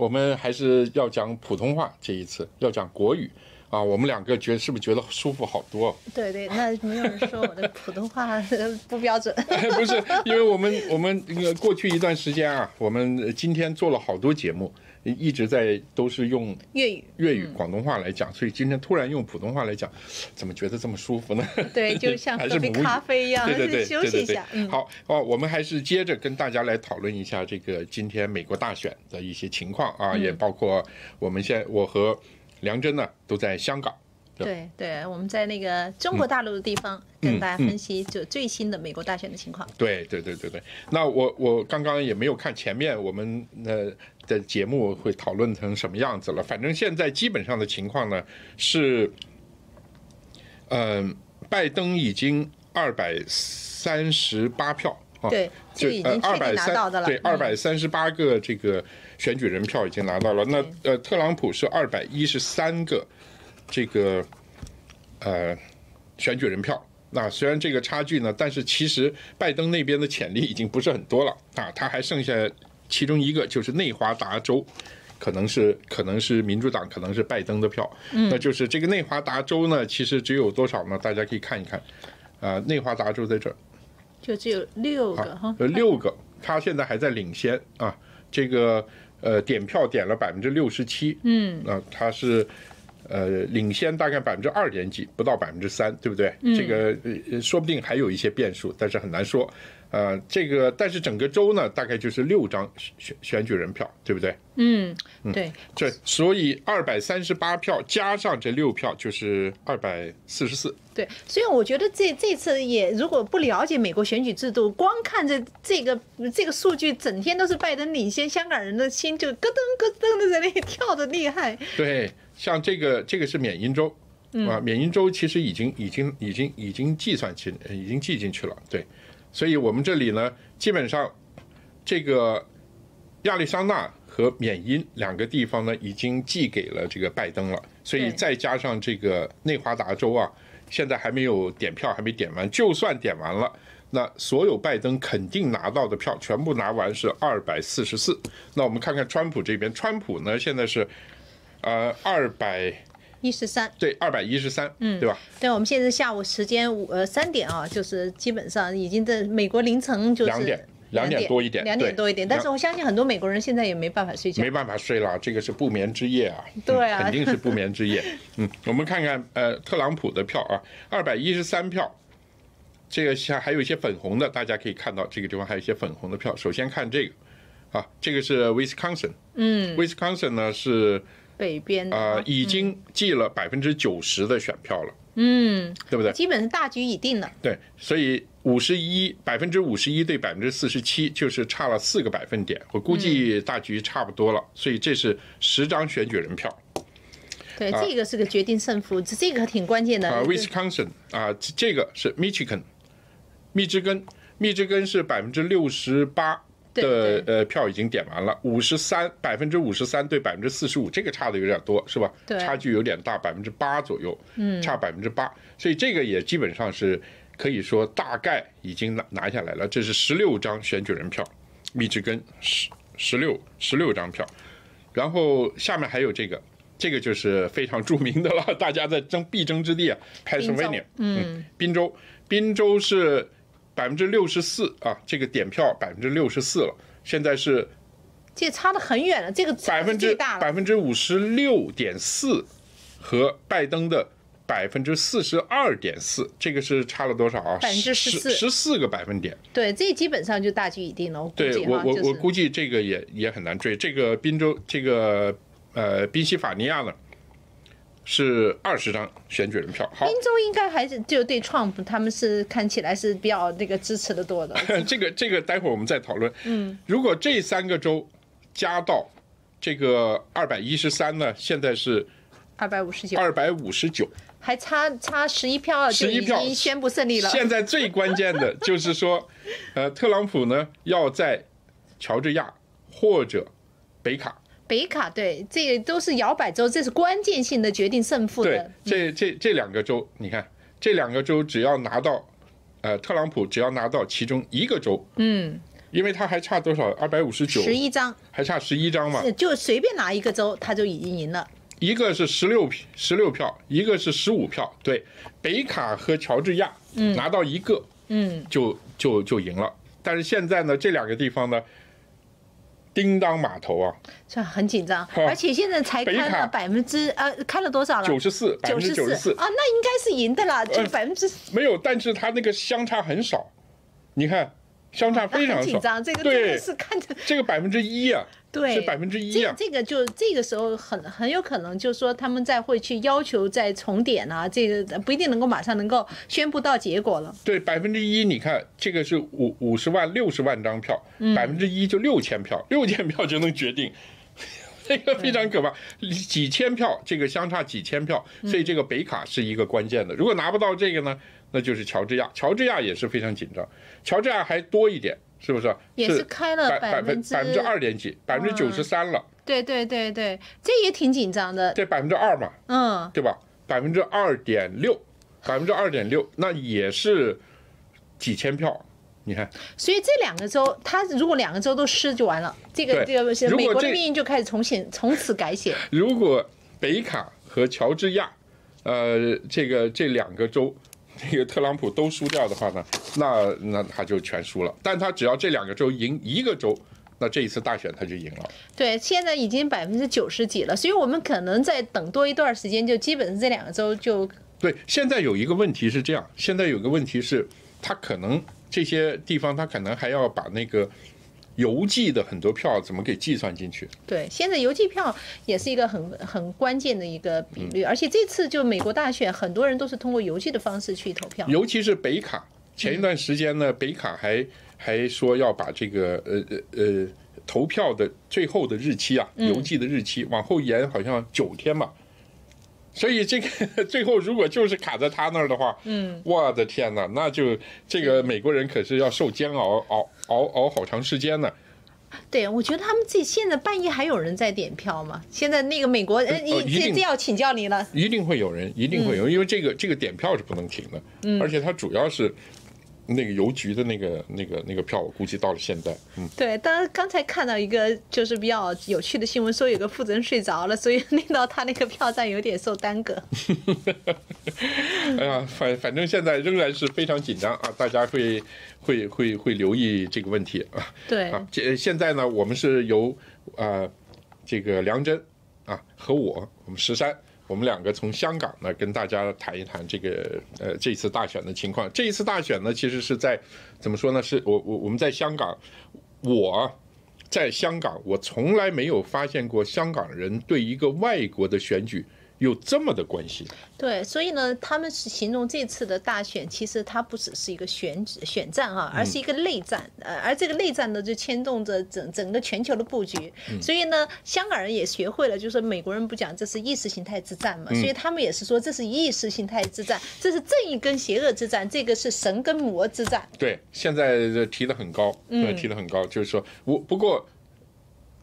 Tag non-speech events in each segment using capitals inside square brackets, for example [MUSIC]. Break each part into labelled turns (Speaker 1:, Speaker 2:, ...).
Speaker 1: 我们还是要讲普通话，这一次要讲国语啊。我们两个觉得是不是觉得舒服好多？
Speaker 2: 对对，那没有人说我的普通话不标准。[LAUGHS]
Speaker 1: 不是，因为我们我们过去一段时间啊，我们今天做了好多节目。一直在都是用
Speaker 2: 粤语、
Speaker 1: 粤语、广东话来讲，所以今天突然用普通话来讲，怎么觉得这么舒服呢？
Speaker 2: 对，就 [LAUGHS] 像喝杯咖啡一样，
Speaker 1: 对对对，[LAUGHS]
Speaker 2: 休息一下。
Speaker 1: 好哦，我们还是接着跟大家来讨论一下这个今天美国大选的一些情况啊，也包括我们现我和梁真呢都在香港。
Speaker 2: 对对，我们在那个中国大陆的地方跟大家分析就最新的美国大选的情况。
Speaker 1: 对对对对对，那我我刚刚也没有看前面我们呃的节目会讨论成什么样子了，反正现在基本上的情况呢是，嗯，拜登已经二百三十八票
Speaker 2: 啊，对，就已经确定拿到的了，
Speaker 1: 对，二百三十八个这个选举人票已经拿到了。那呃，特朗普是二百一十三个。这个呃选举人票，那虽然这个差距呢，但是其实拜登那边的潜力已经不是很多了啊，他还剩下其中一个就是内华达州，可能是可能是民主党，可能是拜登的票，那就是这个内华达州呢，其实只有多少呢？大家可以看一看，啊，内华达州在这儿，
Speaker 2: 就只有六个哈，
Speaker 1: 呃，六个，他现在还在领先啊，这个呃点票点了百分之六十七，嗯，那他是。呃，领先大概百分之二点几，不到百分之三，对不对？这个呃，说不定还有一些变数，但是很难说。呃，这个但是整个州呢，大概就是六张选选举人票，对不对？
Speaker 2: 嗯，对。
Speaker 1: 这所以二百三十八票加上这六票就是二百四十四。
Speaker 2: 对，所以我觉得这这次也如果不了解美国选举制度，光看着这个这个数据，整天都是拜登领先，香港人的心就咯噔咯噔的在那里跳的厉害。
Speaker 1: 对。像这个，这个是缅因州，啊，缅因州其实已经、已经、已经、已经计算进，已经计进去了，对。所以我们这里呢，基本上这个亚利桑那和缅因两个地方呢，已经寄给了这个拜登了。所以再加上这个内华达州啊，现在还没有点票，还没点完。就算点完了，那所有拜登肯定拿到的票全部拿完是二百四十四。那我们看看川普这边，川普呢现在是。呃，二百
Speaker 2: 一十三，
Speaker 1: 对，二百一十三，嗯，对吧？
Speaker 2: 对，我们现在下午时间五呃三点啊，就是基本上已经在美国凌晨就是
Speaker 1: 两点，两点多一点，
Speaker 2: 两点多一点。但是我相信很多美国人现在也没办法睡觉，
Speaker 1: 没办法睡了，这个是不眠之夜啊，
Speaker 2: 对啊，
Speaker 1: 肯定是不眠之夜。[LAUGHS] 嗯，我们看看呃特朗普的票啊，二百一十三票，这个像还有一些粉红的，大家可以看到这个地方还有一些粉红的票。首先看这个啊，这个是 Wisconsin，嗯，Wisconsin 呢是。
Speaker 2: 北边
Speaker 1: 啊，已经记了百分之九十的选票了，
Speaker 2: 嗯，
Speaker 1: 对不对？
Speaker 2: 基本是大局已定了。
Speaker 1: 对，所以五十一百分之五十一对百分之四十七，就是差了四个百分点。我估计大局差不多了，所以这是十张选举人票。
Speaker 2: 对，这个是个决定胜负，这这个挺关键的。
Speaker 1: 啊，Wisconsin 啊，这个是 Michigan，密芝根，密芝根是百分之六十八。的呃票已经点完了，五十三百分之五十三对百分之四十五，这个差的有点多，是吧？
Speaker 2: 对，
Speaker 1: 差距有点大，百分之八左右，嗯，差百分之八，所以这个也基本上是可以说大概已经拿拿下来了。这是十六张选举人票，密芝根十十六十六张票，然后下面还有这个，这个就是非常著名的了，[LAUGHS] 大家在争必争之地啊，Pennsylvania，嗯，滨州，滨州是。百分之六十四啊，这个点票百分之六十四了，现在是，
Speaker 2: 这差的很远了，这个
Speaker 1: 百分之百分之五十六点四和拜登的百分之四十二点四，这个是差了多少啊？
Speaker 2: 百分之十四
Speaker 1: 十四个百分点。
Speaker 2: 对，这基本上就大局已定了。
Speaker 1: 对我我我估计这个也也很难追。这个宾州这个呃宾夕法尼亚呢？是二十张选举人票。
Speaker 2: 宾州应该还是就对 Trump 他们是看起来是比较那个支持的多的。[LAUGHS]
Speaker 1: 这个这个待会儿我们再讨论。嗯，如果这三个州加到这个二百一十三呢，现在是
Speaker 2: 二百五十九，
Speaker 1: 二百五十九，
Speaker 2: 还差差十一票
Speaker 1: 就已
Speaker 2: 经宣布胜利了。
Speaker 1: 现在最关键的 [LAUGHS] 就是说，呃，特朗普呢要在乔治亚或者北卡。
Speaker 2: 北卡对，这都是摇摆州，这是关键性的决定胜负
Speaker 1: 的。对，这这这两个州，你看，这两个州只要拿到，呃，特朗普只要拿到其中一个州，嗯，因为他还差多少？二百五十九，
Speaker 2: 十一张，
Speaker 1: 还差十一张嘛。
Speaker 2: 就随便拿一个州，他就已经赢了。
Speaker 1: 一个是十六十六票，一个是十五票。对，北卡和乔治亚拿到一个，
Speaker 2: 嗯，
Speaker 1: 就就就赢了。但是现在呢，这两个地方呢，叮当码头啊，
Speaker 2: 这很紧张，而且现在才开了百分之呃，开了多少了？
Speaker 1: 九十四，百分之九十四。
Speaker 2: 啊，那应该是赢的了，就百分之
Speaker 1: 没有，但是它那个相差很少，你看相差非常少，
Speaker 2: 紧张，这个真的是看着
Speaker 1: 这个百分之一啊。
Speaker 2: 对，
Speaker 1: 是百分之一
Speaker 2: 啊。这这个就这个时候很很有可能，就是说他们再会去要求再重点啊，这个不一定能够马上能够宣布到结果了。
Speaker 1: 对，百分之一，你看这个是五五十万六十万张票，百分之一就六千票，六千票就能决定，[LAUGHS] 这个非常可怕，几千票，这个相差几千票，所以这个北卡是一个关键的。如果拿不到这个呢，那就是乔治亚，乔治亚也是非常紧张，乔治亚还多一点。是不是？
Speaker 2: 也是开了百分
Speaker 1: 之百分之二点几，百分之九十三了。
Speaker 2: 对对对对，这也挺紧张的。
Speaker 1: 这百分之二嘛，
Speaker 2: 嗯，
Speaker 1: 对吧？百分之二点六，百分之二点六，那也是几千票，你看。
Speaker 2: 所以这两个州，他如果两个州都失就完了，这个这个美国的命运就开始重写，从此改写。
Speaker 1: 如果北卡和乔治亚，呃，这个这两个州。这个特朗普都输掉的话呢，那那他就全输了。但他只要这两个州赢一个州，那这一次大选他就赢了。
Speaker 2: 对，现在已经百分之九十几了，所以我们可能再等多一段时间，就基本上这两个州就。
Speaker 1: 对，现在有一个问题是这样，现在有个问题是，他可能这些地方他可能还要把那个。邮寄的很多票怎么给计算进去？
Speaker 2: 对，现在邮寄票也是一个很很关键的一个比率，而且这次就美国大选，很多人都是通过邮寄的方式去投票。
Speaker 1: 尤其是北卡，前一段时间呢，北卡还还说要把这个呃呃呃投票的最后的日期啊，邮寄的日期往后延，好像九天嘛。所以这个 [LAUGHS] 最后如果就是卡在他那儿的话，
Speaker 2: 嗯，
Speaker 1: 我的天哪，那就这个美国人可是要受煎熬熬熬熬好长时间呢。
Speaker 2: 对，我觉得他们自己现在半夜还有人在点票吗？现在那个美国，呃，你这这要请教你了。
Speaker 1: 一定会有人，一定会有，因为这个这个点票是不能停的，
Speaker 2: 嗯，
Speaker 1: 而且它主要是。那个邮局的那个、那个、那个票，我估计到了现在，嗯，
Speaker 2: 对。当然，刚才看到一个就是比较有趣的新闻，说有个负责人睡着了，所以 [LAUGHS] 令到他那个票站有点受耽搁。[LAUGHS]
Speaker 1: 哎呀，反反正现在仍然是非常紧张啊，大家会会会会留意这个问题啊。
Speaker 2: 对
Speaker 1: 啊，这现在呢，我们是由啊这个梁真啊和我，我们十三。我们两个从香港呢跟大家谈一谈这个呃这次大选的情况。这一次大选呢，其实是在怎么说呢？是我我我们在香港，我在香港，我从来没有发现过香港人对一个外国的选举。有这么的关系？
Speaker 2: 对，所以呢，他们是形容这次的大选，其实它不只是一个选选战哈，而是一个内战。呃，而这个内战呢，就牵动着整整个全球的布局。所以呢，香港人也学会了，就是美国人不讲这是意识形态之战嘛，所以他们也是说这是意识形态之战，这是正义跟邪恶之战，这个是神跟魔之战。
Speaker 1: 对，现在提的很高，嗯，提的很高，就是说我不过。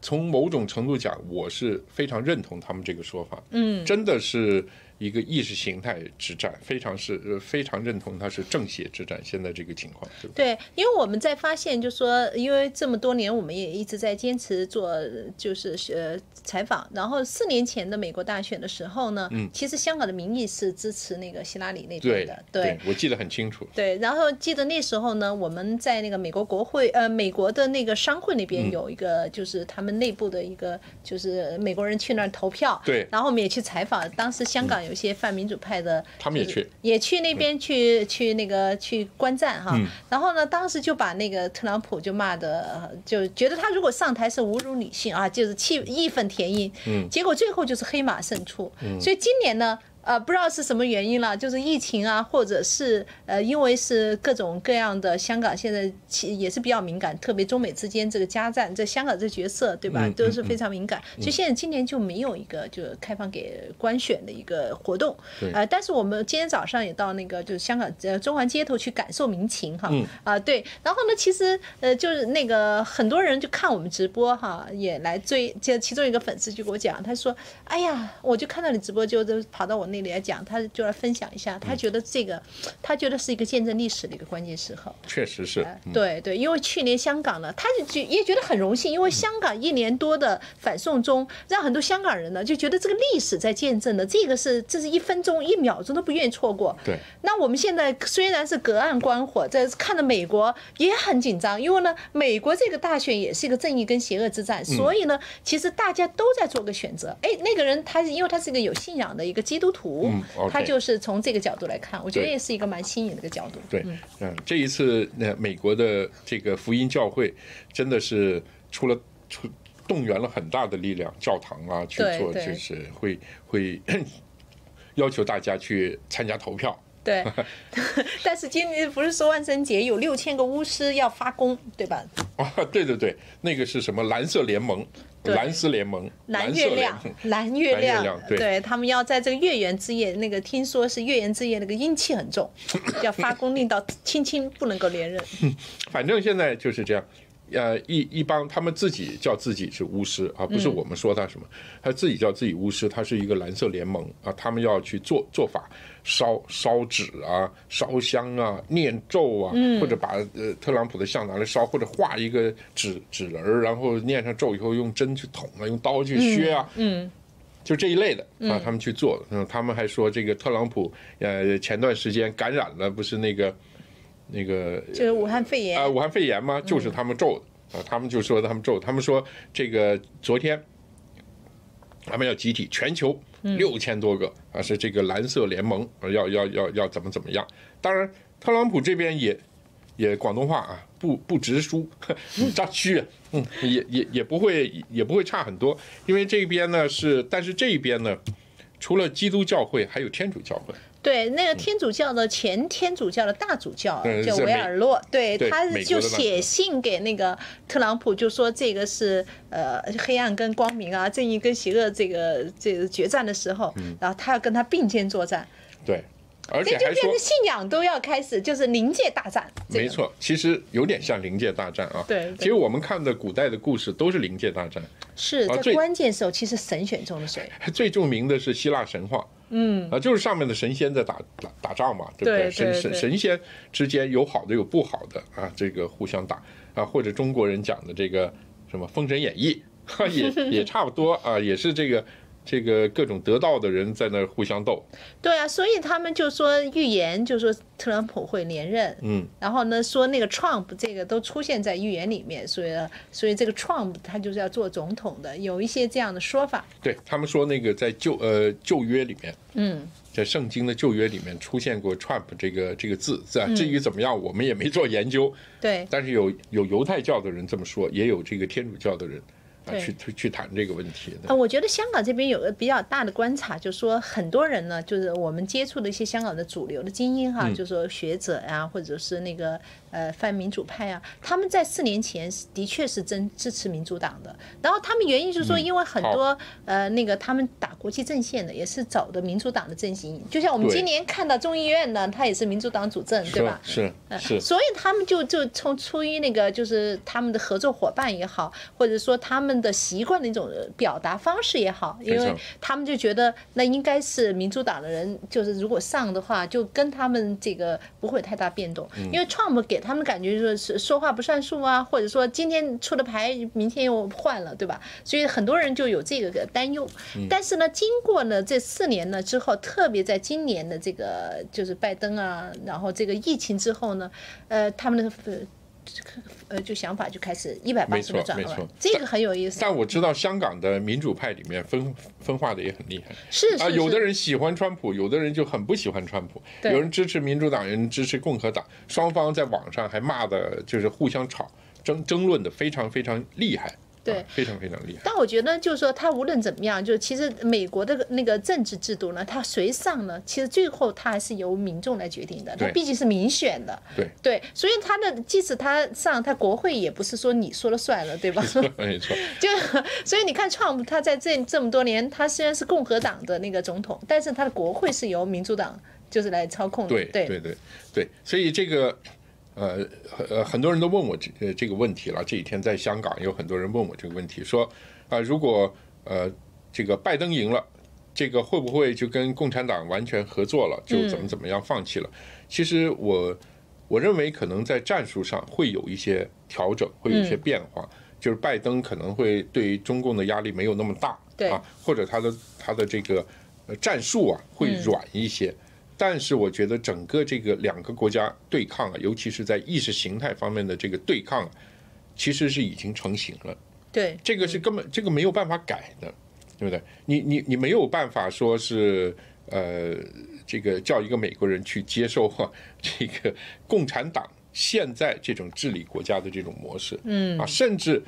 Speaker 1: 从某种程度讲，我是非常认同他们这个说法。
Speaker 2: 嗯，
Speaker 1: 真的是。一个意识形态之战，非常是呃非常认同它是正邪之战。现在这个情况，对
Speaker 2: 对，因为我们在发现，就说因为这么多年，我们也一直在坚持做，就是呃采访。然后四年前的美国大选的时候呢，
Speaker 1: 嗯，
Speaker 2: 其实香港的民意是支持那个希拉里那边的，
Speaker 1: 对，我记得很清楚。
Speaker 2: 对，然后记得那时候呢，我们在那个美国国会，呃，美国的那个商会那边有一个，就是他们内部的一个，就是美国人去那儿投票，
Speaker 1: 对，
Speaker 2: 然后我们也去采访，当时香港。有些泛民主派的，
Speaker 1: 他们也去，
Speaker 2: 也去那边去去那个去观战哈。然后呢，当时就把那个特朗普就骂的，就觉得他如果上台是侮辱女性啊，就是气义愤填膺。
Speaker 1: 嗯，
Speaker 2: 结果最后就是黑马胜出。嗯，所以今年呢。呃，不知道是什么原因了，就是疫情啊，或者是呃，因为是各种各样的香港现在其也是比较敏感，特别中美之间这个加战，在香港这角色对吧，都是非常敏感。所以现在今年就没有一个就是开放给官选的一个活动。呃，但是我们今天早上也到那个就是香港呃中环街头去感受民情哈。啊，对。然后呢，其实呃就是那个很多人就看我们直播哈，也来追。就其中一个粉丝就给我讲，他说：“哎呀，我就看到你直播，就就跑到我那。”那里来讲，他就来分享一下，他觉得这个，他觉得是一个见证历史的一个关键时候。
Speaker 1: 确实是，
Speaker 2: 对对，因为去年香港呢，他就觉也觉得很荣幸，因为香港一年多的反送中，让很多香港人呢就觉得这个历史在见证的，这个是这是一分钟一秒钟都不愿意错过。
Speaker 1: 对。
Speaker 2: 那我们现在虽然是隔岸观火，在看着美国也很紧张，因为呢，美国这个大选也是一个正义跟邪恶之战，所以呢，其实大家都在做个选择。哎，那个人他因为他是一个有信仰的一个基督徒，他就是从这个角度来看，我觉得也是一个蛮新颖的一个角度。
Speaker 1: 对，嗯，这一次那美国的这个福音教会真的是出了出动员了很大的力量，教堂啊去做，就是会会 [COUGHS] 要求大家去参加投票。
Speaker 2: 对，[LAUGHS] 但是今年不是说万圣节有六千个巫师要发功，对吧？
Speaker 1: 啊，对对对，那个是什么蓝色联盟？蓝丝联盟，
Speaker 2: 蓝月亮，蓝月亮，对他们要在这个月圆之夜，那个听说是月圆之夜，那个阴气很重，[LAUGHS] 要发功令到青青不能够连任。[LAUGHS]
Speaker 1: 反正现在就是这样。呃，一一帮他们自己叫自己是巫师啊，不是我们说他什么，他自己叫自己巫师，他是一个蓝色联盟啊，他们要去做做法，烧烧纸啊，烧香啊，念咒啊，或者把呃特朗普的像拿来烧，或者画一个纸纸人儿，然后念上咒以后用针去捅啊，用刀去削啊，
Speaker 2: 嗯，
Speaker 1: 就这一类的啊，他们去做，嗯，他们还说这个特朗普呃前段时间感染了，不是那个。那个
Speaker 2: 就是武汉肺炎
Speaker 1: 啊，武汉肺炎吗？就是他们咒的啊，他们就说他们咒，他们说这个昨天他们要集体全球六千多个啊，是这个蓝色联盟要要要要怎么怎么样？当然，特朗普这边也也广东话啊，不不直输，[LAUGHS] 扎区，嗯，也也也不会也不会差很多，因为这边呢是，但是这边呢，除了基督教会，还有天主教会。
Speaker 2: 对，那个天主教的前天主教的大主教叫维尔洛，对，他就写信给那个特朗普，就说这个是呃黑暗跟光明啊，正义跟邪恶这个这个决战的时候，然后他要跟他并肩作战。
Speaker 1: 对。而且还
Speaker 2: 说信仰都要开始，就是灵界大战。
Speaker 1: 没错，其实有点像灵界大战啊。
Speaker 2: 对，
Speaker 1: 其实我们看的古代的故事都是灵界大战。
Speaker 2: 是在关键时候，其实神选中了谁？[LAUGHS]
Speaker 1: 最著名的是希腊神话。
Speaker 2: 嗯
Speaker 1: 啊，就是上面的神仙在打打打仗嘛，对不对？神神神仙之间有好的有不好的啊，这个互相打啊，或者中国人讲的这个什么《封神演义》，[LAUGHS] 也也差不多啊，也是这个。这个各种得道的人在那互相斗，
Speaker 2: 对啊，所以他们就说预言，就说特朗普会连任，
Speaker 1: 嗯，
Speaker 2: 然后呢说那个 Trump 这个都出现在预言里面，所以所以这个 Trump 他就是要做总统的，有一些这样的说法。
Speaker 1: 对他们说那个在旧呃旧约里面，
Speaker 2: 嗯，
Speaker 1: 在圣经的旧约里面出现过 Trump 这个这个字，是吧？至于怎么样，我们也没做研究，
Speaker 2: 对，
Speaker 1: 但是有有犹太教的人这么说，也有这个天主教的人。去去去谈这个问题。
Speaker 2: 啊，我觉得香港这边有个比较大的观察，就是说很多人呢，就是我们接触的一些香港的主流的精英哈，就是说学者呀，或者是那个。呃，泛民主派啊，他们在四年前的确是真支持民主党的。然后他们原因就是说，因为很多呃那个他们打国际阵线的，也是走的民主党的阵型。就像我们今年看到众议院呢，他也是民主党主政，对吧？
Speaker 1: 是是。
Speaker 2: 所以他们就就从出于那个就是他们的合作伙伴也好，或者说他们的习惯的一种表达方式也好，因为他们就觉得那应该是民主党的人，就是如果上的话，就跟他们这个不会太大变动，因为 Trump 给。他们感觉说是说话不算数啊，或者说今天出的牌，明天又换了，对吧？所以很多人就有这个担忧。但是呢，经过呢这四年呢之后，特别在今年的这个就是拜登啊，然后这个疫情之后呢，呃，他们的。呃，就想法就开始一百八十度转
Speaker 1: 了，
Speaker 2: 这个很有意思。
Speaker 1: 但我知道香港的民主派里面分分化的也很厉害，
Speaker 2: 是
Speaker 1: 啊，有的人喜欢川普，有的人就很不喜欢川普，有人支持民主党，有人支持共和党，双方在网上还骂的，就是互相吵争争论的非常非常厉害。
Speaker 2: 对，
Speaker 1: 非常非常厉害。
Speaker 2: 但我觉得，就是说，他无论怎么样，就是其实美国的那个政治制度呢，他谁上呢？其实最后他还是由民众来决定的。他毕竟是民选的。
Speaker 1: 对
Speaker 2: 对，所以他的即使他上，他国会也不是说你说了算了，对吧？[LAUGHS]
Speaker 1: 没错。[LAUGHS]
Speaker 2: 就所以你看，川普他在这这么多年，他虽然是共和党的那个总统，但是他的国会是由民主党就是来操控的。
Speaker 1: 对对对对，所以这个。呃，呃，很多人都问我这呃这个问题了。这几天在香港有很多人问我这个问题，说啊，如果呃这个拜登赢了，这个会不会就跟共产党完全合作了，就怎么怎么样放弃了？其实我我认为可能在战术上会有一些调整，会有一些变化，就是拜登可能会对中共的压力没有那么大，
Speaker 2: 对
Speaker 1: 啊，或者他的他的这个呃战术啊会软一些。但是我觉得整个这个两个国家对抗啊，尤其是在意识形态方面的这个对抗啊，其实是已经成型了。
Speaker 2: 对，
Speaker 1: 这个是根本这个没有办法改的，对不对？你你你没有办法说是呃，这个叫一个美国人去接受哈、这个共产党现在这种治理国家的这种模式，嗯啊，甚至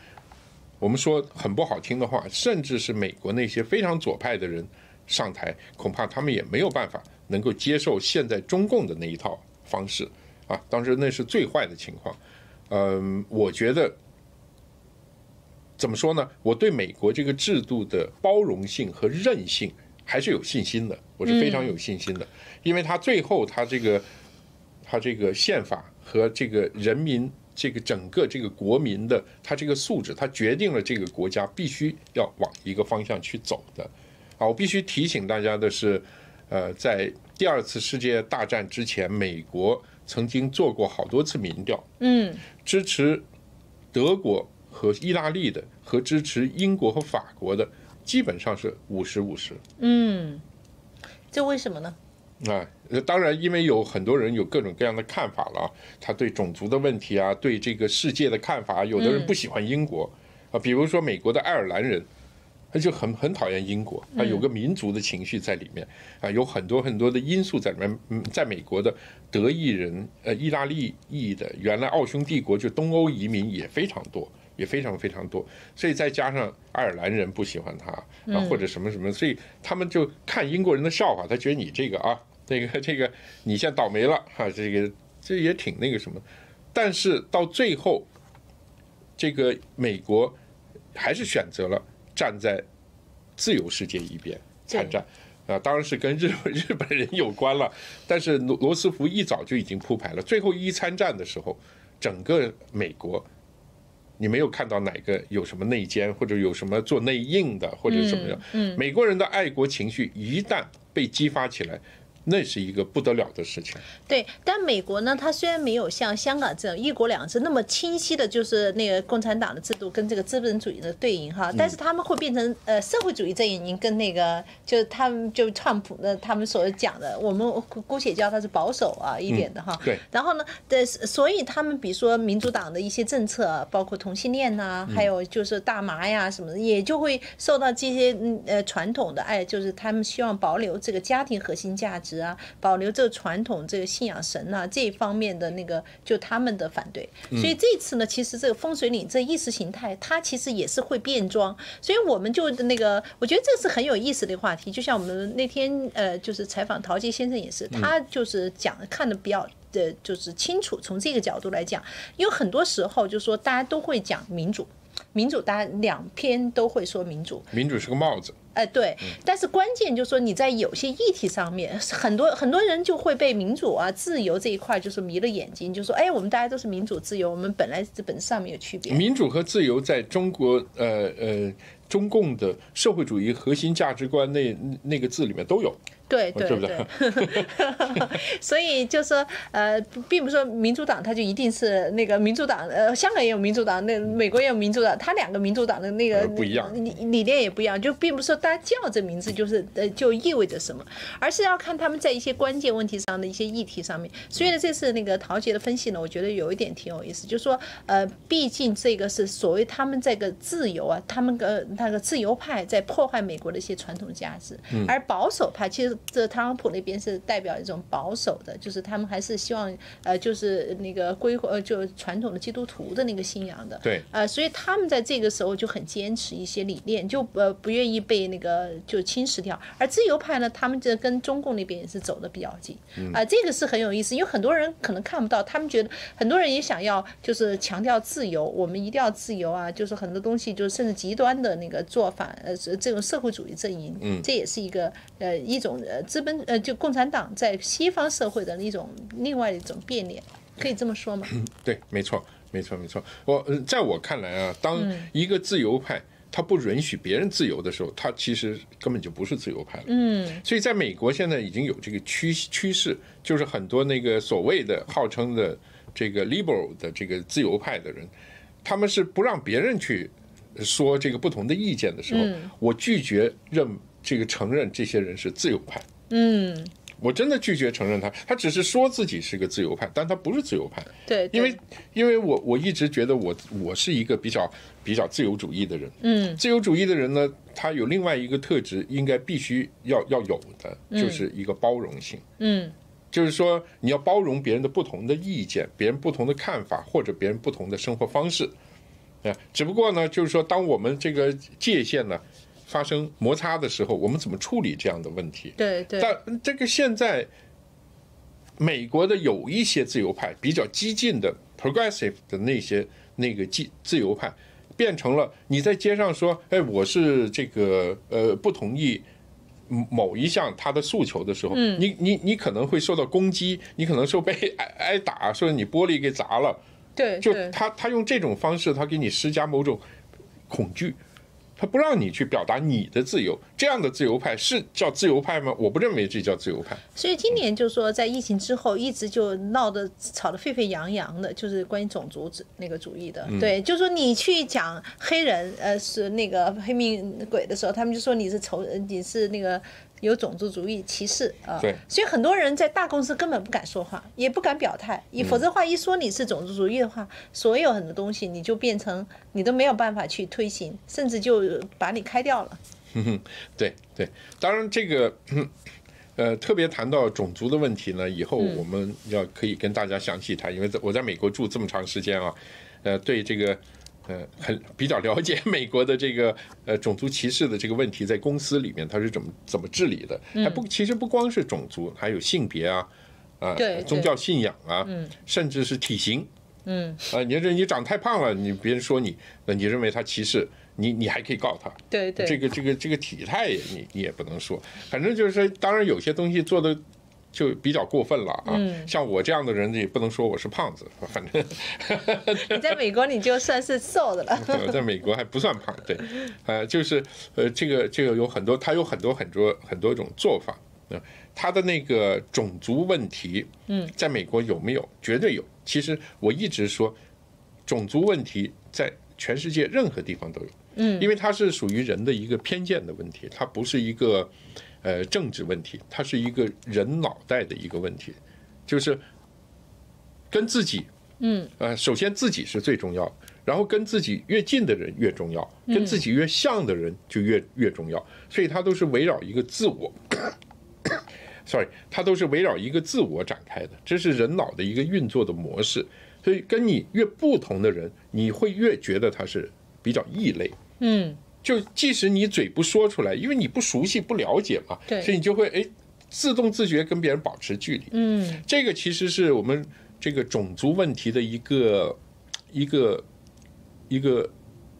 Speaker 1: 我们说很不好听的话，甚至是美国那些非常左派的人上台，恐怕他们也没有办法能够接受现在中共的那一套方式啊。当时那是最坏的情况。嗯，我觉得怎么说呢？我对美国这个制度的包容性和韧性还是有信心的，我是非常有信心的，因为它最后它这个它这个宪法和这个人民这个整个这个国民的它这个素质，它决定了这个国家必须要往一个方向去走的。啊，我必须提醒大家的是，呃，在第二次世界大战之前，美国曾经做过好多次民调，
Speaker 2: 嗯，
Speaker 1: 支持德国和意大利的和支持英国和法国的，基本上是五十五十。
Speaker 2: 嗯这为什么呢？
Speaker 1: 啊，呃当然，因为有很多人有各种各样的看法了啊，他对种族的问题啊，对这个世界的看法，有的人不喜欢英国啊，比如说美国的爱尔兰人，他就很很讨厌英国，啊，有个民族的情绪在里面啊，有很多很多的因素在里面。嗯，在美国的德裔人、呃，意大利裔的，原来奥匈帝国就东欧移民也非常多，也非常非常多，所以再加上爱尔兰人不喜欢他啊，或者什么什么，所以他们就看英国人的笑话，他觉得你这个啊，[LAUGHS] 这个这个你现在倒霉了哈、这个这也挺那个什么，但是到最后，这个美国还是选择了站在自由世界一边参战。啊，当然是跟日日本人有关了，但是罗罗斯福一早就已经铺排了。最后一参战的时候，整个美国，你没有看到哪个有什么内奸，或者有什么做内应的，或者什么样。嗯，美国人的爱国情绪一旦被激发起来，那是一个不得了的事情。
Speaker 2: 对，但美国呢，它虽然没有像香港这样一国两制那么清晰的，就是那个共产党的制度跟这个资本主义的对应哈，但是他们会变成呃社会主义阵营跟那个就是他们就川普的他们所讲的，我们姑姑且叫他是保守啊一点的哈。
Speaker 1: 对
Speaker 2: 然后呢，对，所以他们比如说民主党的一些政策，包括同性恋呐、还有就是大麻呀什么的，也就会受到这些嗯呃传统的爱，就是他们希望保留这个家庭核心价值啊，保留这个传统这个信仰神呐、这一方面的那个就他们的反对。所以这次呢，其实这个风水岭这意识形态，它其实也是会变装，所以我们就那个，我觉得这是很有意思的话题。就像我们那天呃，就是采访陶杰先生也是，他就是讲看的比较。的就是清楚，从这个角度来讲，因为很多时候就是说大家都会讲民主，民主大家两篇都会说民主，
Speaker 1: 民主是个帽子，
Speaker 2: 哎，对，但是关键就是说你在有些议题上面，很多很多人就会被民主啊、自由这一块就是迷了眼睛，就说哎，我们大家都是民主自由，我们本来这本质上面有区别。
Speaker 1: 民主和自由在中国呃呃中共的社会主义核心价值观那那个字里面都有。
Speaker 2: 对对
Speaker 1: 对，[LAUGHS]
Speaker 2: 所以就说呃，并不是说民主党他就一定是那个民主党，呃，香港也有民主党，那美国也有民主党，他两个民主党的那个
Speaker 1: 呃不一样。
Speaker 2: 理理念也不一样，就并不是说大家叫这名字就是呃就意味着什么，而是要看他们在一些关键问题上的一些议题上面。所以呢，这次那个陶杰的分析呢，我觉得有一点挺有意思，就是说呃，毕竟这个是所谓他们这个自由啊，他们个那个自由派在破坏美国的一些传统价值，而保守派其实这特朗普那边是代表一种保守的，就是他们还是希望呃就是那个归呃就传统的基督徒的那个信仰的，
Speaker 1: 对
Speaker 2: 呃，所以他们在这个时候就很坚持一些理念，就呃不愿意被那个就侵蚀掉。而自由派呢，他们这跟中共那边也是走的比较近，啊、这个是很有意思，因为很多人可能看不到，他们觉得很多人也想要就是强调自由，我们一定要自由啊，就是很多东西就是甚至极端的那个做法，呃，是这种社会主义阵营，嗯，这也是一个呃一种呃资本呃就共产党在西方社会的一种另外一种变脸，可以这么说吗？[LAUGHS]
Speaker 1: 对，没错，没错，没错。我呃在我看来啊，当一个自由派他不允许别人自由的时候，他其实根本就不是自由派了。嗯，所以在美国现在已经有这个趋趋势，就是很多那个所谓的号称的这个 liberal 的这个自由派的人，他们是不让别人去说这个不同的意见的时候，我拒绝认这个承认这些人是自由派。
Speaker 2: 嗯，
Speaker 1: 我真的拒绝承认他，他只是说自己是个自由派，但他不是自由派。
Speaker 2: 对，对。
Speaker 1: 因为因为我我一直觉得我我是一个比较比较自由主义的人，嗯，自由主义的人呢，他有另外一个特质，应该必须要要有的，就是一个包容性，
Speaker 2: 嗯，
Speaker 1: 就是说你要包容别人的不同的意见，别人不同的看法，或者别人不同的生活方式，啊，只不过呢，就是说当我们这个界限呢发生摩擦的时候，我们怎么处理这样的问题？
Speaker 2: 对对，
Speaker 1: 但这个现在，美国的有一些自由派比较激进的 progressive 的那些那个自自由派，变成了你在街上说，哎，我是这个呃不同意某某一项他的诉求的时候，你你你可能会受到攻击，你可能受被挨挨打，说你玻璃给砸了，
Speaker 2: 对就
Speaker 1: 他他用这种方式，他给你施加某种恐惧，他不让你去表达你的自由。这样的自由派是叫自由派吗？我不认为这叫自由派。
Speaker 2: 所以今年就是说，在疫情之后，一直就闹得吵得沸沸扬扬的，就是关于种族主那个主义的。
Speaker 1: 嗯
Speaker 2: 对，就是说你去讲黑人，呃，是那个黑命鬼的时候，他们就说你是仇，呃你是那个有种族主义歧视啊。
Speaker 1: 对
Speaker 2: 所以很多人在大公司根本不敢说话，也不敢表态，
Speaker 1: 嗯
Speaker 2: 你否则话一说你是种族主义的话，所有很多东西你就变成你都没有办法去推行，甚至就把你开掉了。[LAUGHS]
Speaker 1: 对对，当然这个。呃，特别谈到种族的问题呢，以后我们要可以跟大家详细谈，因为在我在美国住这么长时间啊，呃，对这个呃很比较了解美国的这个呃种族歧视的这个问题，在公司里面它是怎么怎么治理的，还不其实不光是种族，还有性别啊，啊、
Speaker 2: 对对。
Speaker 1: 宗教信仰啊，甚至是体型，
Speaker 2: 嗯，
Speaker 1: 啊，你这你长太胖了，你别人说你，那你认为他歧视你，你还可以告他。
Speaker 2: 对对，
Speaker 1: 这个这个这个体态你你也不能说，反正就是说，当然有些东西做的就比较过分了啊。像我这样的人也不能说我是胖子，反正 [LAUGHS]
Speaker 2: 你在美国你就算是瘦的了。[LAUGHS]
Speaker 1: 我在美国还不算胖，对，呃，就是呃，这个这个有很多，他有很多很多很多种做法啊。它的那个种族问题，嗯，在美国有没有？绝对有。其实我一直说，种族问题在全世界任何地方都有，嗯，因为它是属于人的一个偏见的问题，它不是一个呃政治问题，它是一个人脑袋的一个问题，就是跟自己
Speaker 2: 嗯，
Speaker 1: 呃，首先自己是最重要的，然后跟自己越近的人越重要，跟自己越像的人就越越重要，所以它都是围绕一个自我，[COUGHS] sorry，它都是围绕一个自我展开的，这是人脑的一个运作的模式。所以跟你越不同的人，你会越觉得他是比较异类。
Speaker 2: 嗯，
Speaker 1: 就即使你嘴不说出来，因为你不熟悉、不了解嘛，
Speaker 2: 对
Speaker 1: 所以你就会哎自动自觉跟别人保持距离。
Speaker 2: 嗯，
Speaker 1: 这个其实是我们这个种族问题的一个一个一个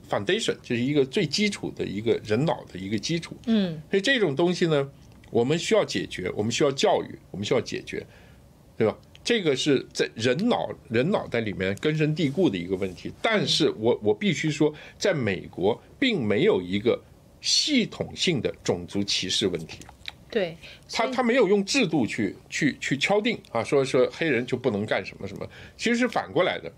Speaker 1: foundation，就是一个最基础的一个人脑的一个基础。
Speaker 2: 嗯，
Speaker 1: 所以这种东西呢，我们需要解决，我们需要教育，我们需要解决，对吧？这个是在人脑人脑袋里面根深蒂固的一个问题。但是我我必须说，在美国并没有一个系统性的种族歧视问题。
Speaker 2: 对，
Speaker 1: 他他没有用制度去去去敲定啊，说说黑人就不能干什么什么，其实是反过来的。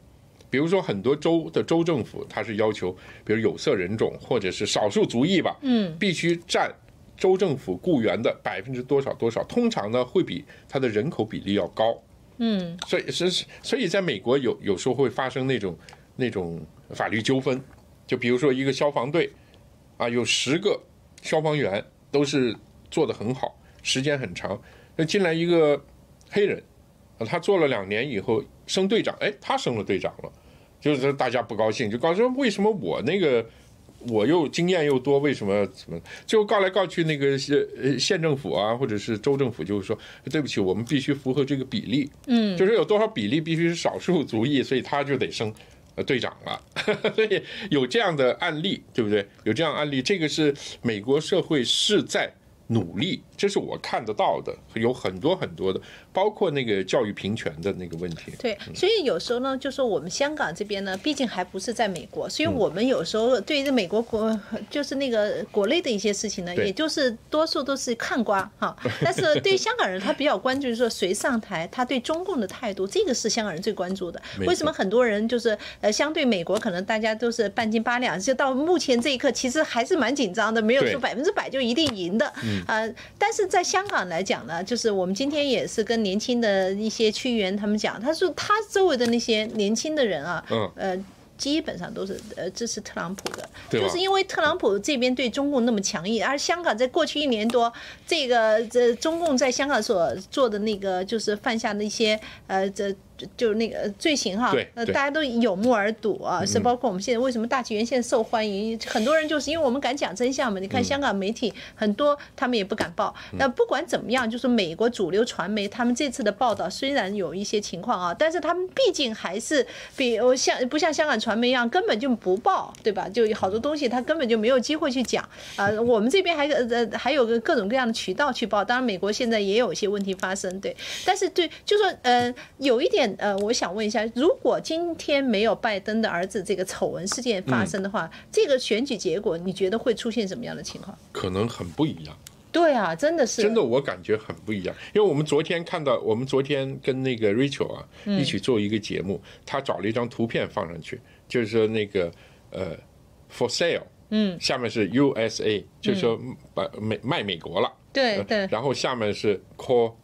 Speaker 1: 比如说很多州的州政府，他是要求，比如有色人种或者是少数族裔吧，
Speaker 2: 嗯，
Speaker 1: 必须占州政府雇员的百分之多少多少，通常呢会比他的人口比例要高。
Speaker 2: 嗯，
Speaker 1: 所以是是所以在美国有有时候会发生那种那种法律纠纷，就比如说一个消防队啊，有十个消防员都是做的很好，时间很长，那进来一个黑人啊，他做了两年以后升队长，哎，他升了队长了，就是大家不高兴，就告诉说为什么我那个。我又经验又多，为什么怎么？最后告来告去，那个县呃县政府啊，或者是州政府就是说，对不起，我们必须符合这个比例，
Speaker 2: 嗯，
Speaker 1: 就是有多少比例必须是少数族裔，所以他就得升呃队长了。[LAUGHS] 所以有这样的案例，对不对？有这样案例，这个是美国社会是在努力，这是我看得到的，有很多很多的，包括那个教育平权的那个问题。
Speaker 2: 对，所以有时候呢，就说我们香港这边呢，毕竟还不是在美国，所以我们有时候对于美国国就是那个国内的一些事情呢，也就是多数都是看瓜哈。[LAUGHS] 但是对于香港人，他比较关注就是说谁上台，他对中共的态度，这个是香港人最关注的。为什么很多人就是呃，相对美国可能大家都是半斤八两，就到目前这一刻，其实还是蛮紧张的，没有说百分之百就一定赢的。呃，但是在香港来讲呢，就是我们今天也是跟年轻的一些区议员他们讲，他说他周围的那些年轻的人啊，
Speaker 1: 嗯。
Speaker 2: 呃。基本上都是呃支持特朗普的，
Speaker 1: 对
Speaker 2: 就是因为特朗普这边对中共那么强硬，而香港在过去一年多，这个这中共在香港所做的那个就是犯下的一些呃这就是那个罪行哈，呃大家都有目而睹啊，是包括我们现在为什么大纪元现在受欢迎，很多人就是因为我们敢讲真相嘛。你
Speaker 1: 嗯
Speaker 2: 看香港媒体很多他们也不敢报，那不管怎么样，就是美国主流传媒他们这次的报道虽然有一些情况啊，但是他们毕竟还是比我像不像香港传媒一样根本就不报，对吧？就有好多东西他根本就没有机会去讲啊。我们这边还呃还有个各种各样的渠道去报，当然美国现在也有一些问题发生，对。但是对，就说呃有一点呃，我想问一下，如果今天没有拜登的儿子这个丑闻事件发生的话，这个选举结果你觉得会出现什么样的情况？
Speaker 1: 可能很不一样。
Speaker 2: 对啊，真的是。
Speaker 1: 真的，我感觉很不一样，因为我们昨天看到，我们昨天跟那个 Rachel 啊一起做一个节目，他找了一张图片放上去，就是说那个呃 for sale，嗯，下面是 USA，就是说把美卖美国了，
Speaker 2: 对对。
Speaker 1: 然后下面是 call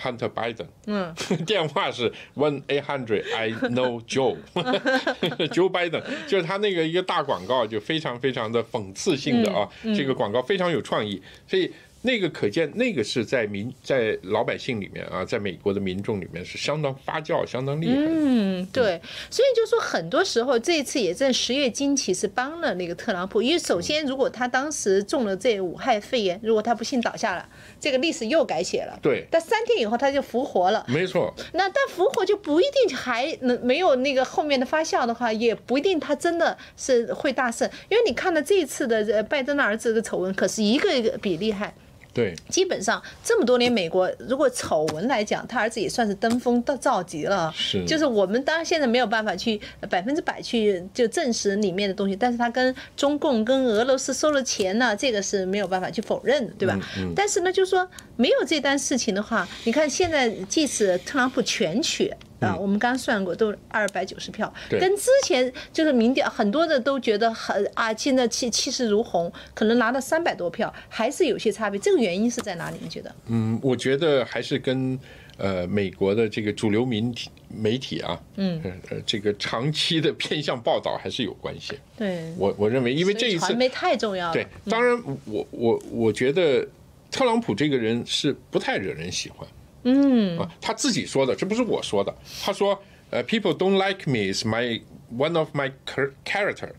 Speaker 1: Hunter Biden，嗯，电话是 one eight hundred I know Joe，Joe Biden，就是他那个一个大广告，就非常非常的讽刺性的啊，这个广告非常有创意，所以。那个可见，那个是在民在老百姓里面啊，在美国的民众里面是相当发酵、相当厉害的。
Speaker 2: 嗯，对，所以就说很多时候这一次也在十月惊奇是帮了那个特朗普，因为首先如果他当时中了这武汉肺炎，如果他不幸倒下了，这个历史又改写了。
Speaker 1: 对
Speaker 2: 但三天以后他就复活了。
Speaker 1: 没错，
Speaker 2: 那但复活就不一定还能没有那个后面的发酵的话，也不一定他真的是会大胜，因为你看到这一次的呃拜登的儿子的丑闻，可是一个一个比厉害。
Speaker 1: 对，
Speaker 2: 基本上这么多年，美国如果丑闻来讲，他儿子也算是登峰造造极了。
Speaker 1: 是
Speaker 2: 就是我们当然现在没有办法去百分之百去就证实里面的东西，但是他跟中共跟俄罗斯收了钱呢，这个是没有办法去否认的，对吧？但是呢，就是说没有这单事情的话，你看现在即使特朗普全取。啊，我们刚算过，都二百九十票，
Speaker 1: 对
Speaker 2: 跟之前就是民调很多的都觉得很啊，现在气气势如虹，可能拿到三百多票，还是有些差别。这个原因是在哪里？你觉得？
Speaker 1: 嗯，我觉得还是跟呃美国的这个主流媒体媒体啊，嗯，呃，这个长期的偏向报道还是有关系。
Speaker 2: 对，
Speaker 1: 我我认为，因为这一次
Speaker 2: 传媒太重要了。
Speaker 1: 对，当然我我我觉得特朗普这个人是不太惹人喜欢。嗯啊，他自己说的，这不是我说的。他说，呃，people don't like me is my one of my char- character。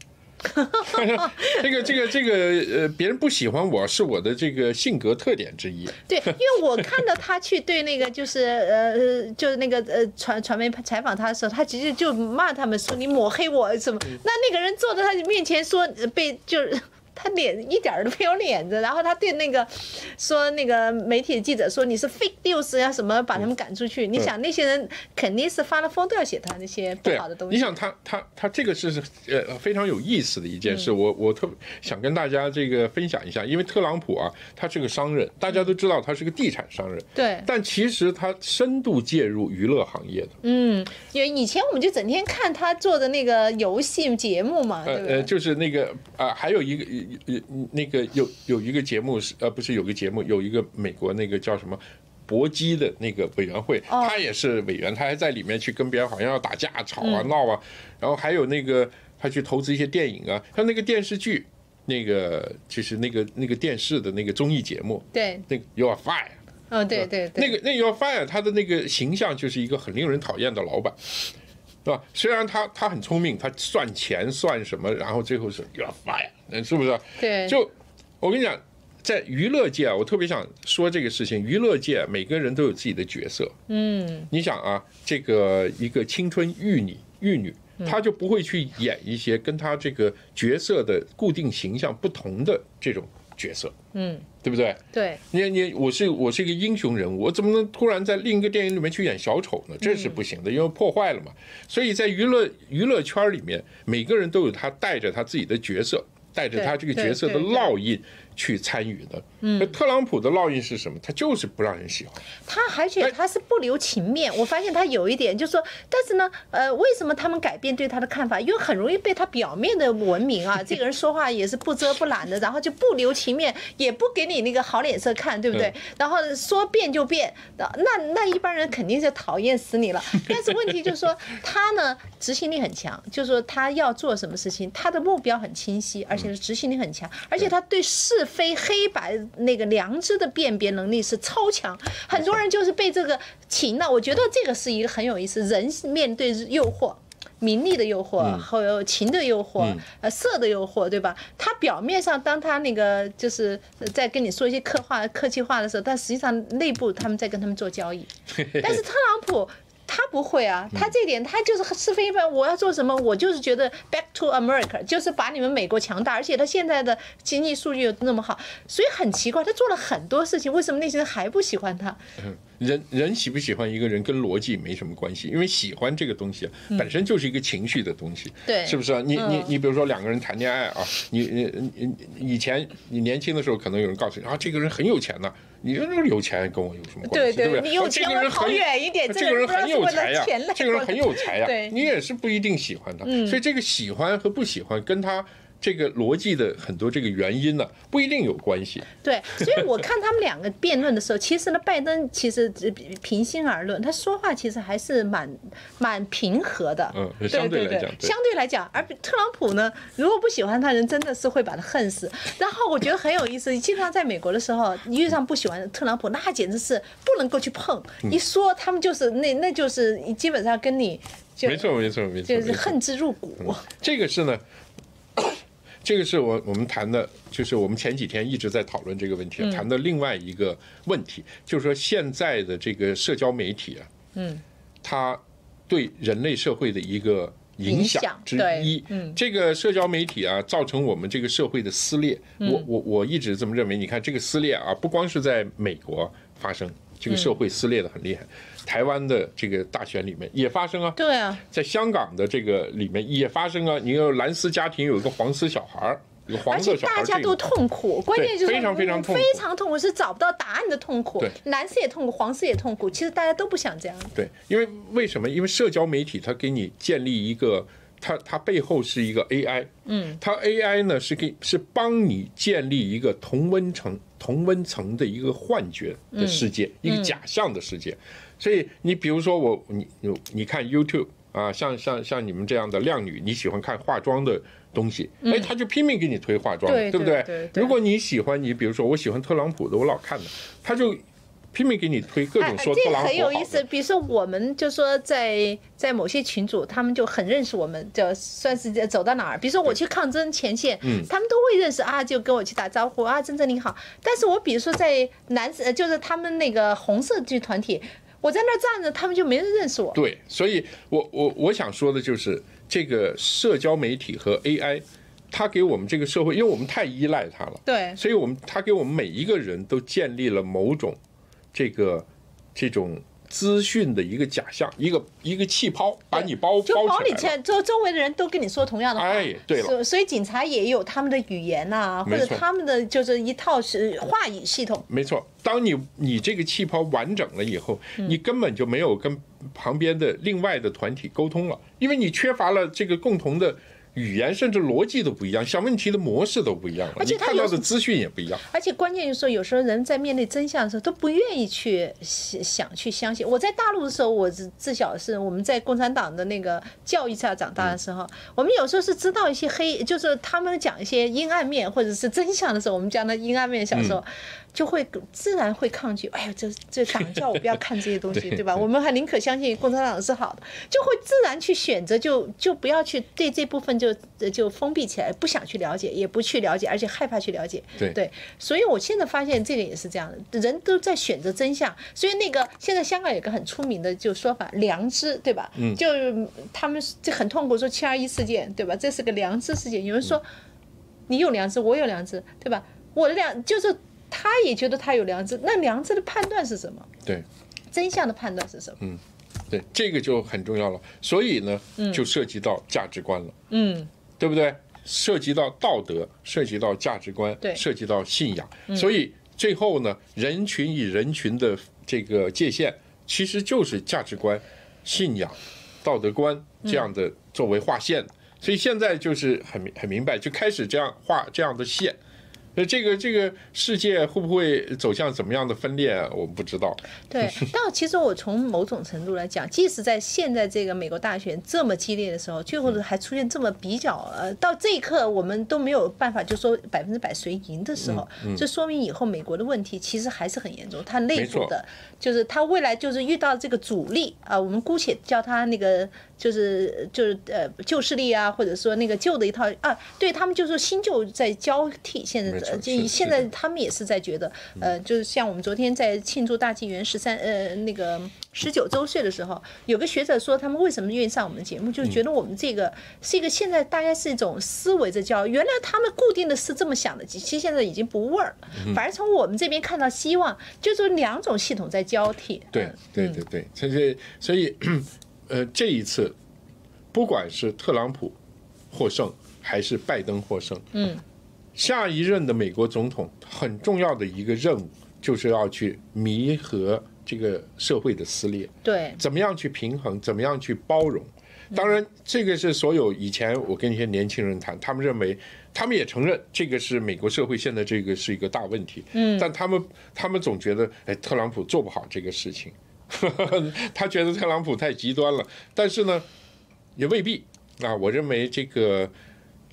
Speaker 1: [LAUGHS] 这个这个这个呃，别人不喜欢我是我的这个性格特点之一。
Speaker 2: 对，因为我看到他去对那个就是呃，就是那个呃传传媒采访他的时候，他直接就骂他们说你抹黑我什么。那那个人坐在他面前说呃被就是。他脸一点儿都没有脸子，然后他对那个说那个媒体记者说你是 fake news 呀什么，把他们赶出去。你想那些人肯定是发了疯都要写他那些不好的东，西。
Speaker 1: 你想他他他这个是呃非常有意思的一件
Speaker 2: 嗯
Speaker 1: 事，我我特别想跟大家这个分享一下，因为特朗普啊，他是个商人，大家都知道他是个地产商人，
Speaker 2: 对，
Speaker 1: 但其实他深度介入娱乐行业的。
Speaker 2: 嗯，因为以前我们就整天看他做的那个游戏节目嘛，对
Speaker 1: 呃呃？就是那个啊、还有一个有有那个有有一个节目是呃，不是有个节目，有一个美国那个叫什么搏击的那个委员会，
Speaker 2: 哦。
Speaker 1: 他也是委员，他还在里面去跟别人好像要打架、吵啊、
Speaker 2: 嗯
Speaker 1: 闹啊，然后还有那个他去投资一些电影啊，像那个电视剧，那个就是那个那个电视的那个综艺节目，
Speaker 2: 对，
Speaker 1: 那个 You Are Fire。
Speaker 2: 嗯，对对对，
Speaker 1: 那个那个 You Are Fire，他的那个形象就是一个很令人讨厌的老板，对吧？虽然他他很聪明，他算钱算什么，然后最后是 Are Fire，嗯是不是？
Speaker 2: 对，
Speaker 1: 就我跟你讲，在娱乐界啊，我特别想说这个事情。娱乐界每个人都有自己的角色。嗯，你想啊，这个一个青春玉女玉女，她就不会去演一些跟她这个角色的固定形象不同的这种角色，
Speaker 2: 嗯，
Speaker 1: 对不对？
Speaker 2: 对，
Speaker 1: 你你我是我是一个英雄人物，我怎么能突然在另一个电影里面去演小丑呢？这是不行的，因为破坏了嘛。所以在娱乐娱乐圈里面，每个人都有他带着他自己的角色，带着他这个角色的烙印去参与的。嗯，特朗普的烙印是什么？他就是不让人喜欢。
Speaker 2: 他而且他是不留情面，我发现他有一点就是说，但是呢，呃，为什么他们改变对他的看法？因为很容易被他表面的文明啊，[LAUGHS] 这个人说话也是不遮不拦的，然后就不留情面，也不给你那个好脸色看，对不对？然后说变就变，那那一般人肯定是讨厌死你了。[LAUGHS] 但是问题就是说，他呢执行力很强，就是说他要做什么事情，他的目标很清晰，而且是执行力很强，而且他对是非黑白那个良知的辨别能力是超强。很多人就是被这个情呢，我觉得这个是一个很有意思，人面对诱惑。名利的诱惑，还有情的诱惑，呃，色的诱惑，对吧？他表面上当他那个就是在跟你说一些客话、客气话的时候，但实际上内部他们在跟他们做交易。[LAUGHS] 但是特朗普。他不会啊，他这点他就是是非一般。我要做什么，我就是觉得 back to America，就是把你们美国强大，而且他现在的经济数据又那么好，所以很奇怪，他做了很多事情，为什么那些人还不喜欢他？
Speaker 1: 人人喜不喜欢一个人跟逻辑没什么关系，因为喜欢这个东西本身就是一个情绪的东西，
Speaker 2: 对，
Speaker 1: 是不是啊？你你你比如说两个人谈恋爱啊，你你你以前你年轻的时候可能有人告诉你啊，这个人很有钱呐，你说这个有钱跟我有什么关系？对不对？
Speaker 2: 你有钱我跑远一点，
Speaker 1: 这个人很有才呀，这个人很有才呀，
Speaker 2: 对，
Speaker 1: 你也是不一定喜欢他，所以这个喜欢和不喜欢跟他。这个逻辑的很多这个原因呢，不一定有关系。
Speaker 2: 对，所以我看他们两个辩论的时候，其实呢，拜登其实平心而论，他说话其实还是蛮蛮平和的。
Speaker 1: 嗯，
Speaker 2: 相
Speaker 1: 对来讲，
Speaker 2: 相对来讲，而特朗普呢，如果不喜欢他人，真的是会把他恨死。然后我觉得很有意思，经常在美国的时候，你遇上不喜欢特朗普，那简直是不能够去碰。一说他们就是那那就是基本上跟你
Speaker 1: 没错没错没错，
Speaker 2: 就是恨之入骨。
Speaker 1: 这个是呢。这个是我我们谈的，就是我们前几天一直在讨论这个问题，谈的另外一个问题，就是说现在的这个社交媒体啊，
Speaker 2: 嗯，
Speaker 1: 它对人类社会的一个影响之一，
Speaker 2: 嗯，
Speaker 1: 这个社交媒体啊，造成我们这个社会的撕裂。我我我一直这么认为，你看这个撕裂啊，不光是在美国发生，这个社会撕裂的很厉害。台湾的这个大选里面也发生啊，
Speaker 2: 对啊，
Speaker 1: 在香港的这个里面也发生啊。你有蓝丝家庭有一个黄丝小孩儿，有黄色小孩
Speaker 2: 大家都痛苦，关键就是
Speaker 1: 非常非常痛苦，
Speaker 2: 非常痛苦是找不到答案的痛苦。
Speaker 1: 对，
Speaker 2: 蓝色也痛苦，黄丝也痛苦。其实大家都不想这样。
Speaker 1: 对，因为为什么？因为社交媒体它给你建立一个，它它背后是一个 AI，
Speaker 2: 嗯，
Speaker 1: 它 AI 呢是给是帮你建立一个同温层同温层的一个幻觉的世界，一个假象的世界。所以你比如说我你你你看 YouTube 啊，像像像你们这样的靓女，你喜欢看化妆的东西，哎，他就拼命给你推化妆，
Speaker 2: 对
Speaker 1: 不
Speaker 2: 对？
Speaker 1: 如果你喜欢你比如说我喜欢特朗普的，我老看的，他就拼命给你推各种说特朗普
Speaker 2: 很有意思。比如说我们就说在在某些群组，他们就很认识我们，就算是走到哪儿，比如说我去抗争前线，嗯他们都会认识啊，就跟我去打招呼啊，真真你好。但是我比如说在男就是他们那个红色剧团体。我在那站着，他们就没人认识我。
Speaker 1: 对，所以我我我想说的就是这个社交媒体和 AI，它给我们这个社会，因为我们太依赖它了。
Speaker 2: 对，
Speaker 1: 所以我们它给我们每一个人都建立了某种这个这种。资讯的一个假象，一个一个气泡把你包包
Speaker 2: 起来，周周围的人都跟你说同样的话。
Speaker 1: 哎，对了，
Speaker 2: 所以警察也有他们的语言呐，或者他们的就是一套是话语系统。
Speaker 1: 没错，当你你这个气泡完整了以后，你根本就没有跟旁边的另外的团体沟通了，因为你缺乏了这个共同的。语言甚至逻辑都不一样，想问题的模式都不一样了，
Speaker 2: 而且
Speaker 1: 看到的资讯也不一样。
Speaker 2: 而且关键就是说，有时候人在面对真相的时候都不愿意去想去相信。我在大陆的时候，我自小是我们在共产党的那个教育下长大的时候，我们有时候是知道一些黑，就是他们讲一些阴暗面或者是真相的时候，我们讲的阴暗面小时候。就会自然会抗拒，哎呀，这这党叫我不要看这些东西，[LAUGHS] 对吧？我们还宁可相信共产党是好的，就会自然去选择，就就不要去对这部分就就封闭起来，不想去了解，也不去了解，而且害怕去了解。
Speaker 1: 对，
Speaker 2: 所以我现在发现这个也是这样的，人都在选择真相。所以那个现在香港有个很出名的就说法，良知，对吧？
Speaker 1: 嗯，
Speaker 2: 就他们这很痛苦，说七二一事件，对吧？这是个良知事件。有人说你有良知，我有良知，对吧？我的良就是他也觉得他有良知，那良知的判断是什么？
Speaker 1: 对
Speaker 2: 真相的判断是什么？
Speaker 1: 嗯对，这个就很重要了。所以呢，就涉及到价值观了，
Speaker 2: 嗯，
Speaker 1: 对不对？涉及到道德，涉及到价值观，
Speaker 2: 对
Speaker 1: 涉及到信仰。所以最后呢，人群与人群的这个界限，其实就是价值观、信仰、道德观这样的作为划线。所以现在就是很明很明白，就开始这样画这样的线。那这个这个世界会不会走向怎么样的分裂，我们不知道。
Speaker 2: 对，[LAUGHS] 但其实我从某种程度来讲，即使在现在这个美国大选这么激烈的时候，最后还出现这么比较呃，到这一刻我们都没有办法就说百分之百谁赢的时候，这说明以后美国的问题其实还是很严重，它内部的，就是它未来就是遇到这个阻力啊，我们姑且叫它那个就是就是呃旧势力啊，或者说那个旧的一套啊，对他们就是新旧在交替，现在呃就是现在他们也是在觉得，呃，就是像我们昨天在庆祝大纪元十三呃那个十九周岁的时候，有个学者说他们为什么愿意上我们的节目，就是觉得我们这个是一个现在大概是一种思维的教育，原来他们固定的是这么想的，其实现在已经不味儿，反而从我们这边看到希望，就是两种系统在交替。
Speaker 1: 对
Speaker 2: 嗯。
Speaker 1: 对对对，所以所以呃，这一次不管是特朗普获胜还是拜登获胜，
Speaker 2: 嗯，
Speaker 1: 下一任的美国总统很重要的一个任务就是要去弥合这个社会的撕裂，
Speaker 2: 对
Speaker 1: 怎么样去平衡，怎么样去包容。当然，这个是所有以前我跟一些年轻人谈，他们认为，他们也承认这个是美国社会现在这个是一个大问题。嗯，但他们他们总觉得，哎，特朗普做不好这个事情，[LAUGHS] 他觉得特朗普太极端了。但是呢，也未必。啊，我认为这个，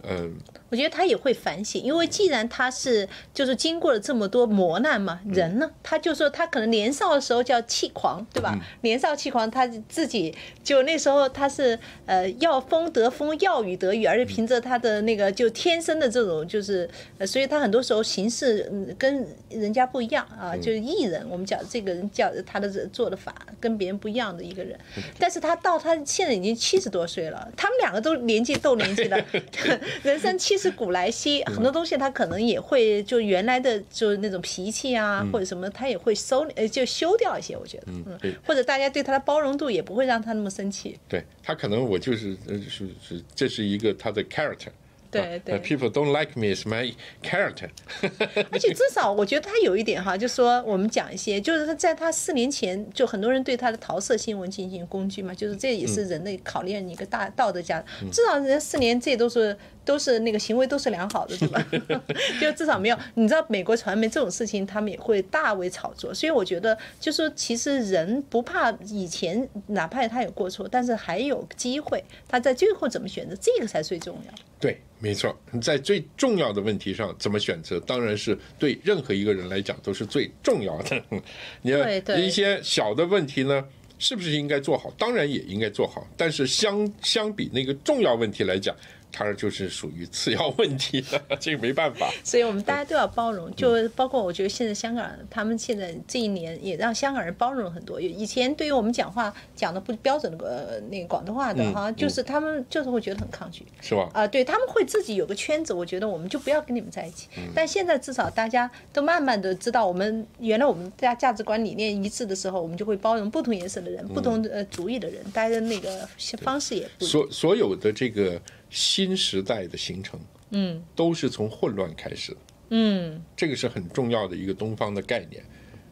Speaker 1: 嗯、
Speaker 2: 我觉得他也会反省，因为既然他是就是经过了这么多磨难嘛，人呢，他就说他可能年少的时候叫气狂，对吧？年少气狂，他自己就那时候他是呃要风得风，要雨得雨，而且凭着他的那个就天生的这种就是，呃，所以他很多时候行事嗯跟人家不一样啊，就是艺人，我们讲这个人叫他的做的法跟别人不一样的一个人，但是他到他现在已经七十多岁了，他们两个都年纪都年纪了，[LAUGHS] 人生七十古来稀，很多东西他可能也会就原来的就是那种脾气啊或者什么，他也会收呃就修掉一些，我觉得，嗯
Speaker 1: 对，
Speaker 2: 或者大家对他的包容度也不会让他那么生气，
Speaker 1: 对他可能我就是呃是是这是一个他的 character。
Speaker 2: 对对。
Speaker 1: People don't like me is my character [LAUGHS]
Speaker 2: 而且至少我觉得他有一点哈，就说我们讲一些，就是他在他四年前，就很多人对他的桃色新闻进行攻击嘛，就是这也是人类考验一个大道德价。至少人家四年这都是都是那个行为都是良好的，对吧？[LAUGHS] 就至少没有，你知道美国传媒这种事情，他们也会大为炒作。所以我觉得，就说其实人不怕以前哪怕他有过错，但是还有机会，他在最后怎么选择，这个才最重要。
Speaker 1: 对，没错，在最重要的问题上怎么选择，当然是对任何一个人来讲都是最重要的。[LAUGHS] 你
Speaker 2: 对对
Speaker 1: 一些小的问题呢，是不是应该做好？当然也应该做好，但是相相比那个重要问题来讲，它就是属于次要问题了，[LAUGHS] 这个没办法。[LAUGHS]
Speaker 2: 所以我们大家都要包容，就包括我觉得现在香港人，他们现在这一年也让香港人包容很多。以前对于我们讲话讲的不标准的呃那个广东话的哈，就是他们就是会觉得很抗拒
Speaker 1: 是吧？
Speaker 2: 啊，对他们会自己有个圈子，我觉得我们就不要跟你们在一起。
Speaker 1: 嗯
Speaker 2: 但现在至少大家都慢慢的知道，我们原来我们大家价值观理念一致的时候，我们就会包容不同颜色的人、不同呃主义的人，大家的那个方式也不。
Speaker 1: 所所有的这个新时代的形成，
Speaker 2: 嗯。
Speaker 1: 都是从混乱开始的。
Speaker 2: 嗯，
Speaker 1: 这个是很重要的一个东方的概念，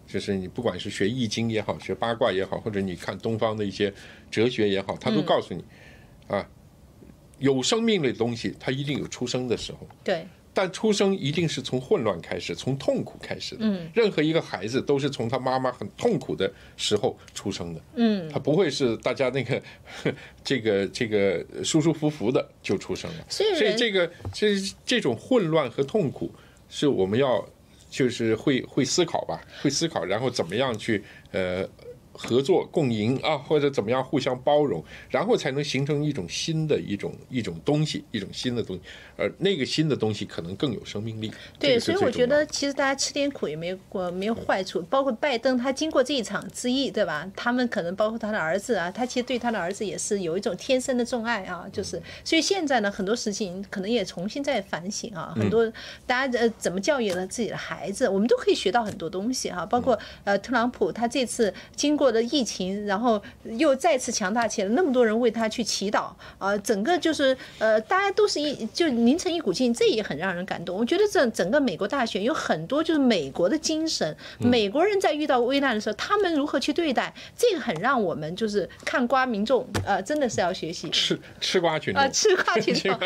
Speaker 1: 就是你不管是学易经也好，学八卦也好，或者你看东方的一些哲学也好，它都告诉你，啊，有生命的东西它一定有出生的时候，
Speaker 2: 对，
Speaker 1: 但出生一定是从混乱开始，从痛苦开始的。嗯，任何一个孩子都是从他妈妈很痛苦的时候出生的。嗯，他不会是大家那个 [LAUGHS] 这个这个舒舒服服的就出生了。
Speaker 2: 所以
Speaker 1: 所以这个这这种混乱和痛苦，是我们要就是会会思考吧，会思考，然后怎么样去呃合作共赢啊，或者怎么样互相包容，然后才能形成一种新的一种一种东西，一种新的东西。而那个新的东西可能更有生命力。
Speaker 2: 对，所以我觉得其实大家吃点苦也没过没有坏处。包括拜登，他经过这一场之役，对吧？他们可能包括他的儿子啊，他其实对他的儿子也是有一种天生的重爱啊，就是所以现在呢，很多事情可能也重新在反省啊，很多大家呃怎么教育了自己的孩子，我们都可以学到很多东西哈。包括呃特朗普他这次经过的疫情，然后又再次强大起来，那么多人为他去祈祷啊，整个就是呃大家都是一就你。形成一股劲，这也很让人感动。我觉得这整个美国大选有很多就是美国的精神，美国人在遇到危难的时候，他们如何去对待，这个很让我们就是看瓜民众呃，真的是要学习。
Speaker 1: 吃吃瓜群众
Speaker 2: 啊，[LAUGHS] 吃瓜群众，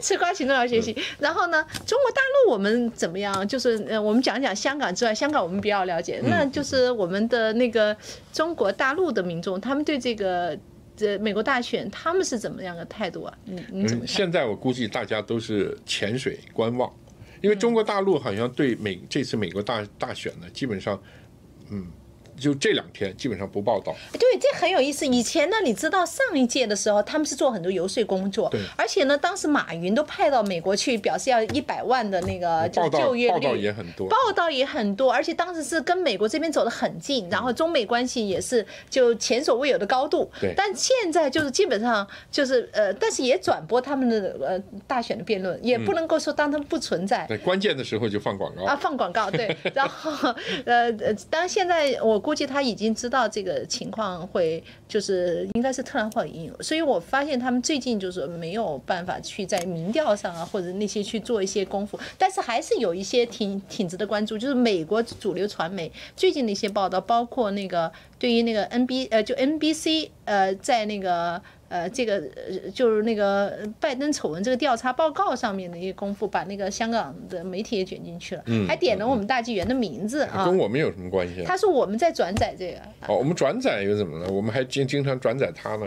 Speaker 2: 吃瓜群众要学习。[LAUGHS] 然后呢，中国大陆我们怎么样？就是呃，我们讲讲香港之外，香港我们比较了解，那就是我们的那个中国大陆的民众，他们对这个。这美国大选，他们是怎么样的态度啊？你你怎么
Speaker 1: 现在我估计大家都是潜水观望，因为中国大陆好像对美这次美国大大选呢，基本上，嗯。就这两天基本上不报道。
Speaker 2: 对，这很有意思。以前呢，你知道上一届的时候，他们是做很多游说工作。
Speaker 1: 对。
Speaker 2: 而且呢，当时马云都派到美国去，表示要一百万的那个就就业率。
Speaker 1: 报道也很多。
Speaker 2: 报道也很多，而且当时是跟美国这边走得很近，然后中美关系也是就前所未有的高度。
Speaker 1: 对。
Speaker 2: 但现在就是基本上就是呃，但是也转播他们的呃大选的辩论，也不能够说当他们不存在。
Speaker 1: 对，关键的时候就放广告。啊，
Speaker 2: 放广告对。然后呃呃，当然现在我估估计他已经知道这个情况会就是应该是特朗普赢，所以我发现他们最近就是没有办法去在民调上啊或者那些去做一些功夫，但是还是有一些挺挺值得关注，就是美国主流传媒最近的一些报道，包括那个对于那个 N B 呃就 N B C 呃在那个。呃，这个就是那个拜登丑闻这个调查报告上面的一些功夫，把那个香港的媒体也卷进去了，还点了我们大纪元的名字啊。
Speaker 1: 跟我们有什么关系？
Speaker 2: 他说我们在转载这个。
Speaker 1: 哦，我们转载又怎么了？我们还经经常转载他呢。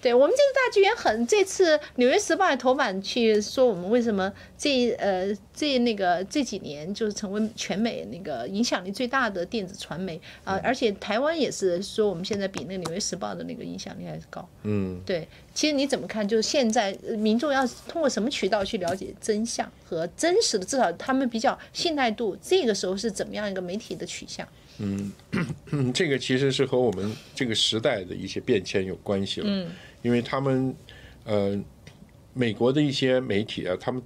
Speaker 2: 对，我们这个大纪元很，这次《纽约时报》头版去说我们为什么这呃这那个这几年就是成为全美那个影响力最大的电子传媒啊，而且台湾也是说我们现在比那个《纽约时报》的那个影响力还是高。
Speaker 1: 嗯，
Speaker 2: 对。其实你怎么看？就是现在民众要通过什么渠道去了解真相和真实的，至少他们比较信赖度，这个时候是怎么样一个媒体的取向？
Speaker 1: 嗯，[COUGHS] 这个其实是和我们这个时代的一些变迁有关系了。嗯，因为他们呃，美国的一些媒体啊，他们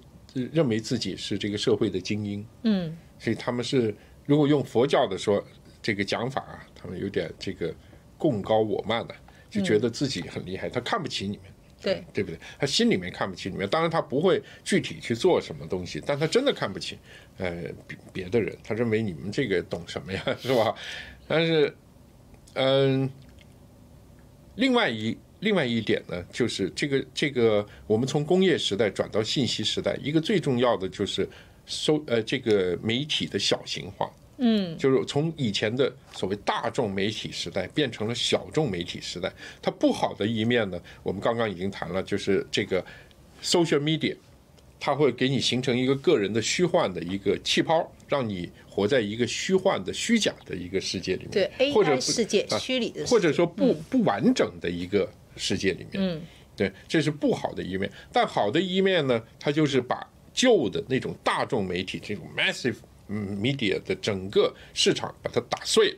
Speaker 1: 认为自己是这个社会的精英。
Speaker 2: 嗯，
Speaker 1: 所以他们是如果用佛教的说这个讲法啊，他们有点这个共高我慢的。就觉得自己很厉害，他看不起你们，
Speaker 2: 对
Speaker 1: 对不对？他心里面看不起你们，当然他不会具体去做什么东西，但他真的看不起，呃，别别的人，他认为你们这个懂什么呀，[LAUGHS] 是吧？但是，嗯，另外一另外一点呢，就是这个这个，我们从工业时代转到信息时代，一个最重要的就是收呃这个媒体的小型化。
Speaker 2: 嗯，
Speaker 1: 就是从以前的所谓大众媒体时代变成了小众媒体时代。它不好的一面呢，我们刚刚已经谈了，就是这个 social media，它会给你形成一个个人的虚幻的一个气泡，让你活在一个虚幻的虚假的一个世界里面，
Speaker 2: 对，
Speaker 1: 或者
Speaker 2: 世界虚拟的，
Speaker 1: 或者说不不完整的一个世界里面，
Speaker 2: 嗯，
Speaker 1: 对，这是不好的一面。但好的一面呢，它就是把旧的那种大众媒体这种 massive。嗯，media 的整个市场把它打碎了。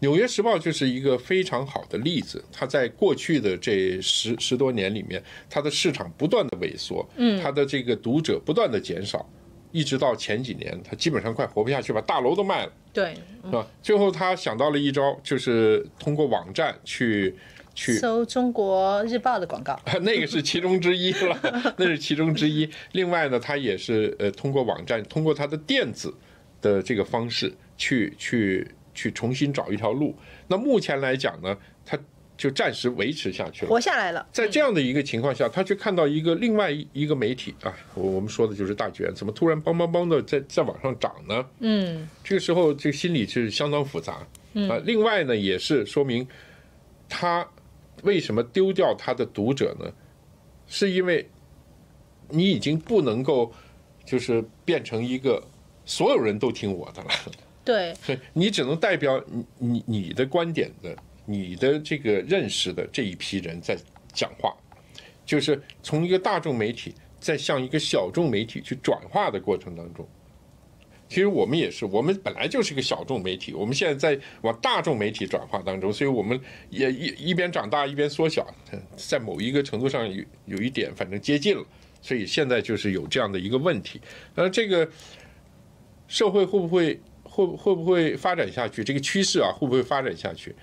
Speaker 1: 纽约时报就是一个非常好的例子。它在过去的这十十多年里面，它的市场不断的萎缩，
Speaker 2: 嗯，
Speaker 1: 它的这个读者不断的减少，一直到前几年，它基本上快活不下去，把大楼都卖了，
Speaker 2: 对，
Speaker 1: 是吧？最后他想到了一招，就是通过网站去。去
Speaker 2: 搜《中国日报》的广告，[LAUGHS]
Speaker 1: 那个是其中之一了，[LAUGHS] 那是其中之一。另外呢，他也是呃通过网站，通过他的电子的这个方式去去去重新找一条路。那目前来讲呢，他就暂时维持下去了，
Speaker 2: 活下来了。
Speaker 1: 在这样的一个情况下，他却看到一个另外一个媒体啊，我我们说的就是大卷，怎么突然梆梆梆的在在往上涨呢？
Speaker 2: 嗯，
Speaker 1: 这个时候这个心理是相当复杂啊。另外呢，也是说明他。为什么丢掉他的读者呢？是因为你已经不能够，就是变成一个所有人都听我的了。
Speaker 2: 对，[LAUGHS]
Speaker 1: 你只能代表你你你的观点的、你的这个认识的这一批人在讲话，就是从一个大众媒体在向一个小众媒体去转化的过程当中。其实我们也是，我们本来就是一个小众媒体，我们现在在往大众媒体转化当中，所以我们也一一边长大一边缩小，在某一个程度上有有一点反正接近了，所以现在就是有这样的一个问题。那这个社会会不会会会不会发展下去？这个趋势啊会不会发展下去？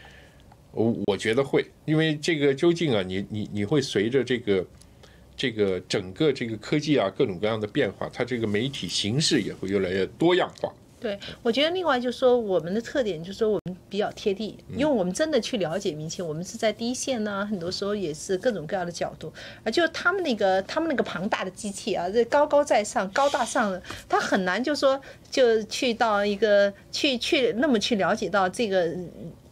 Speaker 1: 我我觉得会，因为这个究竟啊，你你你会随着这个。这个整个这个科技啊，各种各样的变化，它这个媒体形式也会越来越多样化。
Speaker 2: 对，我觉得另外就是说，我们的特点就是说我们比较贴地，因为我们真的去了解民情，我们是在第一线呢，很多时候也是各种各样的角度，而就他们那个他们那个庞大的机器啊，这高高在上、高大上的，他很难就说就去到一个去去那么去了解到这个。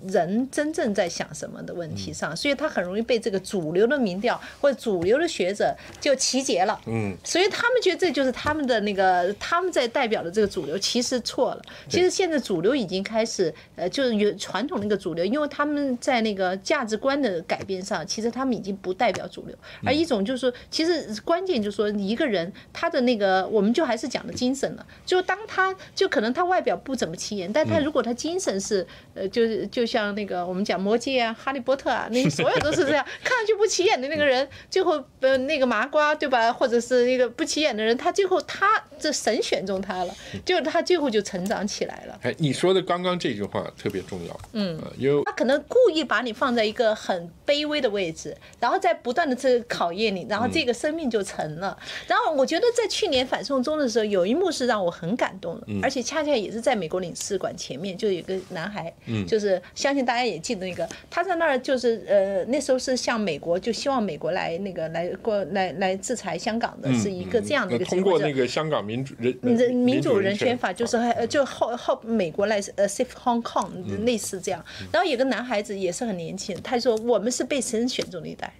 Speaker 2: 人真正在想什么的问题上，所以他很容易被这个主流的民调或者主流的学者就集结了。嗯，所以他们觉得这就是他们的那个他们在代表的这个主流，其实错了。其实现在主流已经开始，呃，就是有传统那个主流，因为他们在那个价值观的改变上，其实他们已经不代表主流。而一种就是说，其实关键就是说，一个人他的那个，我们就还是讲的精神了。就当他就可能他外表不怎么起眼，但他如果他精神是，呃，就是就像。像那个我们讲魔戒啊、哈利波特啊，那所有都是这样，[LAUGHS] 看上去不起眼的那个人，最后呃那个麻瓜对吧？或者是一个不起眼的人，他最后他这神选中他了，就他最后就成长起来了。
Speaker 1: 哎，你说的刚刚这句话特别重要，嗯，因为
Speaker 2: 他可能故意把你放在一个很卑微的位置，然后在不断的这考验你，然后这个生命就成了。然后我觉得在去年反送中的时候，有一幕是让我很感动的，而且恰恰也是在美国领事馆前面，就有个男孩，嗯，就是相信大家也记得那个，他在那儿就是呃，那时候是向美国，就希望美国来那个来过来来制裁香港的，是一个这样的一个
Speaker 1: 通过那个香港民主人
Speaker 2: 民主
Speaker 1: 人
Speaker 2: 权法，就是呃就后后美国来呃 Safe Hong Kong 类似这样。然后有个男孩子也是很年轻，他说我们是被神选中的一代。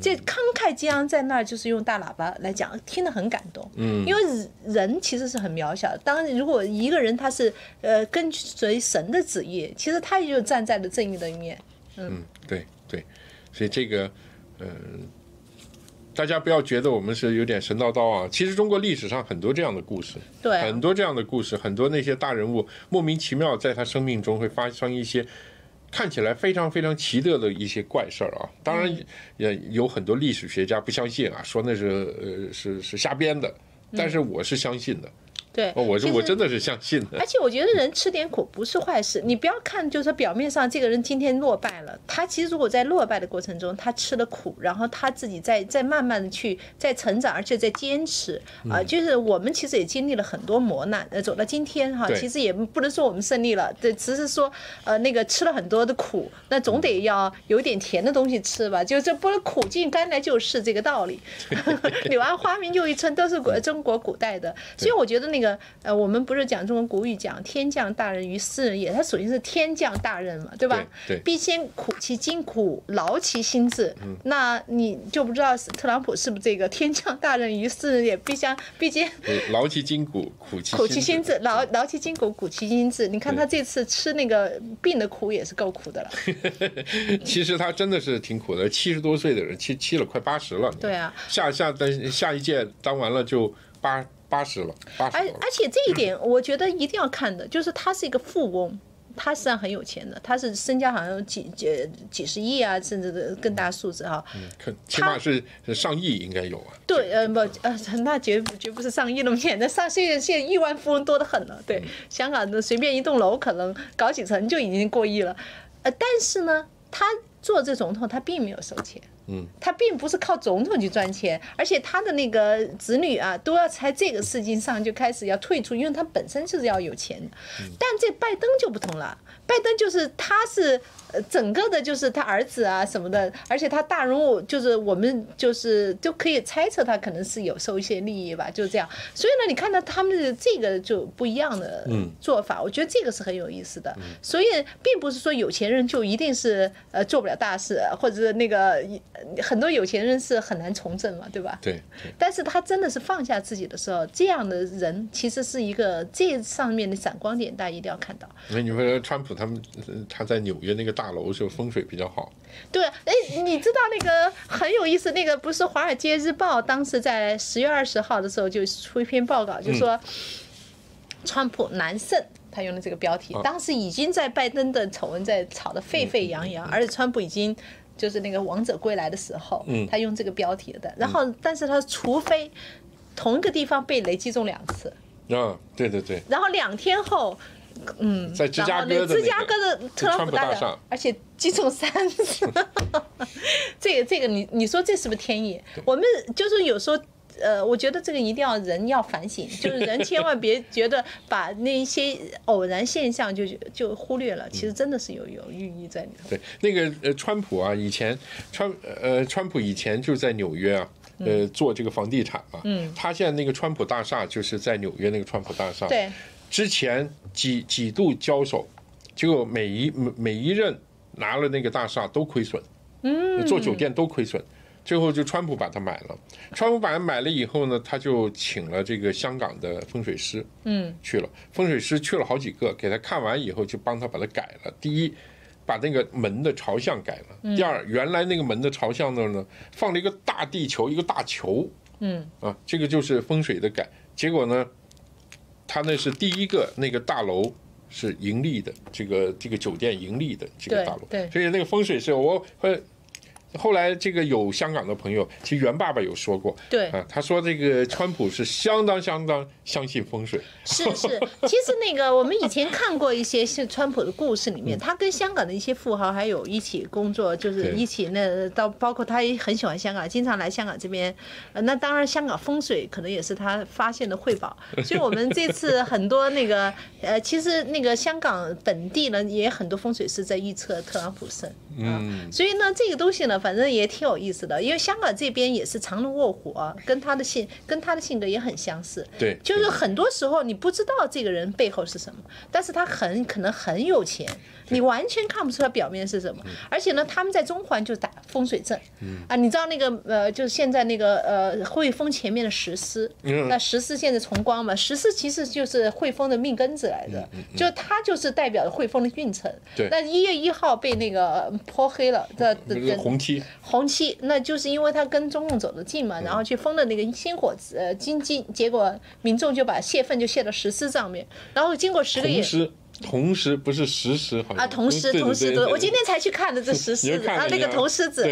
Speaker 2: 这慷慨激昂在那儿，就是用大喇叭来讲，听得很感动。嗯，因为人其实是很渺小的。当如果一个人他是呃跟随神的旨意，其实他也就站在了正义的一面。
Speaker 1: 嗯，对对，所以这个嗯，大家不要觉得我们是有点神叨叨啊。其实中国历史上很多这样的故事，
Speaker 2: 对，
Speaker 1: 很多这样的故事，很多那些大人物莫名其妙在他生命中会发生一些。看起来非常非常奇特的一些怪事儿啊，当然也有很多历史学家不相信啊，说那是呃是是瞎编的，但是我是相信的。
Speaker 2: 对，
Speaker 1: 我是我真的是相信的。
Speaker 2: 而且我觉得人吃点苦不是坏事。你不要看，就是表面上这个人今天落败了，他其实如果在落败的过程中，他吃了苦，然后他自己在在慢慢的去在成长，而且在坚持啊。就是我们其实也经历了很多磨难，呃，走到今天哈，其实也不能说我们胜利了，对，只是说呃那个吃了很多的苦，那总得要有点甜的东西吃吧。就这不能苦尽甘来就是这个道理。[LAUGHS] [LAUGHS] 柳暗花明又一村都是国中国古代的，所以我觉得那个。呃，我们不是讲中国古语讲“天降大任于斯人也”，他首先是天降大任嘛，对吧？
Speaker 1: 对，
Speaker 2: 必先苦其筋骨，劳其心志。嗯，那你就不知道特朗普是不是这个“天降大任于斯人也”，必将必先
Speaker 1: 劳其筋骨，苦其
Speaker 2: 苦其心
Speaker 1: 志，
Speaker 2: 劳劳其筋骨，苦其心志。你看他这次吃那个病的苦也是够苦的了。[LAUGHS]
Speaker 1: 其实他真的是挺苦的，七十多岁的人，七七了快八十了。
Speaker 2: 对啊，
Speaker 1: 下下等下一届当完了就八。八十了，而
Speaker 2: 而且这一点我觉得一定要看的，就是他是一个富翁，他实际上很有钱的，他是身家好像几几几十亿啊，甚至的更大数字哈。
Speaker 1: 嗯，起码是上亿应该有啊。
Speaker 2: 对，呃不呃，那绝绝不是上亿那么简单，上现在现在亿万富翁多得很了。对，香港的随便一栋楼可能搞几层就已经过亿了，呃，但是呢，他做这总统他并没有收钱。嗯，他并不是靠总统去赚钱，而且他的那个子女啊，都要在这个事情上就开始要退出，因为他本身就是要有钱的。但这拜登就不同了，拜登就是他是。整个的就是他儿子啊什么的，而且他大人物就是我们就是就可以猜测他可能是有收一些利益吧，就这样。所以呢，你看到他们的这个就不一样的做法，我觉得这个是很有意思的。所以并不是说有钱人就一定是呃做不了大事，或者是那个呃很多有钱人是很难从政嘛，对吧？
Speaker 1: 对对，
Speaker 2: 但是他真的是放下自己的时候，这样的人其实是一个这上面的闪光点，大家一定要看到。
Speaker 1: 那你说川普他们呃他在纽约那个大楼就风水比较好，
Speaker 2: 对，哎，你知道那个很有意思，那个不是《华尔街日报》当时在十月二十号的时候就出一篇报告，就说川普难胜。他用的这个标题，当时已经在拜登的丑闻在吵得沸沸扬扬，而且川普已经就是那个王者归来的时候，他用这个标题的。然后，但是他除非同一个地方被雷击中两次，
Speaker 1: 啊，对对对，
Speaker 2: 然后两天后，嗯，
Speaker 1: 在芝加哥的
Speaker 2: 那个芝加哥的特朗普大厦，而且击中三次，[LAUGHS] 这个这个你你说这是不是天意？我们就是有时候。呃，我觉得这个一定要人要反省，[LAUGHS] 就是人千万别觉得把那一些偶然现象就就忽略了，其实真的是有有寓意在里头。
Speaker 1: 对，那个呃，川普啊，以前川呃，川普以前就在纽约啊，呃，做这个房地产嘛。嗯。他现在那个川普大厦就是在纽约那个川普大厦。
Speaker 2: 对。
Speaker 1: 之前几几度交手，结果每一每每一任拿了那个大厦都亏损。嗯。做酒店都亏损。最后就川普把它买了，川普把它买了以后呢，他就请了这个香港的风水师，
Speaker 2: 嗯，
Speaker 1: 去了，风水师去了好几个，给他看完以后就帮他把它改了。第一，把那个门的朝向改了；第二，原来那个门的朝向那儿呢，放了一个大地球，一个大球，
Speaker 2: 嗯，
Speaker 1: 啊，这个就是风水的改。结果呢，他那是第一个那个大楼是盈利的，这个这个酒店盈利的这个大楼，
Speaker 2: 对。
Speaker 1: 所以那个风水师我会。后来这个有香港的朋友，其实袁爸爸有说过，
Speaker 2: 对
Speaker 1: 啊，他说这个川普是相当相当相信风水，
Speaker 2: 是是，其实那个我们以前看过一些是川普的故事里面，[LAUGHS] 他跟香港的一些富豪还有一起工作，就是一起那到包括他也很喜欢香港，经常来香港这边。呃那当然，香港风水可能也是他发现的瑰宝。所以我们这次很多那个呃，其实那个香港本地呢也很多风水师在预测特朗普胜。嗯，所以呢，这个东西呢，反正也挺有意思的，因为香港这边也是藏龙卧虎啊，跟他的性跟他的性格也很相似。
Speaker 1: 对
Speaker 2: 就是很多时候你不知道这个人背后是什么，但是他很可能很有钱，你完全看不出来表面是什么。而且呢，他们在中环就打风水阵，啊，你知道那个呃，就是现在那个呃汇丰前面的石狮，那石狮现在重光嘛，石狮其实就是汇丰的命根子来的，就它就是代表汇丰的运程。
Speaker 1: 对。
Speaker 2: 那一月一号被那个泼黑了，这
Speaker 1: 这个红漆，
Speaker 2: 红漆，那就是因为它跟中共走得近嘛，然后去封了那个星火呃金鸡，结果民众就把泄愤就泄到石狮上面，然后经过十个月
Speaker 1: 同。时不是实时，好像。
Speaker 2: 啊，铜狮，
Speaker 1: 对
Speaker 2: 铜狮，
Speaker 1: 对对。
Speaker 2: 我今天才去看的这石狮子啊，那个铜狮子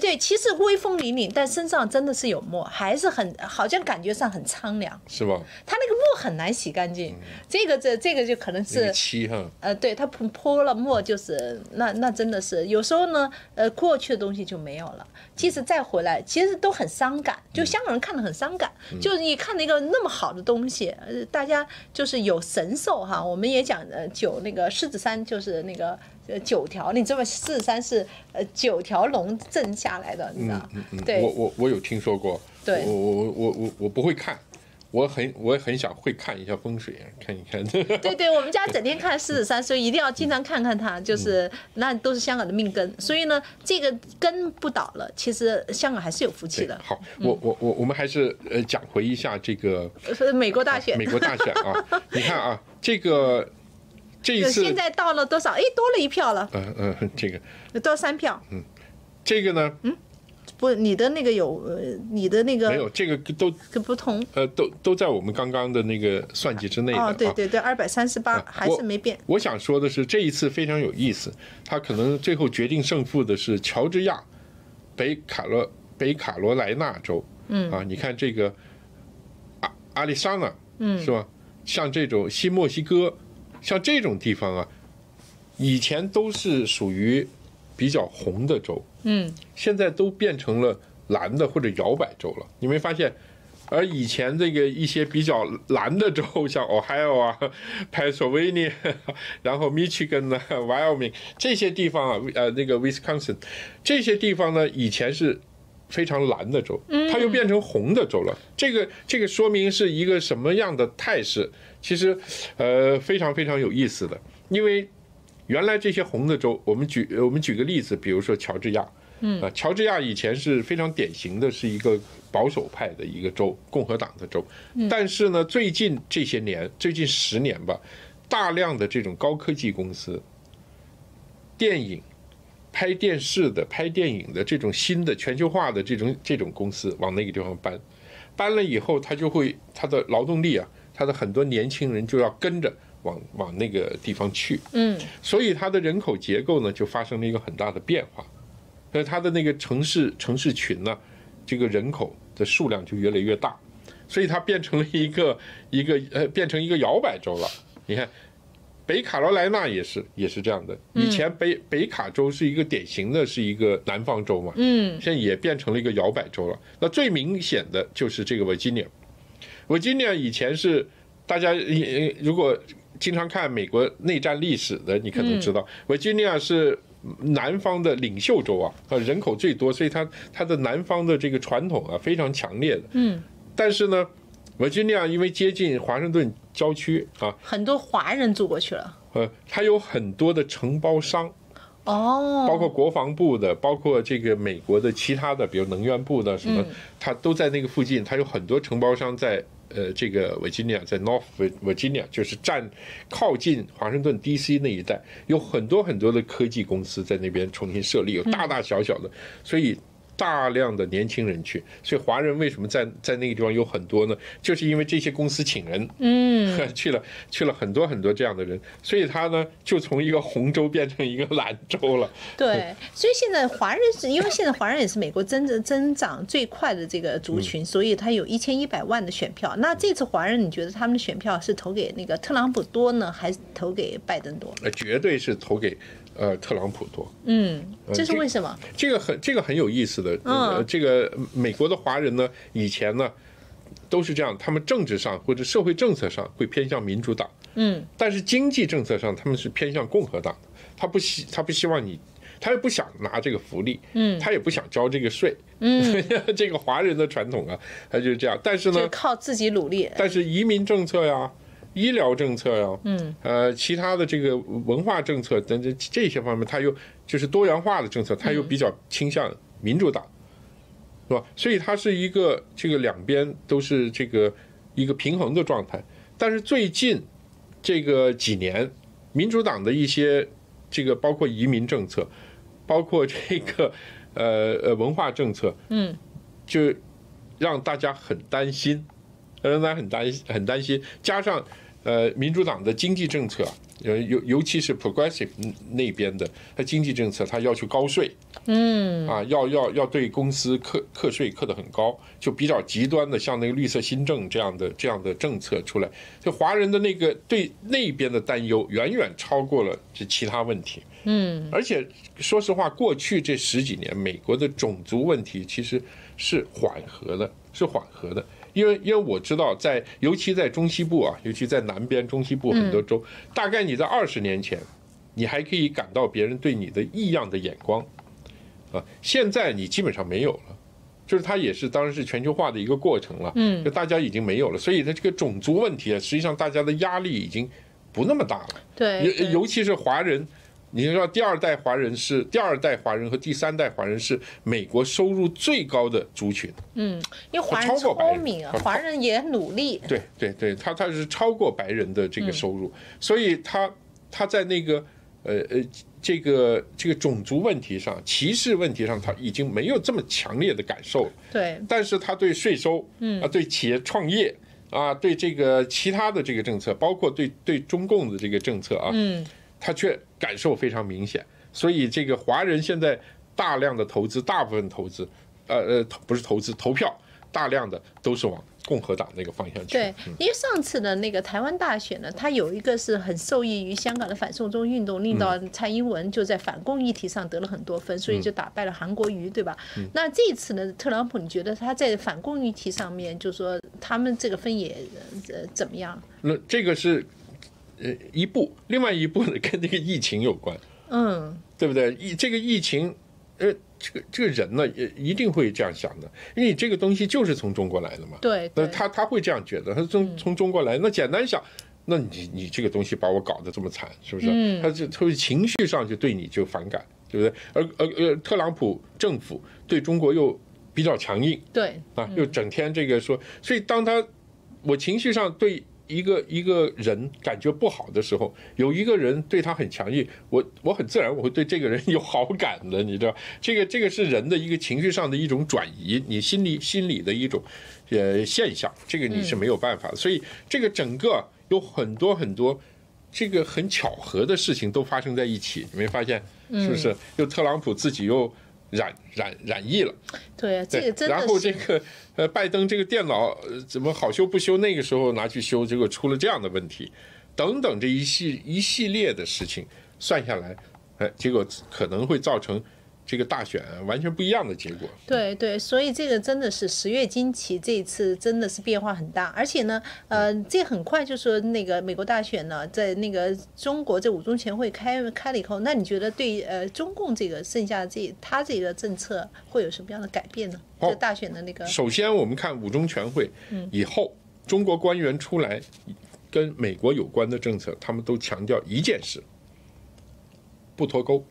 Speaker 1: 对，
Speaker 2: 其实威风凛凛，但身上真的是有墨，还是很好像感觉上很苍凉，
Speaker 1: 是吧？
Speaker 2: 它那个墨很难洗干净，这个这这个就可能是
Speaker 1: 漆哈，
Speaker 2: 呃，对它泼泼了墨，就是那那真的是有时候呢，呃，过去的东西就没有了，即使再回来，其实都很伤感。就香港人看的很伤感，就是你看那个那么好的东西，呃，大家就是有神兽哈，我们也讲呃九那个狮子山就是那个呃九条，你知道吗？狮子山是呃九条龙镇下来的，你知道？对
Speaker 1: 我我我有听说过，
Speaker 2: 对
Speaker 1: 我我我我我我不会看，我很我也很想会看一下风水，看一看。[LAUGHS]
Speaker 2: 对对，我们家整天看狮子山，所以一定要经常看看它，就是那都是香港的命根。所以呢，这个根不倒了，其实香港还是有福气的。
Speaker 1: 好，我我我我们还是呃讲回一下这个
Speaker 2: 呃美国大选，
Speaker 1: 美国大选啊，[LAUGHS] 你看啊，这个这一次
Speaker 2: 现在到了多少？哎，多了一票了，
Speaker 1: 嗯嗯这个
Speaker 2: 多三票。
Speaker 1: 嗯这个呢嗯
Speaker 2: 不，你的那个有，呃你的那个
Speaker 1: 没有，这个都
Speaker 2: 跟不同。
Speaker 1: 呃都都在我们刚刚的那个算计之内的
Speaker 2: 哦，对
Speaker 1: 啊。
Speaker 2: 对对，二百三十八还是没变。
Speaker 1: 我想说的是，这一次非常有意思，他可能最后决定胜负的是乔治亚、北卡罗北卡罗来纳州。嗯啊，你看这个阿阿里桑那，嗯，是吧？像这种新墨西哥，像这种地方啊，以前都是属于比较红的州，
Speaker 2: 嗯，
Speaker 1: 现在都变成了蓝的或者摇摆州了。你没发现？而以前这个一些比较蓝的州，像 Ohio 啊、Pennsylvania，[LAUGHS] 然后 Michigan 呢、Wyoming 这些地方啊，呃，那个 Wisconsin 这些地方呢，以前是非常蓝的州，它又变成红的州了。这个这个说明是一个什么样的态势？其实，呃，非常非常有意思的，因为原来这些红的州，我们举我们举个例子，比如说乔治亚，嗯。啊，乔治亚以前是非常典型的是一个保守派的一个州，共和党的州。但是呢，最近这些年，最近十年吧，大量的这种高科技公司、电影、拍电视的、拍电影的这种新的全球化的这种这种公司往那个地方搬，搬了以后，他就会他的劳动力啊，他的很多年轻人就要跟着。往往那个地方去，
Speaker 2: 嗯，
Speaker 1: 所以它的人口结构呢就发生了一个很大的变化，所以它的那个城市城市群呢，这个人口的数量就越来越大，所以它变成了一个一个呃变成一个摇摆州了。你看，北卡罗来纳也是也是这样的，以前北北卡州是一个典型的是一个南方州嘛，
Speaker 2: 嗯，
Speaker 1: 现在也变成了一个摇摆州了。那最明显的就是这个维吉尼亚，维吉尼亚以前是大家如果。经常看美国内战历史的，你可能知道，维吉尼亚是南方的领袖州啊，呃，人口最多，所以它它的南方的这个传统啊非常强烈的。
Speaker 2: 嗯。
Speaker 1: 但是呢，维吉尼亚因为接近华盛顿郊区啊，
Speaker 2: 很多华人住过去了。
Speaker 1: 呃，它有很多的承包商。
Speaker 2: 哦。
Speaker 1: 包括国防部的，包括这个美国的其他的，比如能源部的什么，它都在那个附近，它有很多承包商在。呃，这个维吉尼亚在 North Virginia 就是站靠近华盛顿 D.C. 那一带，有很多很多的科技公司在那边重新设立，有大大小小的，所以。大量的年轻人去，所以华人为什么在在那个地方有很多呢？就是因为这些公司请人，
Speaker 2: 嗯，[LAUGHS]
Speaker 1: 去了去了很多很多这样的人，所以他呢就从一个红州变成一个蓝州了。
Speaker 2: 对，所以现在华人是因为现在华人也是美国增增增长最快的这个族群，所以他有一千一百万的选票。那这次华人，你觉得他们的选票是投给那个特朗普多呢，还是投给拜登多？
Speaker 1: 呃，绝对是投给。呃，特朗普多，
Speaker 2: 嗯，这是为什么？
Speaker 1: 这个很，这个很有意思的。嗯，这个美国的华人呢，以前呢都是这样，他们政治上或者社会政策上会偏向民主党，
Speaker 2: 嗯，
Speaker 1: 但是经济政策上他们是偏向共和党的。他不希，他不希望你，他也不想拿这个福利，
Speaker 2: 嗯，
Speaker 1: 他也不想交这个税，
Speaker 2: 嗯，[LAUGHS]
Speaker 1: 这个华人的传统啊，他就是这样。但是呢，
Speaker 2: 靠自己努力。
Speaker 1: 但是移民政策呀。医疗政策呀，
Speaker 2: 嗯，
Speaker 1: 呃，其他的这个文化政策等等这些方面，它又就是多元化的政策，它又比较倾向民主党，是吧？所以它是一个这个两边都是这个一个平衡的状态。但是最近这个几年，民主党的一些这个包括移民政策，包括这个 [LAUGHS] 呃呃文化政策，
Speaker 2: 嗯，
Speaker 1: 就让大家很担心，让大家很担很担心，加上。呃，民主党的经济政策，呃，尤尤其是 progressive 那边的，它经济政策，它要求高税，
Speaker 2: 嗯，
Speaker 1: 啊，要要要对公司课课税课得很高，就比较极端的，像那个绿色新政这样的这样的政策出来，就华人的那个对那边的担忧远远超过了这其他问题，
Speaker 2: 嗯，
Speaker 1: 而且说实话，过去这十几年，美国的种族问题其实是缓和的，是缓和的。因为因为我知道，在尤其在中西部啊，尤其在南边中西部很多州，大概你在二十年前，你还可以感到别人对你的异样的眼光，啊，现在你基本上没有了，就是它也是当然是全球化的一个过程了，
Speaker 2: 嗯，
Speaker 1: 就大家已经没有了，所以它这个种族问题啊，实际上大家的压力已经不那么大了，
Speaker 2: 对，
Speaker 1: 尤尤其是华人。你知道第二代华人是第二代华人和第三代华人是美国收入最高的族群。
Speaker 2: 嗯，因为华人聪明啊，华人也努力。
Speaker 1: 对对对，他他是超过白人的这个收入，所以他他在那个呃呃这个这个种族问题上、歧视问题上，他已经没有这么强烈的感受了。
Speaker 2: 对，
Speaker 1: 但是他对税收，
Speaker 2: 嗯
Speaker 1: 啊，对企业创业啊，对这个其他的这个政策，包括对对中共的这个政策啊，
Speaker 2: 嗯。
Speaker 1: 他却感受非常明显，所以这个华人现在大量的投资，大部分投资，呃呃，不是投资，投票，大量的都是往共和党那个方向去。
Speaker 2: 对，因为上次的那个台湾大选呢，他有一个是很受益于香港的反送中运动，令到蔡英文就在反共议题上得了很多分，所以就打败了韩国瑜，对吧？那这次呢，特朗普，你觉得他在反共议题上面，就说他们这个分也呃怎么样？
Speaker 1: 那这个是。呃，一步，另外一步呢，跟这个疫情有关，
Speaker 2: 嗯，
Speaker 1: 对不对？疫这个疫情，呃，这个这个人呢，也一定会这样想的，因为你这个东西就是从中国来的嘛，
Speaker 2: 对，
Speaker 1: 那他他会这样觉得，他从从中国来，那简单想，那你你这个东西把我搞得这么惨，是不是？他就他情绪上就对你就反感，对不对？而而呃，特朗普政府对中国又比较强硬
Speaker 2: 对，
Speaker 1: 啊，又整天这个说，所以当他我情绪上对一个一个人感觉不好的时候，有一个人对他很强硬，我我很自然我会对这个人有好感的，你知道，这个这个是人的一个情绪上的一种转移，你心里心理的一种呃现象，这个你是没有办法，所以这个整个有很多很多这个很巧合的事情都发生在一起，你没发现是不是？又特朗普自己又染染染疫了。
Speaker 2: 对啊，这个真的
Speaker 1: 然后这个呃，拜登这个电脑呃怎么好修不修？那个时候拿去修，结果出了这样的问题，等等这一系一系列的事情算下来，哎，结果可能会造成这个大选完全不一样的结果。
Speaker 2: 对对，所以这个真的是十月惊奇，这一次真的是变化很大，而且呢，呃，这很快就说那个美国大选呢，在那个中国这五中全会开开了以后，那你觉得对呃中共这个剩下这他这个政策会有什么样的改变呢？
Speaker 1: 好
Speaker 2: 这大选的那个
Speaker 1: 首先，我们看五中全会以后，中国官员出来跟美国有关的政策，他们都强调一件事：不脱钩。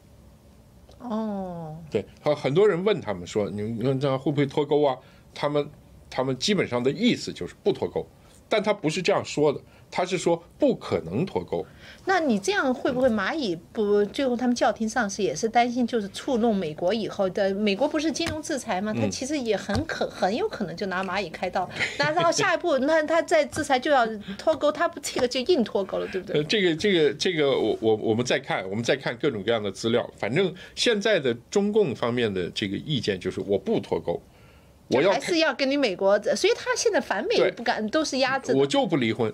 Speaker 2: 哦，
Speaker 1: 对，很很多人问他们说，你你们这样会不会脱钩啊？他们他们基本上的意思就是不脱钩，但他不是这样说的，他是说不可能脱钩。
Speaker 2: 那你这样会不会蚂蚁不最后他们叫停上市也是担心就是触弄美国以后的美国不是金融制裁吗？
Speaker 1: 嗯
Speaker 2: 他其实也很可很有可能就拿蚂蚁开刀，那然后下一步那他再制裁就要脱钩，他不这个就硬脱钩了，对不对
Speaker 1: 呃，？这个这个这个，我我我们再看，我们再看各种各样的资料。反正现在的中共方面的这个意见就是我不脱钩，我要
Speaker 2: 还是要跟你美国，所以他现在反美
Speaker 1: 对
Speaker 2: 不敢，都是压制。
Speaker 1: 我就不离婚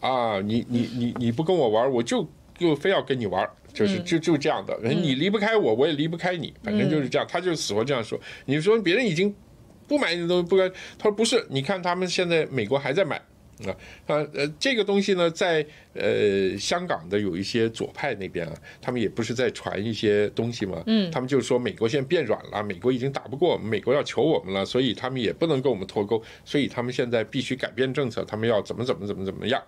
Speaker 1: 啊！你你你你不跟我玩，我就就非要跟你玩，就是就就这样的。你离不开我，我也离不开你，反正就是这样。他就死活这样说。你说别人已经不买你的东西，不该，他说不是，你看他们现在美国还在买。啊，啊呃，这个东西呢，在呃香港的有一些左派那边啊，他们也不是在传一些东西嘛，嗯，他们就说美国现在变软了，美国已经打不过我们，美国要求我们了，所以他们也不能跟我们脱钩，所以他们现在必须改变政策，他们要怎么怎么怎么怎么样，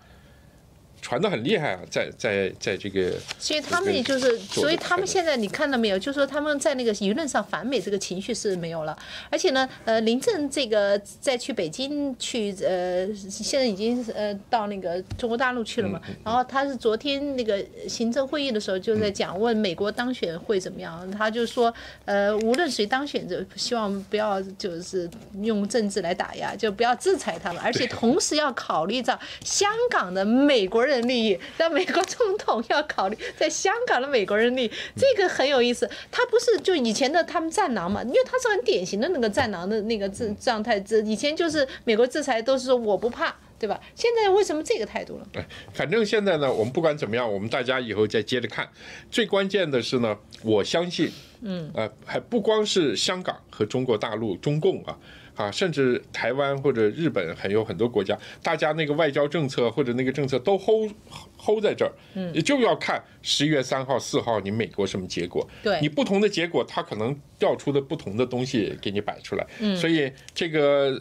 Speaker 1: 传的很厉害啊，在在在这个
Speaker 2: 所以他们也就是，所以他们现在你看到没有，就是说他们在那个舆论上反美这个情绪是没有了，而且呢，呃，林郑这个再去北京去，呃，现在已经呃到那个中国大陆去了嘛，然后他是昨天那个行政会议的时候就在讲问美国当选会怎么样，他就说，呃，无论谁当选，就希望不要就是用政治来打压，就不要制裁他们，而且同时要考虑到香港的美国人利益，让美国总统要考虑在香港的美国人利益，这个很有意思。他不是就以前的他们战狼嘛，因为他是很典型的那个战狼的那个状状态，这以前就是美国制裁都是说我不怕。对吧？现在为什么这个态度了？
Speaker 1: 反正现在呢，我们不管怎么样，我们大家以后再接着看。最关键的是呢，我相信，嗯，呃，还不光是香港和中国大陆、中共啊，啊，甚至台湾或者日本，还有很多国家，大家那个外交政策或者那个政策都 hold hold 在这儿，嗯，也就要看十一月三号、四号你美国什么结果。
Speaker 2: 对
Speaker 1: 你不同的结果，它可能调出的不同的东西给你摆出来。嗯，所以这个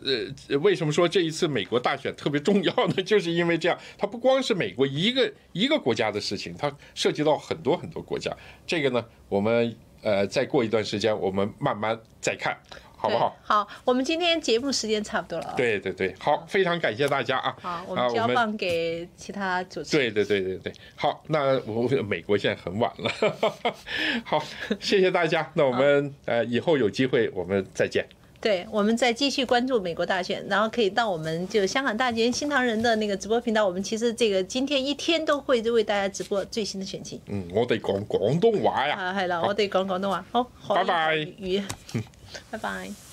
Speaker 1: 呃，为什么说这一次美国大选特别重要呢？[LAUGHS] 就是因为这样，它不光是美国一个一个国家的事情，它涉及到很多很多国家。这个呢，我们呃再过一段时间，我们慢慢再看，好不好？
Speaker 2: 好，我们今天节目时间差不多了啊。
Speaker 1: 对对对，好，非常感谢大家啊！
Speaker 2: 好，我
Speaker 1: 啊
Speaker 2: 们交棒给其他主持人。
Speaker 1: 对对对对对，好，那我美国现在很晚了，[LAUGHS] 好，谢谢大家，那我们呃以后有机会我们再见。
Speaker 2: 对，我们再继续关注美国大选，然后可以到我们就香港大捷新唐人的那个直播频道，我们其实这个今天一天都会为大家直播最新的选情。
Speaker 1: 嗯，我哋講廣東話呀。
Speaker 2: 啊，係啦，我哋講廣東話，好，
Speaker 1: 拜拜
Speaker 2: 語，[LAUGHS] 拜拜。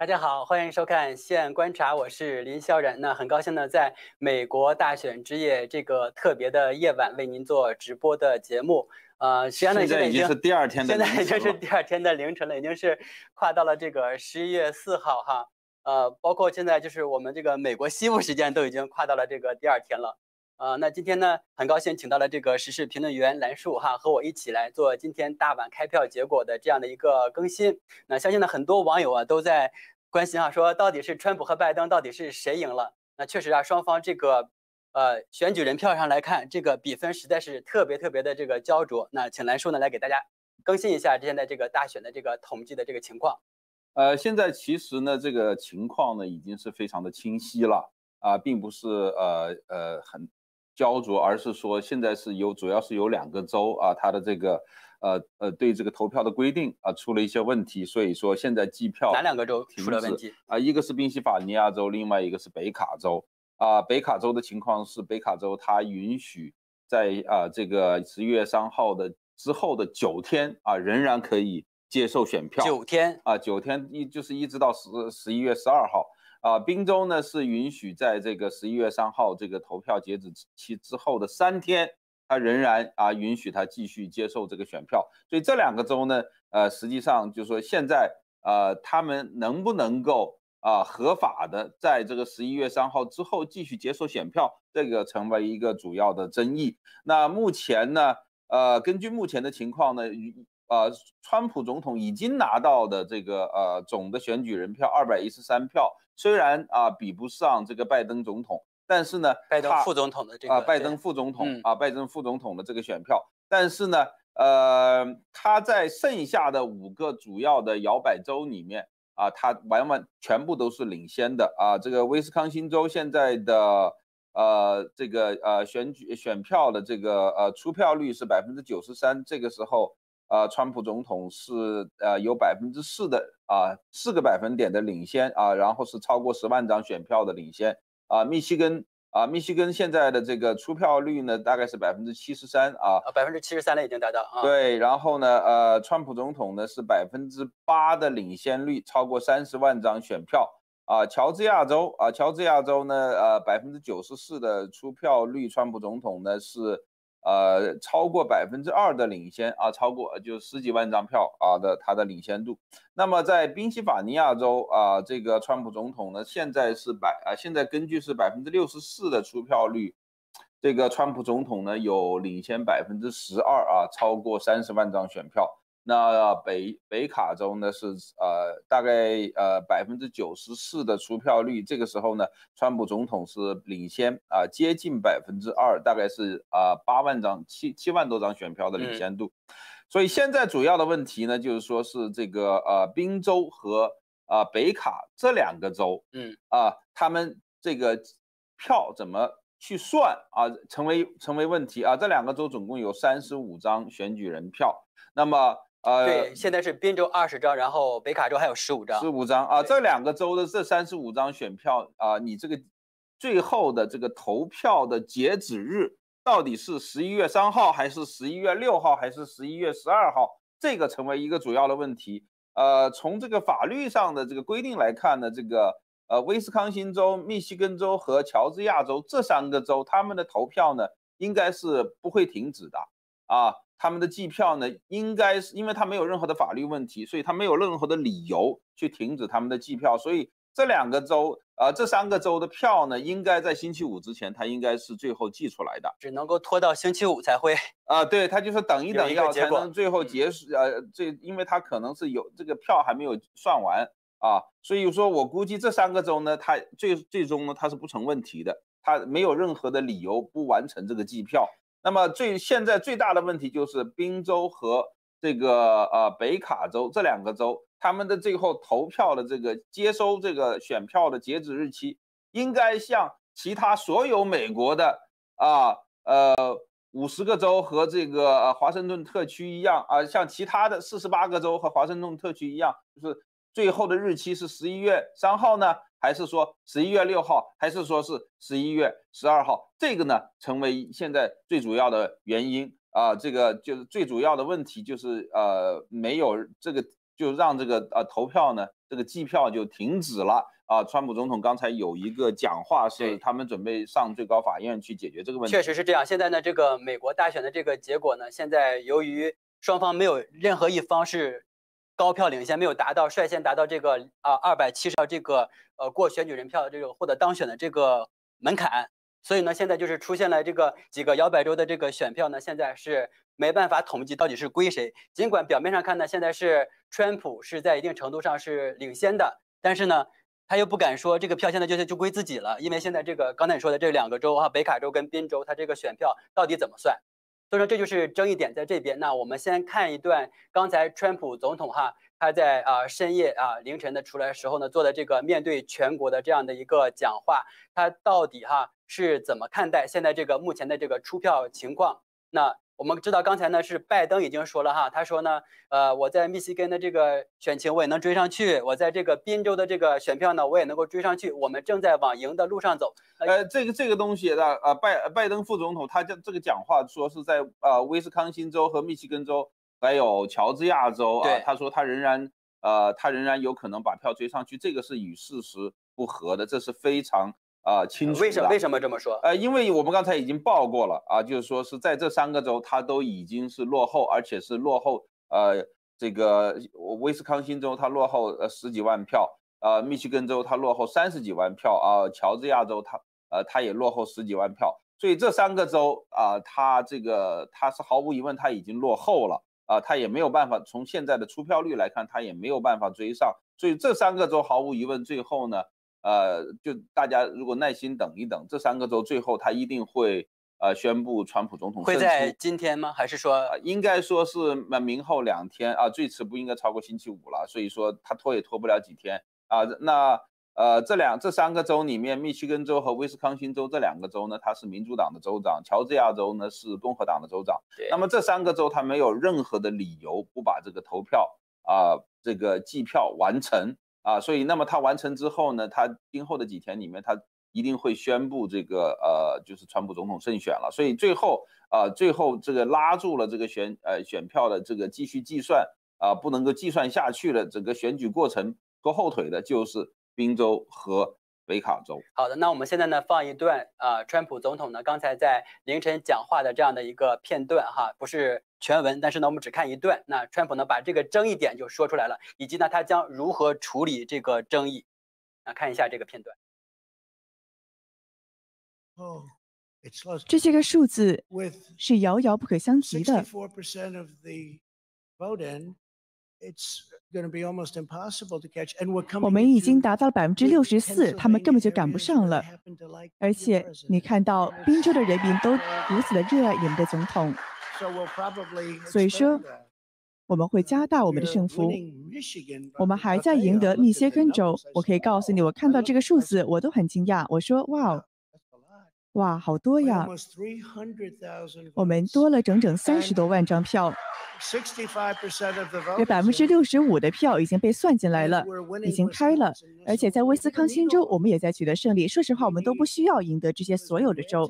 Speaker 3: 大家好，欢迎收看《西岸观察》，我是林萧然。那很高兴呢，在美国大选之夜这个特别的夜晚，为您做直播的节目。呃，实际上呢，
Speaker 4: 现在已经是第二天的，
Speaker 3: 现在已经是第二天的凌晨了，已经是跨到了这个十一月四号哈。呃，包括现在就是我们这个美国西部时间都已经跨到了这个第二天了。呃，那今天呢，很高兴请到了这个时事评论员兰树哈，和我一起来做今天大晚开票结果的这样的一个更新。那相信呢，很多网友啊都在关心啊，说到底是川普和拜登到底是谁赢了？那确实啊，双方这个呃选举人票上来看，这个比分实在是特别特别的这个焦灼。那请兰树呢来给大家更新一下现在这个大选的这个统计的这个情况。
Speaker 4: 呃，现在其实呢，这个情况呢已经是非常的清晰了啊，并不是呃呃很。焦灼，而是说现在是有主要是有两个州啊，它的这个呃呃对这个投票的规定啊出了一些问题，所以说现在计票
Speaker 3: 哪两个州出了问题
Speaker 4: 啊？一个是宾夕法尼亚州，另外一个是北卡州啊。北卡州的情况是，北卡州它允许在啊这个十一月三号的之后的九天啊，仍然可以接受选票。
Speaker 3: 九天
Speaker 4: 啊，九天一就是一直到十十一月十二号。啊，宾州呢是允许在这个十一月三号这个投票截止期之后的三天，他仍然啊允许他继续接受这个选票。所以这两个州呢，呃，实际上就是说现在呃，他们能不能够啊合法的在这个十一月三号之后继续接受选票，这个成为一个主要的争议。那目前呢，呃，根据目前的情况呢。呃，川普总统已经拿到的这个呃总的选举人票二百一十三票，虽然啊比不上这个拜登总统，但是呢，
Speaker 3: 拜登副总统的这个
Speaker 4: 啊拜登副总统啊拜登副总统的这个选票，但是呢，呃他在剩下的五个主要的摇摆州里面啊，他完完全部都是领先的啊。这个威斯康星州现在的呃这个呃选举选票的这个呃出票率是百分之九十三，这个时候。啊，川普总统是呃有百分之四的啊四个百分点的领先啊，然后是超过十万张选票的领先啊。密西根啊，密西根现在的这个出票率呢，大概是百分之七十三啊，
Speaker 3: 百分之七十三了已经达到啊。
Speaker 4: 对，然后呢，呃，川普总统呢是百分之八的领先率，超过三十万张选票啊。乔治亚州啊，乔治亚州呢，呃，百分之九十四的出票率，川普总统呢是。呃，超过百分之二的领先啊，超过就十几万张票啊的它的领先度。那么在宾夕法尼亚州啊，这个川普总统呢，现在是百啊，现在根据是百分之六十四的出票率，这个川普总统呢有领先百分之十二啊，超过三十万张选票。那北北卡州呢是呃大概呃百分之九十四的出票率，这个时候呢，川普总统是领先啊，接近百分之二，大概是啊八万张七七万多张选票的领先度。所以现在主要的问题呢，就是说是这个呃宾州和啊北卡这两个州，
Speaker 3: 嗯
Speaker 4: 啊他们这个票怎么去算啊，成为成为问题啊。这两个州总共有三十五张选举人票，那么。
Speaker 3: 呃，对，现在是宾州二十张，然后北卡州还有十五张，
Speaker 4: 十五张啊，这两个州的这三十五张选票啊，你这个最后的这个投票的截止日到底是十一月三号，还是十一月六号，还是十一月十二号？这个成为一个主要的问题。呃，从这个法律上的这个规定来看呢，这个呃，威斯康星州、密西根州和乔治亚州这三个州，他们的投票呢，应该是不会停止的啊。他们的计票呢，应该是因为他没有任何的法律问题，所以他没有任何的理由去停止他们的计票。所以这两个州，呃，这三个州的票呢，应该在星期五之前，他应该是最后计出来的。
Speaker 3: 只能够拖到星期五才会 [LAUGHS]
Speaker 4: 啊，对他就是等一等，要才能最后结束。呃，最因为他可能是有这个票还没有算完啊，所以说我估计这三个州呢，他最最终呢，他是不成问题的，他没有任何的理由不完成这个计票。那么最现在最大的问题就是宾州和这个呃北卡州这两个州，他们的最后投票的这个接收这个选票的截止日期，应该像其他所有美国的啊呃五十个州和这个华盛顿特区一样啊，像其他的四十八个州和华盛顿特区一样，就是最后的日期是十一月三号呢？还是说十一月六号，还是说是十一月十二号？这个呢，成为现在最主要的原因啊。这个就是最主要的问题，就是呃，没有这个，就让这个呃投票呢这个计票就停止了啊。川普总统刚才有一个讲话是他们准备上最高法院去解决这个问题。
Speaker 3: 确实是这样。现在呢，这个美国大选的这个结果呢，现在由于双方没有任何一方是高票领先，没有达到率先达到这个啊二百七十这个呃过选举人票的这个获得当选的这个门槛。所以呢，现在就是出现了这个几个摇摆州的这个选票呢，现在是没办法统计到底是归谁。尽管表面上看呢，现在是川普是在一定程度上是领先的，但是呢，他又不敢说这个票现在就就归自己了，因为现在这个刚才你说的这两个州啊，北卡州跟宾州，他这个选票到底怎么算？所以说这就是争议点在这边。那我们先看一段刚才川普总统哈他在啊深夜啊凌晨的出来时候呢做的这个面对全国的这样的一个讲话，他到底哈。是怎么看待现在这个目前的这个出票情况？那我们知道刚才呢是拜登已经说了哈，他说呢，呃，我在密西根的这个选情我也能追上去，我在这个宾州的这个选票呢我也能够追上去，我们正在往赢的路上走。
Speaker 4: 呃，这个这个东西呢，呃，拜拜登副总统他这这个讲话说是在呃威斯康星州和密西根州还有乔治亚州啊，他说他仍然呃他仍然有可能把票追上去，这个是与事实不合的，这是非常。啊，清楚
Speaker 3: 为什么为什么这么说？
Speaker 4: 呃，因为我们刚才已经报过了啊，就是说是在这三个州，它都已经是落后，而且是落后。呃，这个威斯康星州它落后呃十几万票，呃，密歇根州它落后三十几万票啊，乔治亚州它呃它也落后十几万票。所以这三个州啊，它这个它是毫无疑问它已经落后了啊，它也没有办法从现在的出票率来看，它也没有办法追上。所以这三个州毫无疑问最后呢。呃，就大家如果耐心等一等，这三个州最后他一定会呃宣布川普总统
Speaker 3: 会在今天吗？还是说
Speaker 4: 应该说是明后两天啊？最迟不应该超过星期五了，所以说他拖也拖不了几天啊。那呃这两这三个州里面，密歇根州和威斯康星州这两个州呢，他是民主党的州长，乔治亚州呢是共和党的州长。那么这三个州他没有任何的理由不把这个投票啊这个计票完成。啊，所以那么他完成之后呢，他今后的几天里面，他一定会宣布这个呃，就是川普总统胜选了。所以最后啊，最后这个拉住了这个选呃选票的这个继续计算啊，不能够计算下去了，整个选举过程拖后腿的就是宾州和。北卡州。
Speaker 3: 好的，那我们现在呢放一段啊，川普总统呢刚才在凌晨讲话的这样的一个片段哈，不是全文，但是呢我们只看一段。那川普呢把这个争议点就说出来了，以及呢他将如何处理这个争议。啊，看一下这个片段。
Speaker 5: 哦，这些个数字是遥遥不可相及的。我们已经达到了百分之六十四，他们根本就赶不上了。而且你看到宾州的人民都如此的热爱你们的总统，所以说我们会加大我们的胜负。我们还在赢得密歇根州。我可以告诉你，我看到这个数字，我都很惊讶。我说：“哇，哇，好多呀！我们多了整整三十多万张票。”有百分之六十五的票已经被算进来了，已经开了，而且在威斯康星州，我们也在取得胜利。说实话，我们都不需要赢得这些所有的州，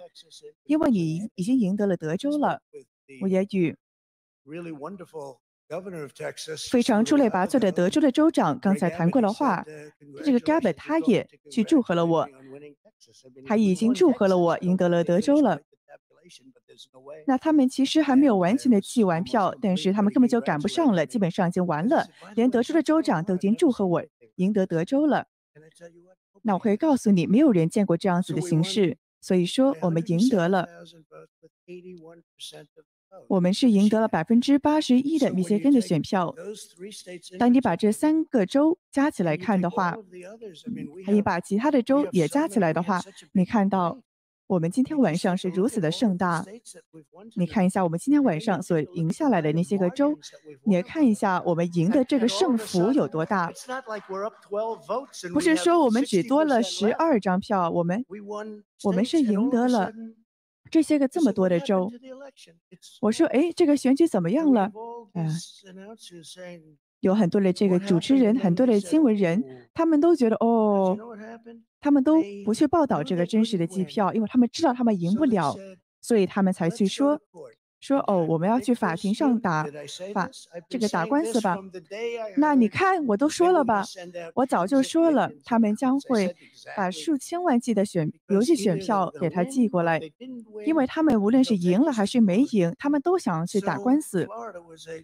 Speaker 5: 因为你已经赢得了德州了。我也与非常出类拔萃的德州的州长刚才谈过了话，这个 Gabbett 他也去祝贺了我，他已经祝贺了我赢得了德州了。那他们其实还没有完全的计完票，但是他们根本就赶不上了，基本上已经完了。连德州的州长都已经祝贺我赢得德州了。那我会告诉你，没有人见过这样子的形式，所以说我们赢得了。我们是赢得了百分之八十一的密歇根的选票。当你把这三个州加起来看的话，还你把其他的州也加起来的话，你看到。我们今天晚上是如此的盛大，你看一下我们今天晚上所赢下来的那些个州，你也看一下我们赢的这个胜幅有多大。不是说我们只多了十二张票，我们我们是赢得了这些个这么多的州。我说，哎，这个选举怎么样了？嗯。有很多的这个主持人，很多的新闻人，他们都觉得哦，他们都不去报道这个真实的机票，因为他们知道他们赢不了，所以他们才去说说哦，我们要去法庭上打法这个打官司吧？那你看，我都说了吧，我早就说了，他们将会把数千万计的选邮寄选票给他寄过来，因为他们无论是赢了还是没赢，他们都想要去打官司。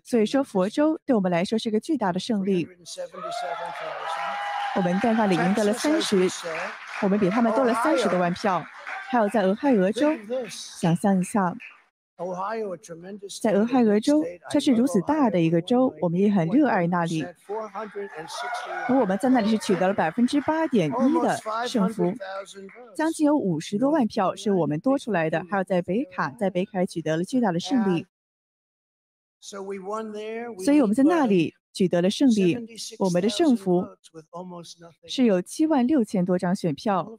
Speaker 5: 所以说，佛州对我们来说是个巨大的胜利。我们在那里赢得了三十，我们比他们多了三十多万票。还有在俄亥俄州，想象一下。在俄亥俄州，这是如此大的一个州，我们也很热爱那里。而我们在那里是取得了百分之八点一的胜负，将近有五十多万票是我们多出来的。还有在北卡，在北卡取得了巨大的胜利。所以我们在那里取得了胜利。我们的胜负是有七万六千多张选票，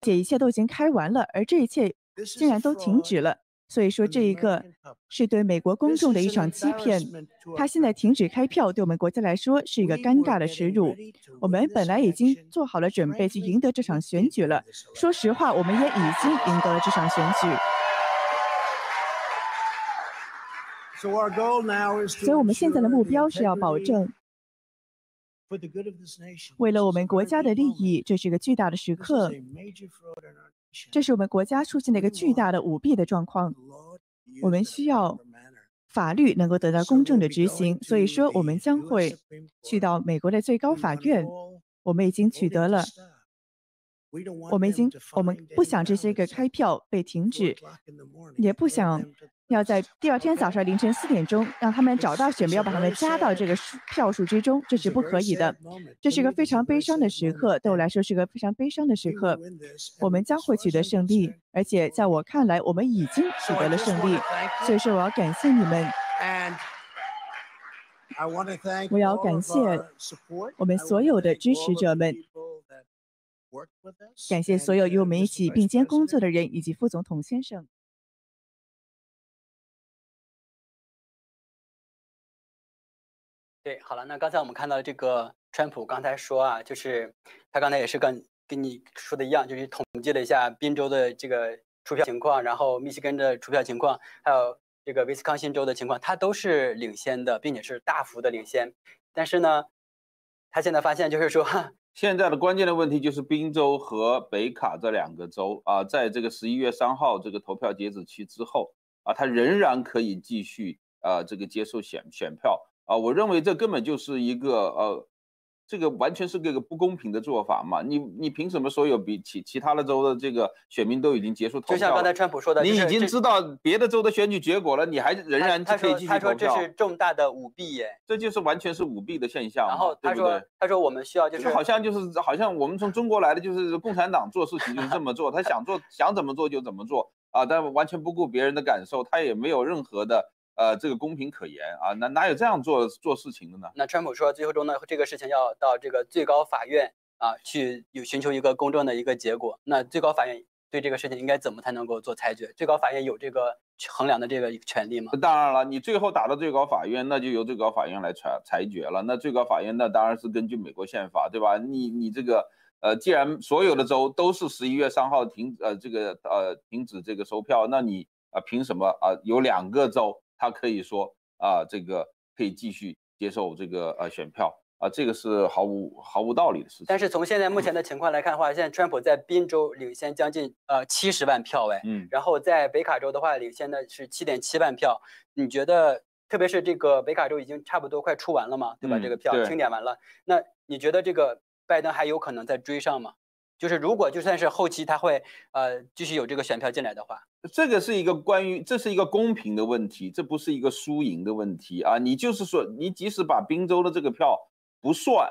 Speaker 5: 且一切都已经开完了，而这一切竟然都停止了。所以说，这一个是对美国公众的一场欺骗。他现在停止开票，对我们国家来说是一个尴尬的耻辱。我们本来已经做好了准备去赢得这场选举了。说实话，我们也已经赢得了这场选举。所以，我们现在的目标是要保证，为了我们国家的利益，这是一个巨大的时刻。这是我们国家出现了一个巨大的舞弊的状况，我们需要法律能够得到公正的执行。所以说，我们将会去到美国的最高法院。我们已经取得了，我们已经，我们不想这些个开票被停止，也不想。要在第二天早上凌晨四点钟让他们找到选票，把他们加到这个票数之中，这是不可以的。这是一个非常悲伤的时刻，对我来说是个非常悲伤的时刻。我们将会取得胜利，而且在我看来，我们已经取得了胜利。所以说，我要感谢你们。我要感谢我们所有的支持者们，感谢所有与我们一起并肩工作的人以及副总统先生。
Speaker 3: 对，好了，那刚才我们看到这个川普刚才说啊，就是他刚才也是跟跟你说的一样，就是统计了一下宾州的这个出票情况，然后密西根的出票情况，还有这个威斯康星州的情况，他都是领先的，并且是大幅的领先。但是呢，他现在发现就是说，
Speaker 4: 现在的关键的问题就是宾州和北卡这两个州啊，在这个十一月三号这个投票截止期之后啊，他仍然可以继续啊这个接受选选票。啊，我认为这根本就是一个呃，这个完全是个个不公平的做法嘛。你你凭什么所有比其其他的州的这个选民都已经结束投票？
Speaker 3: 就像刚才川普说的，
Speaker 4: 你已经知道别的州的选举结果了，你还仍然可以继续投票？
Speaker 3: 他说这是重大的舞弊耶，
Speaker 4: 这就是完全是舞弊的现象。
Speaker 3: 然后他说他说我们需要就是
Speaker 4: 好像就是好像我们从中国来的就是共产党做事情就是这么做，他想做想怎么做就怎么做啊，但完全不顾别人的感受，他也没有任何的。呃，这个公平可言啊，哪哪有这样做做事情的呢？
Speaker 3: 那川普说，最后中呢，这个事情要到这个最高法院啊去有寻求一个公正的一个结果。那最高法院对这个事情应该怎么才能够做裁决？最高法院有这个衡量的这个权利吗？
Speaker 4: 当然了，你最后打到最高法院，那就由最高法院来裁裁决了。那最高法院那当然是根据美国宪法，对吧？你你这个呃，既然所有的州都是十一月三号停呃这个呃停止这个收票，那你啊凭什么啊有两个州？他可以说啊，这个可以继续接受这个呃选票啊，这个是毫无毫无道理的事情。
Speaker 3: 但是从现在目前的情况来看的话，现在川普在宾州领先将近呃七十万票哎，嗯，然后在北卡州的话领先的是七点七万票。你觉得，特别是这个北卡州已经差不多快出完了嘛，对吧？这个票清点完了，那你觉得这个拜登还有可能再追上吗？就是如果就算是后期他会呃继续有这个选票进来的话，
Speaker 4: 这个是一个关于这是一个公平的问题，这不是一个输赢的问题啊。你就是说，你即使把滨州的这个票不算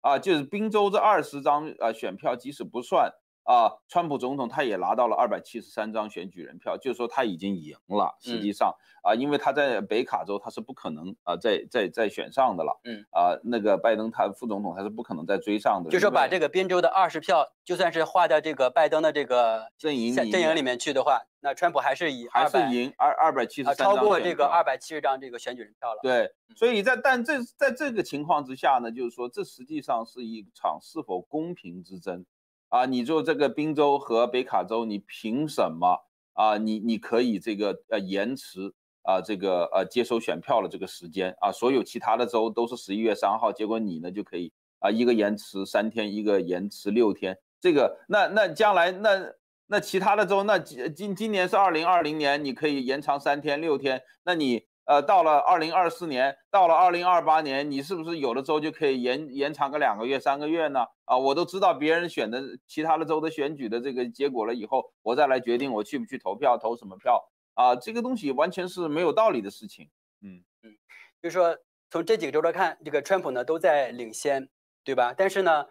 Speaker 4: 啊，就是滨州这二十张啊选票即使不算。啊，川普总统他也拿到了二百七十三张选举人票，就是说他已经赢了。实际上啊，因为他在北卡州他是不可能啊再再再选上的了。嗯啊，那个拜登他副总统他是不可能再追上的。
Speaker 3: 就是说把这个宾州的二十票，就算是划到这个拜登的这个
Speaker 4: 阵营
Speaker 3: 阵营里面去的话，那川普还是以
Speaker 4: 还是赢二二百七十三
Speaker 3: 超过这个二百七十张这个选举人票了。
Speaker 4: 对，所以在但这在这个情况之下呢，就是说这实际上是一场是否公平之争。啊，你做这个宾州和北卡州，你凭什么啊，你你可以这个呃延迟啊这个呃接收选票的这个时间啊，所有其他的州都是十一月三号，结果你呢就可以啊一个延迟三天，一个延迟六天，这个那那将来那那其他的州那今今年是二零二零年，你可以延长三天六天，那你。呃，到了二零二四年，到了二零二八年，你是不是有的州就可以延延长个两个月、三个月呢？啊，我都知道别人选的其他的州的选举的这个结果了以后，我再来决定我去不去投票，投什么票啊？这个东西完全是没有道理的事情。
Speaker 3: 嗯嗯，就是说从这几个州来看，这个川普呢都在领先，对吧？但是呢，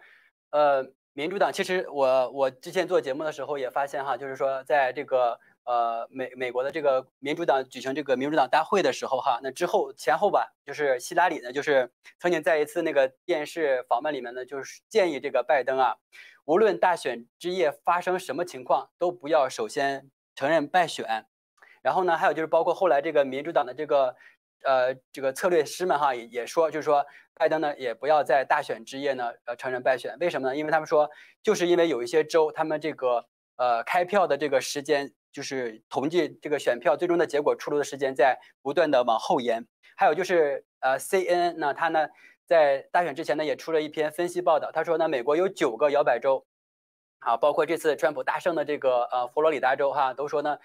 Speaker 3: 呃，民主党其实我我之前做节目的时候也发现哈，就是说在这个。呃，美美国的这个民主党举行这个民主党大会的时候，哈，那之后前后吧，就是希拉里呢，就是曾经在一次那个电视访问里面呢，就是建议这个拜登啊，无论大选之夜发生什么情况，都不要首先承认败选。然后呢，还有就是包括后来这个民主党的这个呃这个策略师们哈，也也说，就是说拜登呢也不要在大选之夜呢呃承认败选。为什么呢？因为他们说，就是因为有一些州他们这个呃开票的这个时间。就是统计这个选票最终的结果出炉的时间在不断的往后延，还有就是呃，CNN 呢，他呢在大选之前呢也出了一篇分析报道，他说呢，美国有九个摇摆州，啊，包括这次川普大胜的这个呃佛罗里达州哈，都说呢，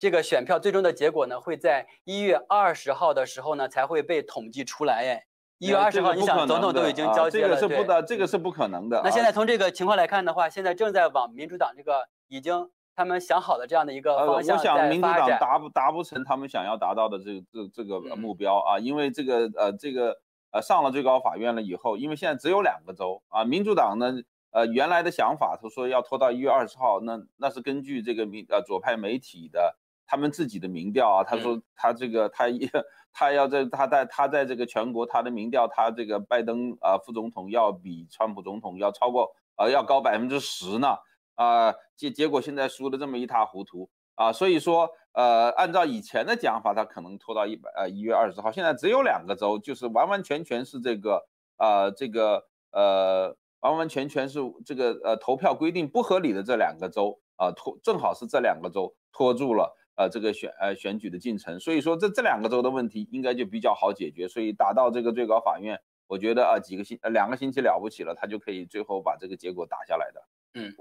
Speaker 3: 这个选票最终的结果呢会在一月二十号的时候呢才会被统计出来，哎，一月二十号，你想总统都已经交接
Speaker 4: 了，这个是不的，这个是不可能的。
Speaker 3: 那现在从这个情况来看的话，现在正在往民主党这个已经。他们想好的这样的一个方向
Speaker 4: 我想民主党达不达不成他们想要达到的这这这个目标啊，因为这个呃这个呃上了最高法院了以后，因为现在只有两个州啊，民主党呢呃原来的想法他说要拖到一月二十号，那那是根据这个民呃左派媒体的他们自己的民调啊，他说他这个他 [LAUGHS] 他要在他在他在这个全国他的民调，他这个拜登啊副总统要比川普总统要超过呃要高百分之十呢。啊，结结果现在输的这么一塌糊涂。啊，所以说，呃，按照以前的讲法，他可能拖到一百呃一月二十号，现在只有两个州，就是完完全全是这个啊，这个呃，完完全全是这个呃投票规定不合理的这两个州啊拖，正好是这两个州拖住了呃这个选呃选举的进程，所以说这这两个州的问题应该就比较好解决，所以打到这个最高法院，我觉得啊几个星呃两个星期了不起了，他就可以最后把这个结果打下来的，
Speaker 3: 嗯。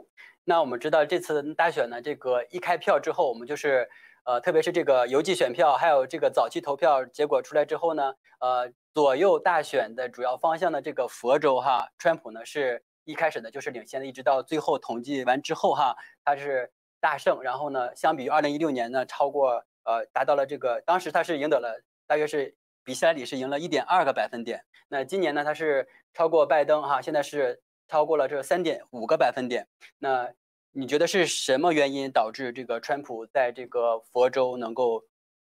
Speaker 3: 那我们知道这次大选呢，这个一开票之后，我们就是，呃，特别是这个邮寄选票，还有这个早期投票结果出来之后呢，呃，左右大选的主要方向的这个佛州哈，川普呢是一开始呢就是领先的，一直到最后统计完之后哈，他是大胜，然后呢，相比于二零一六年呢，超过呃达到了这个，当时他是赢得了大约是比希拉里是赢了一点二个百分点，那今年呢他是超过拜登哈，现在是。超过了这三点五个百分点，那你觉得是什么原因导致这个川普在这个佛州能够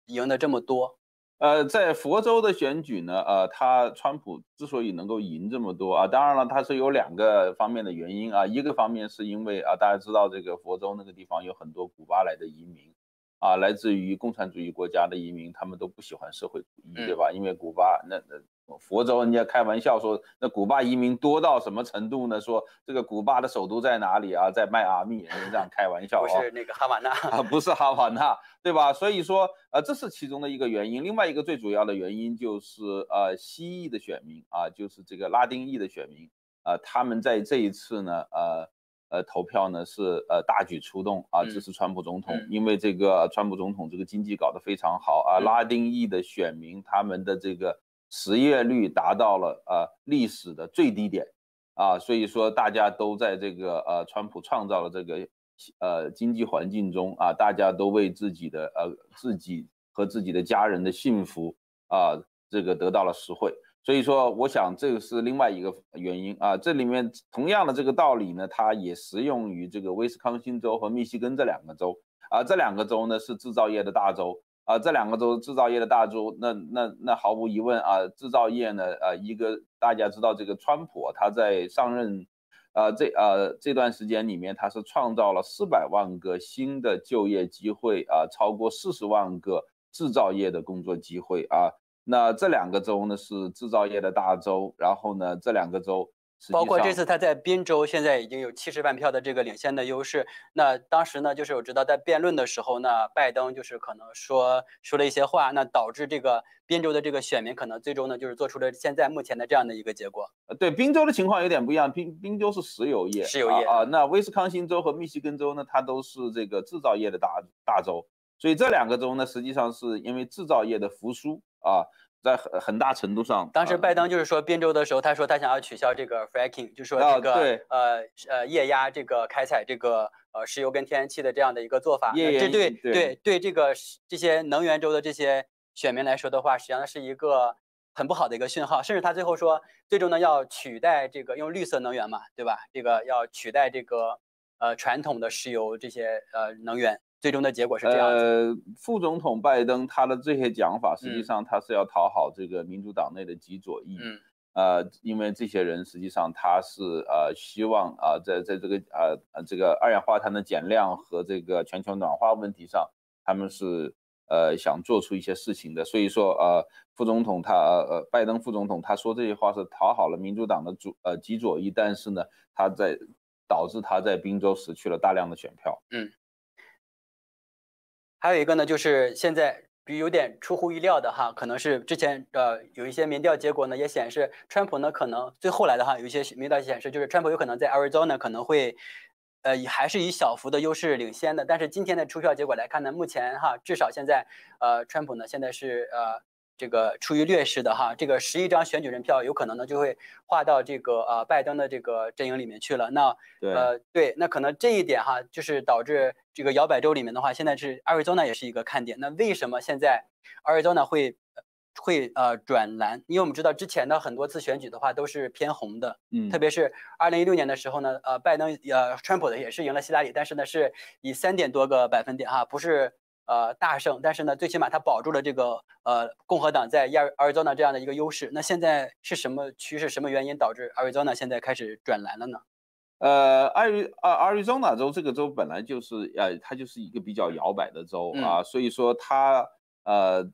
Speaker 3: 赢得这么多？
Speaker 4: 呃，在佛州的选举呢，呃，他川普之所以能够赢这么多啊，当然了，他是有两个方面的原因啊，一个方面是因为啊，大家知道这个佛州那个地方有很多古巴来的移民。啊，来自于共产主义国家的移民，他们都不喜欢社会主义，对吧？因为古巴那那佛州，人家开玩笑说，那古巴移民多到什么程度呢？说这个古巴的首都在哪里啊？在迈阿密，人家这样开玩笑。不
Speaker 3: 是那个哈瓦那 [LAUGHS]
Speaker 4: 啊，不是哈瓦那，对吧？所以说，呃，这是其中的一个原因。另外一个最主要的原因就是，呃，西裔的选民啊，就是这个拉丁裔的选民啊，他们在这一次呢，呃。呃，投票呢是呃大举出动啊，支持川普总统，因为这个川普总统这个经济搞得非常好啊，拉丁裔的选民他们的这个失业率达到了呃历史的最低点啊，所以说大家都在这个呃川普创造了这个呃经济环境中啊，大家都为自己的呃自己和自己的家人的幸福啊这个得到了实惠。所以说，我想这个是另外一个原因啊。这里面同样的这个道理呢，它也适用于这个威斯康星州和密西根这两个州啊。这两个州呢是制造业的大州啊。这两个州制造业的大州，那那那毫无疑问啊，制造业呢，呃，一个大家知道这个川普他在上任，呃，这呃这段时间里面，他是创造了四百万个新的就业机会啊，超过四十万个制造业的工作机会啊。那这两个州呢是制造业的大州，然后呢，这两个州
Speaker 3: 包括这次他在宾州现在已经有七十万票的这个领先的优势。那当时呢，就是我知道在辩论的时候呢，拜登就是可能说说了一些话，那导致这个宾州的这个选民可能最终呢就是做出了现在目前的这样的一个结果。
Speaker 4: 呃，对，宾州的情况有点不一样，宾宾州是石油业，
Speaker 3: 石油业
Speaker 4: 啊。那威斯康星州和密西根州呢，它都是这个制造业的大大州，所以这两个州呢，实际上是因为制造业的复苏啊。在很很大程度上，
Speaker 3: 当时拜登就是说宾州的时候，他说他想要取消这个 fracking，就说这个呃呃液压这个开采这个呃石油跟天然气的这样的一个做法。这对对对这个这些能源州的这些选民来说的话，实际上是一个很不好的一个讯号。甚至他最后说，最终呢要取代这个用绿色能源嘛，对吧？这个要取代这个呃传统的石油这些呃能源。最终的结果是这样
Speaker 4: 呃，副总统拜登他的这些讲法，实际上他是要讨好这个民主党内的极左翼。
Speaker 3: 嗯。
Speaker 4: 呃，因为这些人实际上他是呃希望啊，在在这个呃呃这个二氧化碳的减量和这个全球暖化问题上，他们是呃想做出一些事情的。所以说呃，副总统他呃拜登副总统他说这些话是讨好了民主党的主呃极左翼，但是呢，他在导致他在宾州失去了大量的选票。
Speaker 3: 嗯。还有一个呢，就是现在比有点出乎意料的哈，可能是之前呃有一些民调结果呢也显示，川普呢可能最后来的哈有一些民调显示，就是川普有可能在 Arizona 可能会，呃还是以小幅的优势领先的。但是今天的出票结果来看呢，目前哈至少现在呃川普呢现在是呃。这个处于劣势的哈，这个十一张选举人票有可能呢就会划到这个呃拜登的这个阵营里面去了。那呃对，那可能这一点哈，就是导致这个摇摆州里面的话，现在是 Arizona 也是一个看点。那为什么现在 Arizona 会会呃转蓝？因为我们知道之前的很多次选举的话都是偏红的，
Speaker 4: 嗯，
Speaker 3: 特别是二零一六年的时候呢，呃拜登呃川普的也是赢了希拉里，但是呢是以三点多个百分点哈，不是。呃，大胜，但是呢，最起码他保住了这个呃共和党在亚 Arizona 这样的一个优势。那现在是什么趋势？什么原因导致 Arizona 现在开始转蓝了呢？
Speaker 4: 呃，艾瑞啊，Arizona 州这个州本来就是呃，它就是一个比较摇摆的州啊，所以说它呃，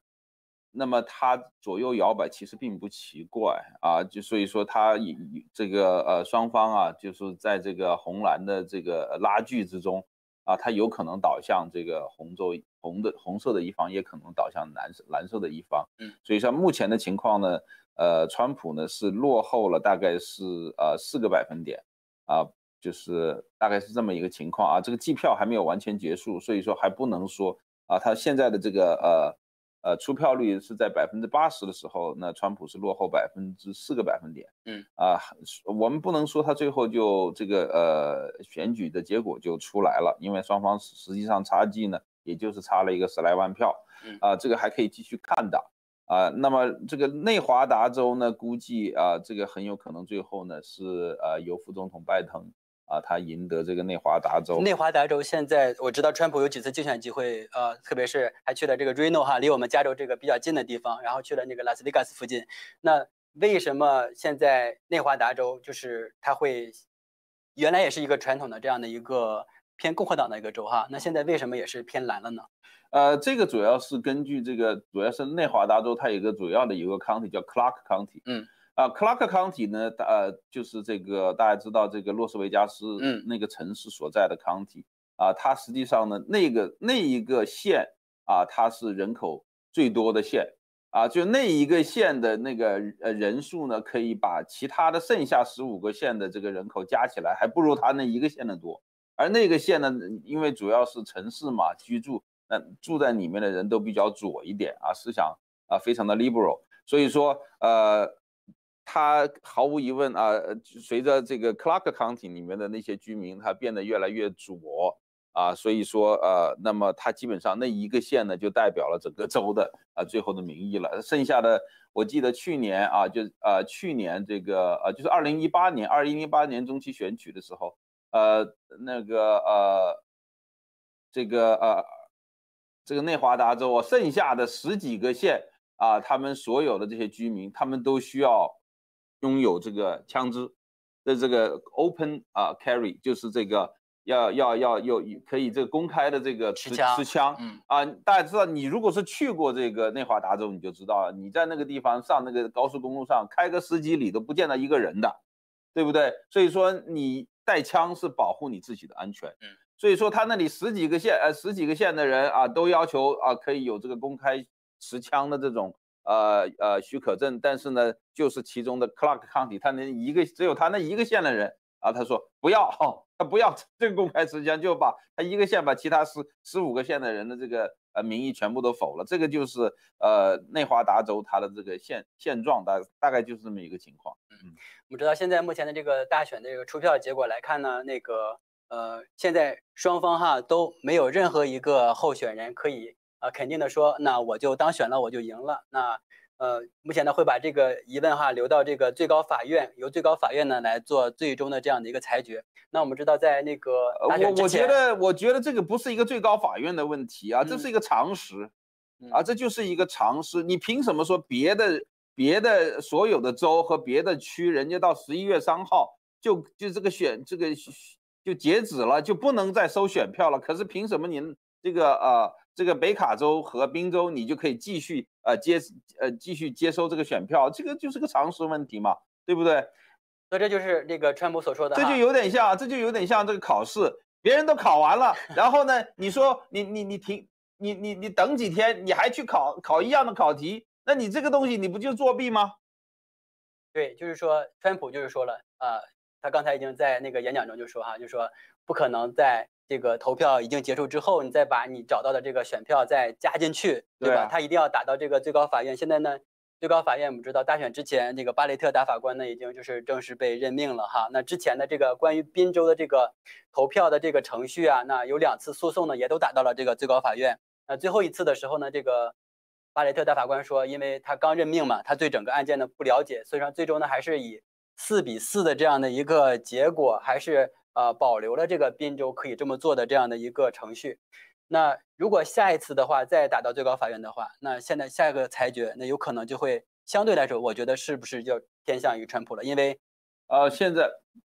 Speaker 4: 那么它左右摇摆其实并不奇怪啊，就所以说它以这个呃双方啊，就是在这个红蓝的这个拉锯之中。啊，它有可能导向这个红州红的红色的一方，也可能倒向蓝色蓝色的一方。
Speaker 3: 嗯，
Speaker 4: 所以像目前的情况呢，呃，川普呢是落后了大概是呃四个百分点，啊，就是大概是这么一个情况啊。这个计票还没有完全结束，所以说还不能说啊，他现在的这个呃。呃，出票率是在百分之八十的时候，那川普是落后百分之四个百分点。
Speaker 3: 嗯
Speaker 4: 啊，我们不能说他最后就这个呃选举的结果就出来了，因为双方实际上差距呢，也就是差了一个十来万票。
Speaker 3: 嗯
Speaker 4: 啊，这个还可以继续看的啊。那么这个内华达州呢，估计啊，这个很有可能最后呢是呃由副总统拜登。啊，他赢得这个内华达州。
Speaker 3: 内华达州现在我知道，川普有几次竞选机会，呃，特别是还去了这个 Reno 哈，离我们加州这个比较近的地方，然后去了那个拉斯维加斯附近。那为什么现在内华达州就是他会原来也是一个传统的这样的一个偏共和党的一个州哈？那现在为什么也是偏蓝了呢？
Speaker 4: 呃，这个主要是根据这个，主要是内华达州它有一个主要的一个 county 叫 Clark County。
Speaker 3: 嗯。
Speaker 4: 啊，Clark County 呢，呃，就是这个大家知道这个洛斯维加斯，
Speaker 3: 嗯，
Speaker 4: 那个城市所在的 county，啊，它实际上呢，那个那一个县啊，它是人口最多的县，啊，就那一个县的那个呃人数呢，可以把其他的剩下十五个县的这个人口加起来，还不如它那一个县的多。而那个县呢，因为主要是城市嘛，居住，那住在里面的人都比较左一点啊，思想啊非常的 liberal，所以说呃。他毫无疑问啊，随着这个 Clark County 里面的那些居民，他变得越来越左啊，所以说呃，那么他基本上那一个县呢，就代表了整个州的啊最后的民意了。剩下的，我记得去年啊，就呃去年这个呃就是二零一八年二零一八年中期选举的时候，呃那个呃这个呃这个内华达州剩下的十几个县啊，他们所有的这些居民，他们都需要。拥有这个枪支的这个 open 啊 carry，就是这个要要要有可以这个公开的这个持持枪，
Speaker 3: 嗯
Speaker 4: 啊，大家知道，你如果是去过这个内华达州，你就知道了，你在那个地方上那个高速公路上开个十几里都不见到一个人的，对不对？所以说你带枪是保护你自己的安全。
Speaker 3: 嗯，
Speaker 4: 所以说他那里十几个县，呃，十几个县的人啊，都要求啊可以有这个公开持枪的这种呃呃许可证，但是呢，就是其中的 Clark County，他那一个只有他那一个县的人啊，他说不要，[LAUGHS] 他不要 [LAUGHS] 这个公开持枪，就把他一个县把其他十十五个县的人的这个。呃，民意全部都否了，这个就是呃内华达州它的这个现现状，大大概就是这么一个情况。
Speaker 3: 嗯，我们知道现在目前的这个大选的这个出票结果来看呢，那个呃现在双方哈都没有任何一个候选人可以啊肯定的说，那我就当选了，我就赢了。那呃，目前呢会把这个疑问哈留到这个最高法院，由最高法院呢来做最终的这样的一个裁决。那我们知道，在那个
Speaker 4: 我我觉得，我觉得这个不是一个最高法院的问题啊，这是一个常识啊，这就是一个常识。你凭什么说别的别的所有的州和别的区，人家到十一月三号就就这个选这个就截止了，就不能再收选票了？可是凭什么您这个呃？这个北卡州和宾州，你就可以继续呃接呃继续接收这个选票，这个就是个常识问题嘛，对不对？
Speaker 3: 那这就是这个川普所说的，
Speaker 4: 这就有点像，这就有点像这个考试，别人都考完了，然后呢，你说你你你停，你你你等几天，你还去考考一样的考题，那你这个东西你不就作弊吗？
Speaker 3: 对，就是说川普就是说了啊，他刚才已经在那个演讲中就说哈，就说不可能在。这个投票已经结束之后，你再把你找到的这个选票再加进去，对吧？他一定要打到这个最高法院。现在呢，最高法院我们知道，大选之前，这个巴雷特大法官呢已经就是正式被任命了哈。那之前的这个关于宾州的这个投票的这个程序啊，那有两次诉讼呢，也都打到了这个最高法院。那最后一次的时候呢，这个巴雷特大法官说，因为他刚任命嘛，他对整个案件呢不了解，所以说最终呢还是以四比四的这样的一个结果，还是。呃，保留了这个宾州可以这么做的这样的一个程序。那如果下一次的话再打到最高法院的话，那现在下一个裁决，那有可能就会相对来说，我觉得是不是就偏向于川普了？因为，
Speaker 4: 呃，现在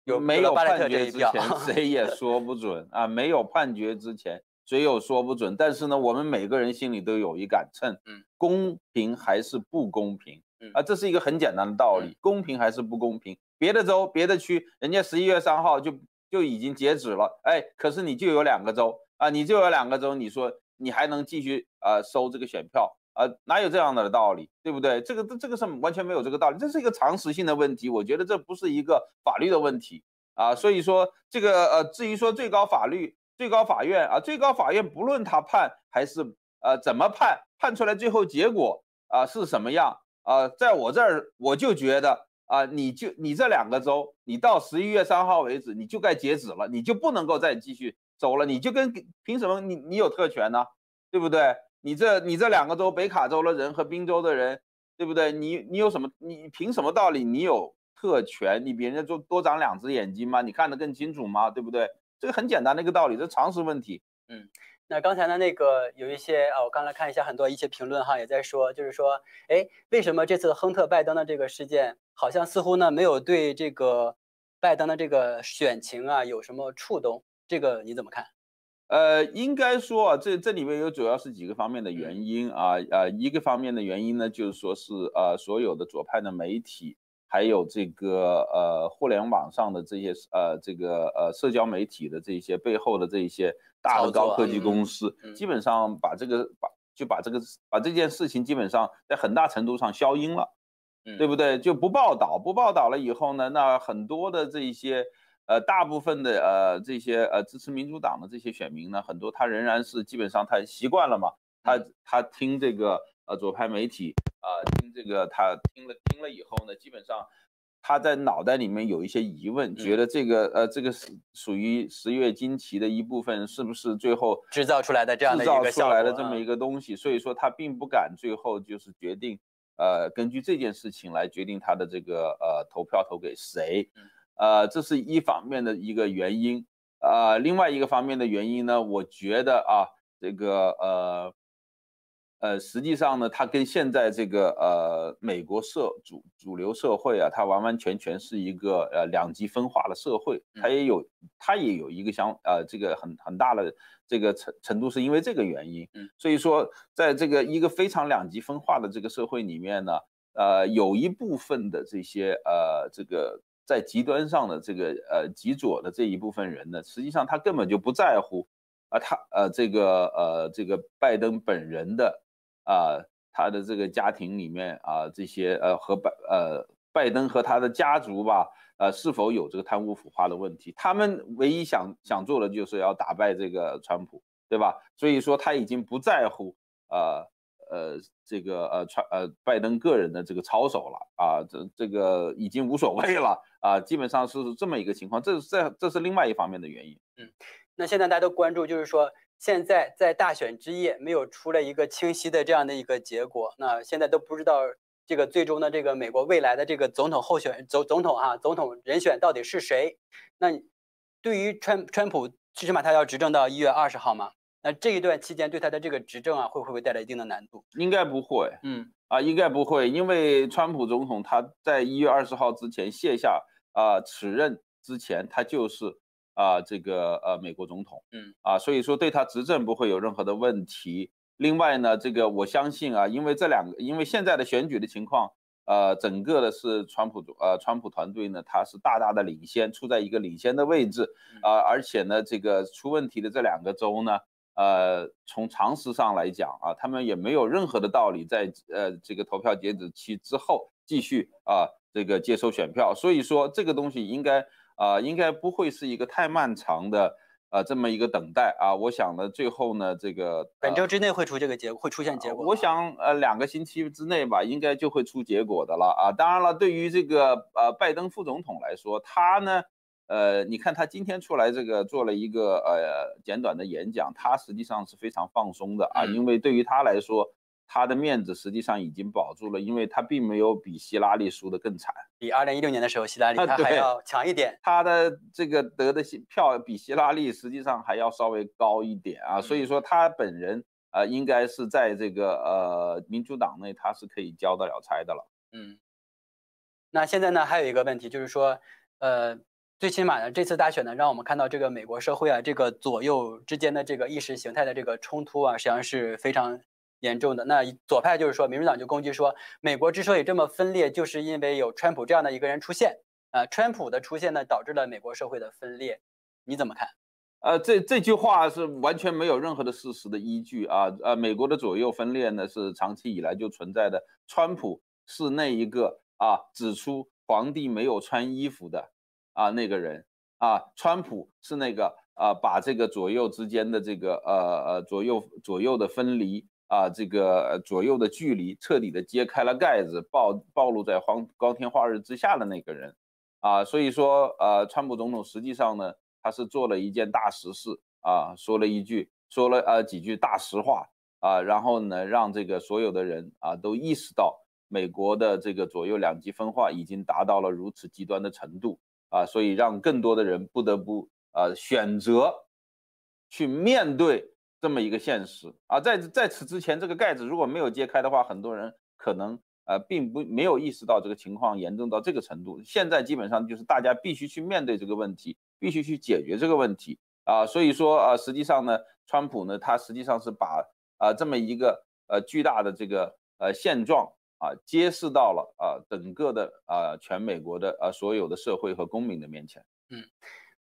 Speaker 3: 有
Speaker 4: 没有判决之前，[LAUGHS] 谁也说不准啊。没有判决之前，谁有说不准。但是呢，我们每个人心里都有一杆秤，
Speaker 3: 嗯，
Speaker 4: 公平还是不公平？啊，这是一个很简单的道理，公平还是不公平？别的州、别的区，人家十一月三号就。就已经截止了，哎，可是你就有两个州啊，你就有两个州，你说你还能继续啊收这个选票啊？哪有这样的道理，对不对？这个这这个是完全没有这个道理，这是一个常识性的问题。我觉得这不是一个法律的问题啊。所以说这个呃，至于说最高法律、最高法院啊，最高法院不论他判还是呃怎么判，判出来最后结果啊是什么样啊，在我这儿我就觉得。啊，你就你这两个州，你到十一月三号为止，你就该截止了，你就不能够再继续走了，你就跟凭什么你你有特权呢？对不对？你这你这两个州，北卡州的人和宾州的人，对不对？你你有什么？你凭什么道理？你有特权？你比人家多多长两只眼睛吗？你看得更清楚吗？对不对？这个很简单的一个道理，这常识问题。
Speaker 3: 嗯。那刚才呢，那个有一些啊，我刚才看一下很多一些评论哈，也在说，就是说，哎，为什么这次亨特拜登的这个事件，好像似乎呢没有对这个拜登的这个选情啊有什么触动？这个你怎么看？
Speaker 4: 呃，应该说啊，这这里面有主要是几个方面的原因啊，呃，一个方面的原因呢，就是说是呃，所有的左派的媒体。还有这个呃，互联网上的这些呃，这个呃，社交媒体的这些背后的这些大的高科技公司，基本上把这个把就把这个把这件事情基本上在很大程度上消音了，对不对？就不报道，不报道了以后呢，那很多的这一些呃，大部分的呃这些呃支持民主党的这些选民呢，很多他仍然是基本上他习惯了嘛，他他听这个呃左派媒体。啊，听这个，他听了听了以后呢，基本上他在脑袋里面有一些疑问，觉得这个呃，这个是属于十月惊奇的一部分，是不是最后
Speaker 3: 制造出来的这样的
Speaker 4: 制造出来的这么一个东西？所以说他并不敢最后就是决定，呃，根据这件事情来决定他的这个呃投票投给谁，呃，这是一方面的一个原因，呃，另外一个方面的原因呢，我觉得啊，这个呃。呃，实际上呢，它跟现在这个呃美国社主主流社会啊，它完完全全是一个呃两极分化的社会，它也有它也有一个相呃这个很很大的这个程程度，是因为这个原因。
Speaker 3: 嗯，
Speaker 4: 所以说在这个一个非常两极分化的这个社会里面呢，呃，有一部分的这些呃这个。在极端上的这个呃极左的这一部分人呢，实际上他根本就不在乎啊，他呃这个呃这个拜登本人的啊他的这个家庭里面啊这些呃和拜呃拜登和他的家族吧呃是否有这个贪污腐化的问题，他们唯一想想做的就是要打败这个川普，对吧？所以说他已经不在乎呃。呃，这个呃，川呃，拜登个人的这个操守了啊，这这个已经无所谓了啊，基本上是这么一个情况，这是这这是另外一方面的原因。
Speaker 3: 嗯，那现在大家都关注，就是说现在在大选之夜没有出来一个清晰的这样的一个结果，那现在都不知道这个最终的这个美国未来的这个总统候选总总统啊，总统人选到底是谁？那对于川川普，最起码他要执政到一月二十号嘛？那这一段期间对他的这个执政啊，会不会带来一定的难度？
Speaker 4: 应该不会，
Speaker 3: 嗯，
Speaker 4: 啊，应该不会，因为川普总统他在一月二十号之前卸下啊此任之前，他就是啊这个呃美国总统，
Speaker 3: 嗯，
Speaker 4: 啊，所以说对他执政不会有任何的问题。另外呢，这个我相信啊，因为这两个，因为现在的选举的情况，呃，整个的是川普呃川普团队呢，他是大大的领先，处在一个领先的位置啊，而且呢，这个出问题的这两个州呢。呃，从常识上来讲啊，他们也没有任何的道理在呃这个投票截止期之后继续啊这个接收选票，所以说这个东西应该啊应该不会是一个太漫长的呃这么一个等待啊。我想呢，最后呢这个
Speaker 3: 本周之内会出这个结会出现结果。
Speaker 4: 我想呃两个星期之内吧，应该就会出结果的了啊。当然了，对于这个呃拜登副总统来说，他呢。呃，你看他今天出来这个做了一个呃简短的演讲，他实际上是非常放松的啊，因为对于他来说，他的面子实际上已经保住了，因为他并没有比希拉里输得更惨，
Speaker 3: 比二零一六年的时候希拉里他还要强一点，
Speaker 4: 他的这个得的票比希拉里实际上还要稍微高一点啊，所以说他本人呃应该是在这个呃民主党内他是可以交得了差的了。
Speaker 3: 嗯，那现在呢还有一个问题就是说呃。最起码呢，这次大选呢，让我们看到这个美国社会啊，这个左右之间的这个意识形态的这个冲突啊，实际上是非常严重的。那左派就是说，民主党就攻击说，美国之所以这么分裂，就是因为有川普这样的一个人出现。啊，川普的出现呢，导致了美国社会的分裂。你怎么看？
Speaker 4: 呃，这这句话是完全没有任何的事实的依据啊。呃，美国的左右分裂呢，是长期以来就存在的。川普是那一个啊，指出皇帝没有穿衣服的。啊，那个人啊，川普是那个啊，把这个左右之间的这个呃呃左右左右的分离啊，这个左右的距离彻底的揭开了盖子，暴暴露在光光天化日之下的那个人啊，所以说呃，川普总统实际上呢，他是做了一件大实事啊，说了一句说了呃几句大实话啊，然后呢，让这个所有的人啊都意识到美国的这个左右两极分化已经达到了如此极端的程度。啊，所以让更多的人不得不呃选择去面对这么一个现实啊，在在此之前，这个盖子如果没有揭开的话，很多人可能呃并不没有意识到这个情况严重到这个程度。现在基本上就是大家必须去面对这个问题，必须去解决这个问题啊。所以说啊，实际上呢，川普呢，他实际上是把啊这么一个呃巨大的这个呃现状。啊，揭示到了啊，整个的啊，全美国的啊，所有的社会和公民的面前。
Speaker 3: 嗯，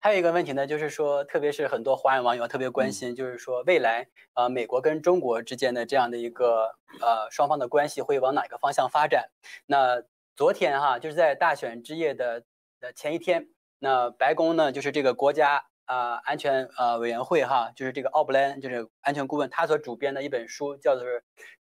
Speaker 3: 还有一个问题呢，就是说，特别是很多华人网友特别关心，就是说未来呃，美国跟中国之间的这样的一个呃双方的关系会往哪个方向发展？那昨天哈，就是在大选之夜的的前一天，那白宫呢，就是这个国家啊安全呃委员会哈，就是这个奥布莱恩，就是安全顾问，他所主编的一本书，叫做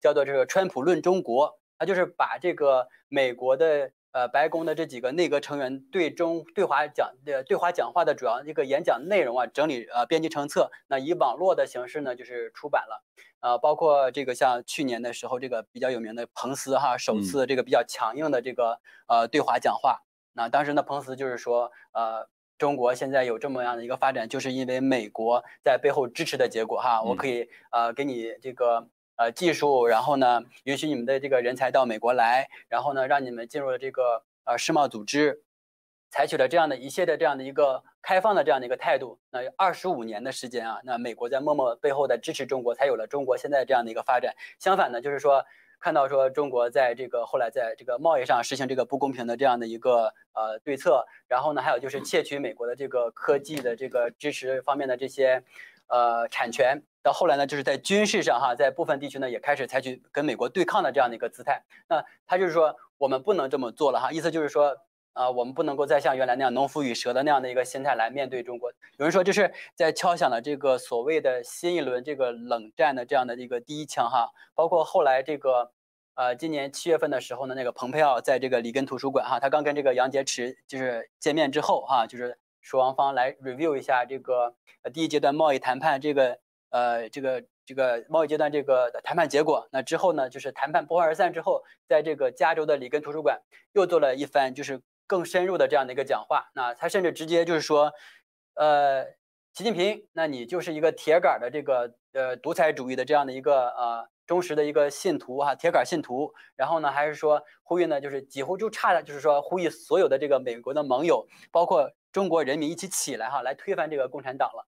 Speaker 3: 叫做这个《川普论中国》。他就是把这个美国的呃白宫的这几个内阁成员对中对华讲呃对华讲话的主要一个演讲内容啊整理呃编辑成册，那以网络的形式呢就是出版了，呃包括这个像去年的时候这个比较有名的彭斯哈首次这个比较强硬的这个呃对华讲话，那当时呢彭斯就是说呃中国现在有这么样的一个发展，就是因为美国在背后支持的结果哈，我可以呃给你这个。呃，技术，然后呢，允许你们的这个人才到美国来，然后呢，让你们进入了这个呃世贸组织，采取了这样的一系列这样的一个开放的这样的一个态度。那二十五年的时间啊，那美国在默默背后的支持中国，才有了中国现在这样的一个发展。相反呢，就是说看到说中国在这个后来在这个贸易上实行这个不公平的这样的一个呃对策，然后呢，还有就是窃取美国的这个科技的这个支持方面的这些呃产权，到后来呢，就是在军事上哈，在部分地区呢也开始采取跟美国对抗的这样的一个姿态。那他就是说我们不能这么做了哈，意思就是说。啊，我们不能够再像原来那样“农夫与蛇”的那样的一个心态来面对中国。有人说这是在敲响了这个所谓的新一轮这个冷战的这样的一个第一枪哈。包括后来这个，呃，今年七月份的时候呢，那个蓬佩奥在这个里根图书馆哈，他刚跟这个杨洁篪就是见面之后哈，就是双方来 review 一下这个第一阶段贸易谈判这个呃这个这个贸易阶段这个谈判结果。那之后呢，就是谈判不欢而散之后，在这个加州的里根图书馆又做了一番就是。更深入的这样的一个讲话，那他甚至直接就是说，呃，习近平，那你就是一个铁杆的这个呃独裁主义的这样的一个呃忠实的一个信徒哈，铁杆信徒。然后呢，还是说呼吁呢，就是几乎就差的就是说呼吁所有的这个美国的盟友，包括中国人民一起起来哈，来推翻这个共产党了。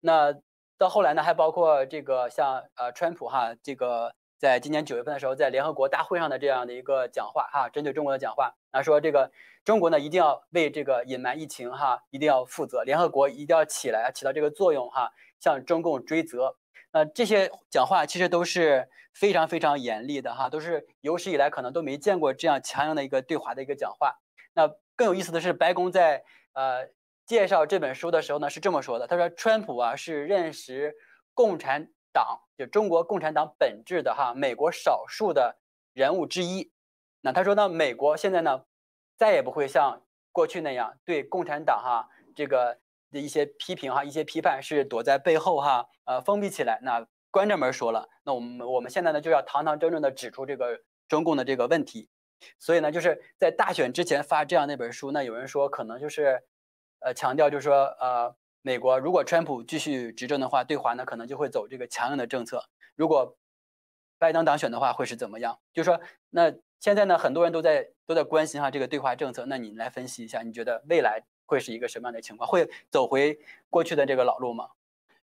Speaker 3: 那到后来呢，还包括这个像呃川普哈，这个在今年九月份的时候，在联合国大会上的这样的一个讲话哈，针对中国的讲话，他说这个。中国呢，一定要为这个隐瞒疫情哈，一定要负责。联合国一定要起来，起到这个作用哈，向中共追责。那这些讲话其实都是非常非常严厉的哈，都是有史以来可能都没见过这样强硬的一个对华的一个讲话。那更有意思的是，白宫在呃介绍这本书的时候呢，是这么说的：他说，川普啊是认识共产党，就中国共产党本质的哈，美国少数的人物之一。那他说呢，美国现在呢。再也不会像过去那样对共产党哈这个的一些批评哈一些批判是躲在背后哈呃封闭起来那关着门说了那我们我们现在呢就要堂堂正正的指出这个中共的这个问题，所以呢就是在大选之前发这样那本书那有人说可能就是呃强调就是说呃美国如果川普继续执政的话对华呢可能就会走这个强硬的政策，如果拜登当选的话会是怎么样？就是说那。现在呢，很多人都在都在关心哈这个对华政策。那你来分析一下，你觉得未来会是一个什么样的情况？会走回过去的这个老路吗？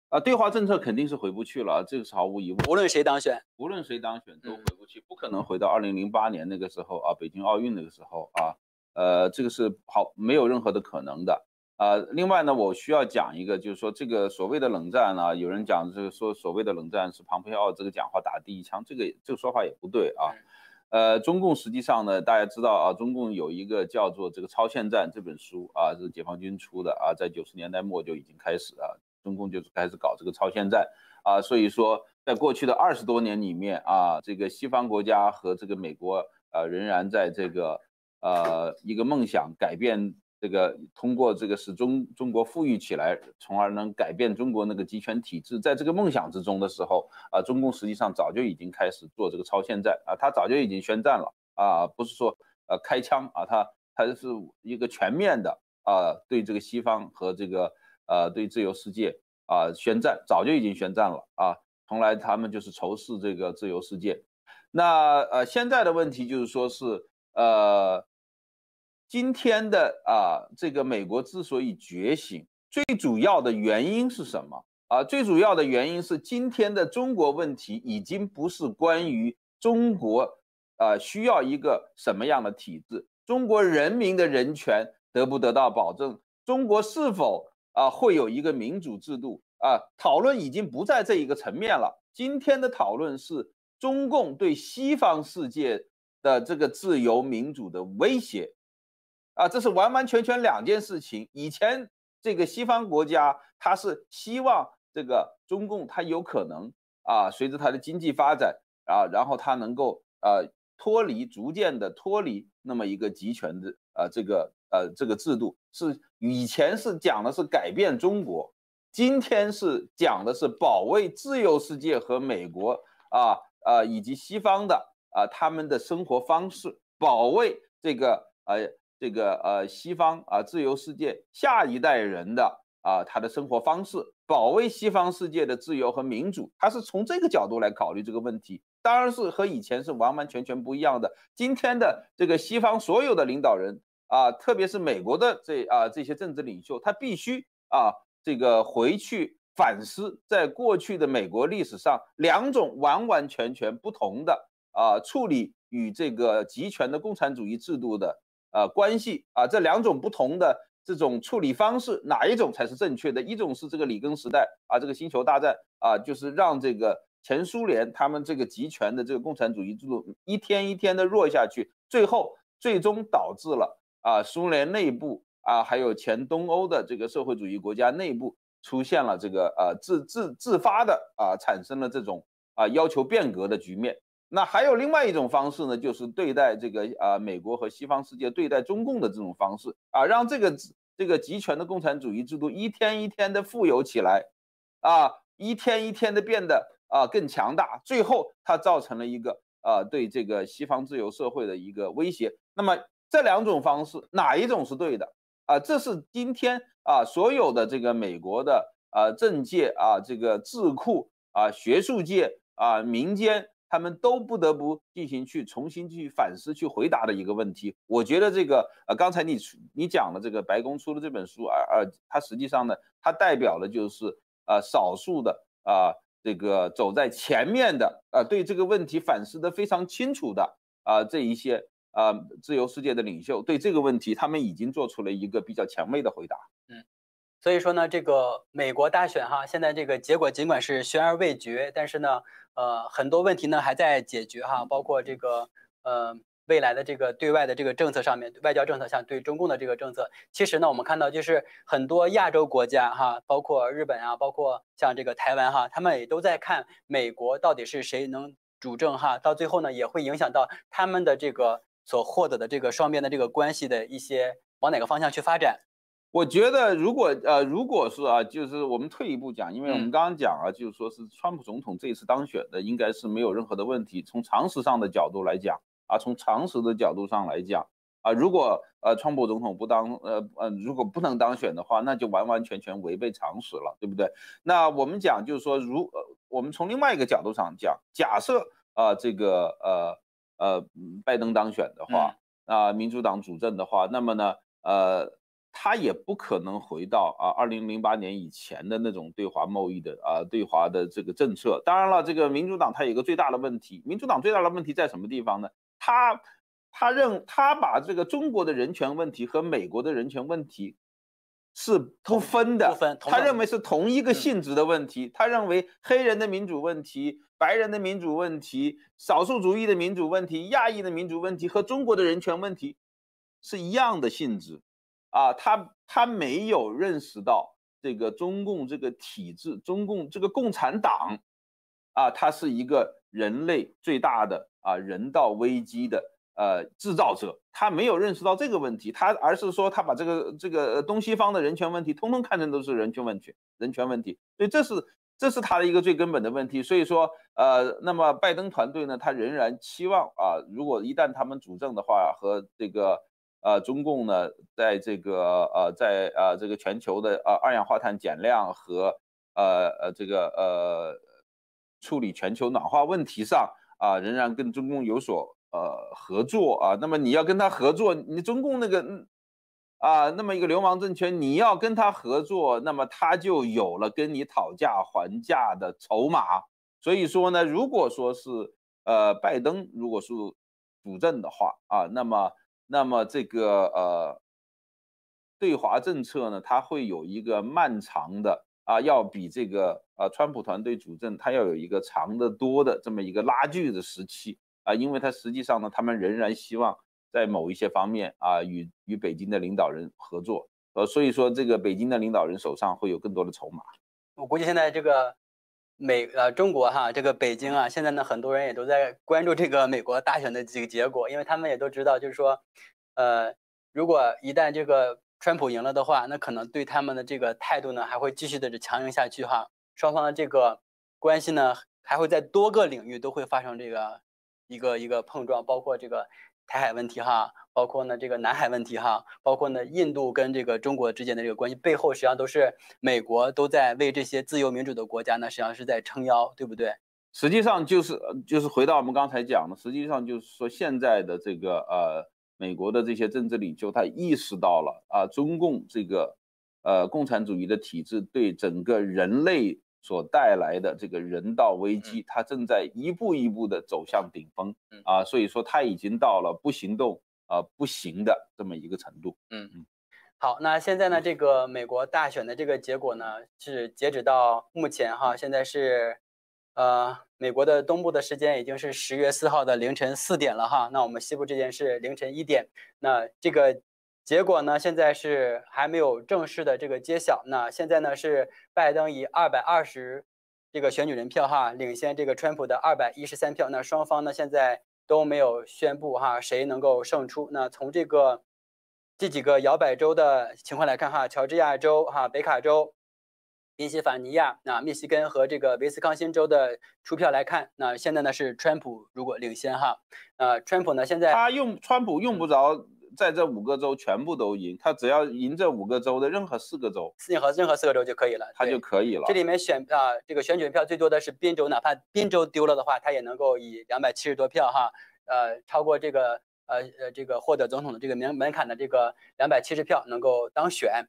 Speaker 4: 啊，对华政策肯定是回不去了，这个是毫无疑问。
Speaker 3: 无论谁当选，
Speaker 4: 无论谁当选都回不去，不可能回到二零零八年那个时候啊，北京奥运那个时候啊，呃，这个是好没有任何的可能的啊。另外呢，我需要讲一个，就是说这个所谓的冷战呢，有人讲这个说所谓的冷战是庞培奥这个讲话打第一枪，这个这个说法也不对啊。呃，中共实际上呢，大家知道啊，中共有一个叫做这个《超限战》这本书啊，是解放军出的啊，在九十年代末就已经开始啊，中共就是开始搞这个超限战啊，所以说在过去的二十多年里面啊，这个西方国家和这个美国呃，仍然在这个呃一个梦想改变。这个通过这个使中中国富裕起来，从而能改变中国那个集权体制，在这个梦想之中的时候啊，中共实际上早就已经开始做这个超限战啊，他早就已经宣战了啊，不是说呃开枪啊，他他是一个全面的啊，对这个西方和这个呃对自由世界啊宣战，早就已经宣战了啊，从来他们就是仇视这个自由世界。那呃现在的问题就是说是呃。今天的啊，这个美国之所以觉醒，最主要的原因是什么啊？最主要的原因是今天的中国问题已经不是关于中国啊需要一个什么样的体制，中国人民的人权得不得到保证，中国是否啊会有一个民主制度啊？讨论已经不在这一个层面了。今天的讨论是中共对西方世界的这个自由民主的威胁。啊，这是完完全全两件事情。以前这个西方国家，他是希望这个中共他有可能啊，随着他的经济发展啊，然后他能够呃脱离，逐渐的脱离那么一个集权的呃这个呃这个制度。是以前是讲的是改变中国，今天是讲的是保卫自由世界和美国啊啊以及西方的啊他们的生活方式，保卫这个呃。这个呃，西方啊，自由世界下一代人的啊，他的生活方式，保卫西方世界的自由和民主，他是从这个角度来考虑这个问题，当然是和以前是完完全全不一样的。今天的这个西方所有的领导人啊，特别是美国的这啊这些政治领袖，他必须啊这个回去反思，在过去的美国历史上两种完完全全不同的啊处理与这个集权的共产主义制度的呃关系啊，这两种不同的这种处理方式，哪一种才是正确的？一种是这个里根时代啊，这个星球大战啊，就是让这个前苏联他们这个集权的这个共产主义制度一天一天的弱下去，最后最终导致了啊苏联内部啊还有前东欧的这个社会主义国家内部出现了这个呃自自自发的啊产生了这种啊要求变革的局面。那还有另外一种方式呢，就是对待这个啊美国和西方世界对待中共的这种方式啊，让这个这个集权的共产主义制度一天一天的富有起来，啊，一天一天的变得啊更强大，最后它造成了一个啊对这个西方自由社会的一个威胁。那么这两种方式哪一种是对的啊？这是今天啊所有的这个美国的啊政界啊这个智库啊学术界啊民间。他们都不得不进行去重新去反思、去回答的一个问题。我觉得这个呃，刚才你你讲的这个白宫出的这本书，而而它实际上呢，它代表的就是呃少数的啊这个走在前面的啊对这个问题反思的非常清楚的啊这一些啊自由世界的领袖，对这个问题他们已经做出了一个比较前卫的回答。
Speaker 3: 嗯，所以说呢，这个美国大选哈，现在这个结果尽管是悬而未决，但是呢。呃，很多问题呢还在解决哈，包括这个呃未来的这个对外的这个政策上面，外交政策像对中共的这个政策，其实呢我们看到就是很多亚洲国家哈，包括日本啊，包括像这个台湾哈，他们也都在看美国到底是谁能主政哈，到最后呢也会影响到他们的这个所获得的这个双边的这个关系的一些往哪个方向去发展。
Speaker 4: 我觉得，如果呃，如果是啊，就是我们退一步讲，因为我们刚刚讲啊，就是说是川普总统这一次当选的，应该是没有任何的问题。从常识上的角度来讲啊，从常识的角度上来讲啊，如果呃川普总统不当呃呃，如果不能当选的话，那就完完全全违背常识了，对不对？那我们讲就是说，如呃，我们从另外一个角度上讲，假设啊这个呃呃拜登当选的话啊，民主党主政的话，那么呢呃。他也不可能回到啊，二零零八年以前的那种对华贸易的啊，对华的这个政策。当然了，这个民主党它有一个最大的问题，民主党最大的问题在什么地方呢？他他认他把这个中国的人权问题和美国的人权问题是不分的，他认为是同一个性质的问题。他认为黑人的民主问题、白人的民主问题、少数族裔的民主问题、亚裔的民主问题和中国的人权问题是一样的性质。啊，他他没有认识到这个中共这个体制，中共这个共产党，啊，它是一个人类最大的啊人道危机的呃制造者，他没有认识到这个问题，他而是说他把这个这个东西方的人权问题，通通看成都是人权问题，人权问题，所以这是这是他的一个最根本的问题。所以说，呃，那么拜登团队呢，他仍然期望啊，如果一旦他们主政的话，和这个。呃，中共呢，在这个呃，在呃这个全球的呃二氧化碳减量和呃呃这个呃处理全球暖化问题上啊，仍然跟中共有所呃合作啊。那么你要跟他合作，你中共那个啊那么一个流氓政权，你要跟他合作，那么他就有了跟你讨价还价的筹码。所以说呢，如果说是呃拜登如果是主政的话啊，那么。那么这个呃对华政策呢，它会有一个漫长的啊，要比这个呃川普团队主政，它要有一个长得多的这么一个拉锯的时期啊，因为它实际上呢，他们仍然希望在某一些方面啊，与与北京的领导人合作，呃，所以说这个北京的领导人手上会有更多的筹码。
Speaker 3: 我估计现在这个美呃中国哈，这个北京啊，现在呢很多人也都在关注这个美国大选的这个结果，因为他们也都知道，就是说。呃，如果一旦这个川普赢了的话，那可能对他们的这个态度呢，还会继续的强硬下去哈。双方的这个关系呢，还会在多个领域都会发生这个一个一个碰撞，包括这个台海问题哈，包括呢这个南海问题哈，包括呢印度跟这个中国之间的这个关系，背后实际上都是美国都在为这些自由民主的国家呢，实际上是在撑腰，对不对？
Speaker 4: 实际上就是就是回到我们刚才讲的，实际上就是说现在的这个呃。美国的这些政治领袖，他意识到了啊，中共这个呃共产主义的体制对整个人类所带来的这个人道危机，它正在一步一步的走向顶峰啊，所以说它已经到了不行动啊不行的这么一个程度。
Speaker 3: 嗯嗯。好，那现在呢，这个美国大选的这个结果呢，是截止到目前哈，现在是。呃，美国的东部的时间已经是十月四号的凌晨四点了哈。那我们西部这边是凌晨一点。那这个结果呢，现在是还没有正式的这个揭晓。那现在呢是拜登以二百二十这个选举人票哈领先这个川普的二百一十三票。那双方呢现在都没有宣布哈谁能够胜出。那从这个这几个摇摆州的情况来看哈，乔治亚州哈、北卡州。宾夕法尼亚、那密西根和这个维斯康星州的出票来看，那现在呢是川普如果领先哈，呃，川普呢现在
Speaker 4: 他用川普用不着在这五个州全部都赢，他只要赢这五个州的任何四个州，
Speaker 3: 任何任何四个州就可以了，
Speaker 4: 他就可以了。
Speaker 3: 这里面选啊，这个选举票最多的是宾州，哪怕宾州丢了的话，他也能够以两百七十多票哈，呃，超过这个呃呃这个获得总统的这个门门槛的这个两百七十票能够当选。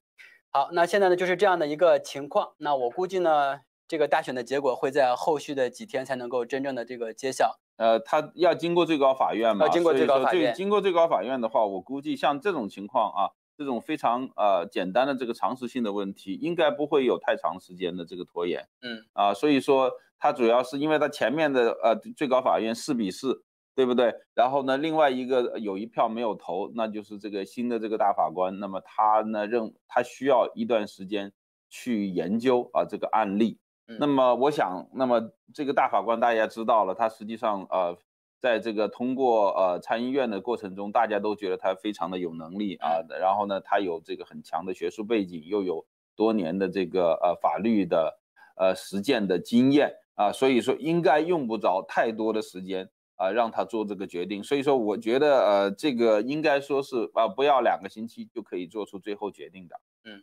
Speaker 3: 好，那现在呢就是这样的一个情况。那我估计呢，这个大选的结果会在后续的几天才能够真正的这个揭晓。
Speaker 4: 呃，他要经过最高法院嘛？
Speaker 3: 要经过最高法院。
Speaker 4: 经过最高法院的话，我估计像这种情况啊，这种非常呃简单的这个常识性的问题，应该不会有太长时间的这个拖延。
Speaker 3: 嗯。
Speaker 4: 啊，所以说它主要是因为它前面的呃最高法院四比四。对不对？然后呢，另外一个有一票没有投，那就是这个新的这个大法官。那么他呢认他需要一段时间去研究啊这个案例。那么我想，那么这个大法官大家知道了，他实际上呃在这个通过呃参议院的过程中，大家都觉得他非常的有能力啊。然后呢，他有这个很强的学术背景，又有多年的这个呃法律的呃实践的经验啊，所以说应该用不着太多的时间。啊，让他做这个决定，所以说我觉得，呃，这个应该说是啊，不要两个星期就可以做出最后决定的。
Speaker 3: 嗯，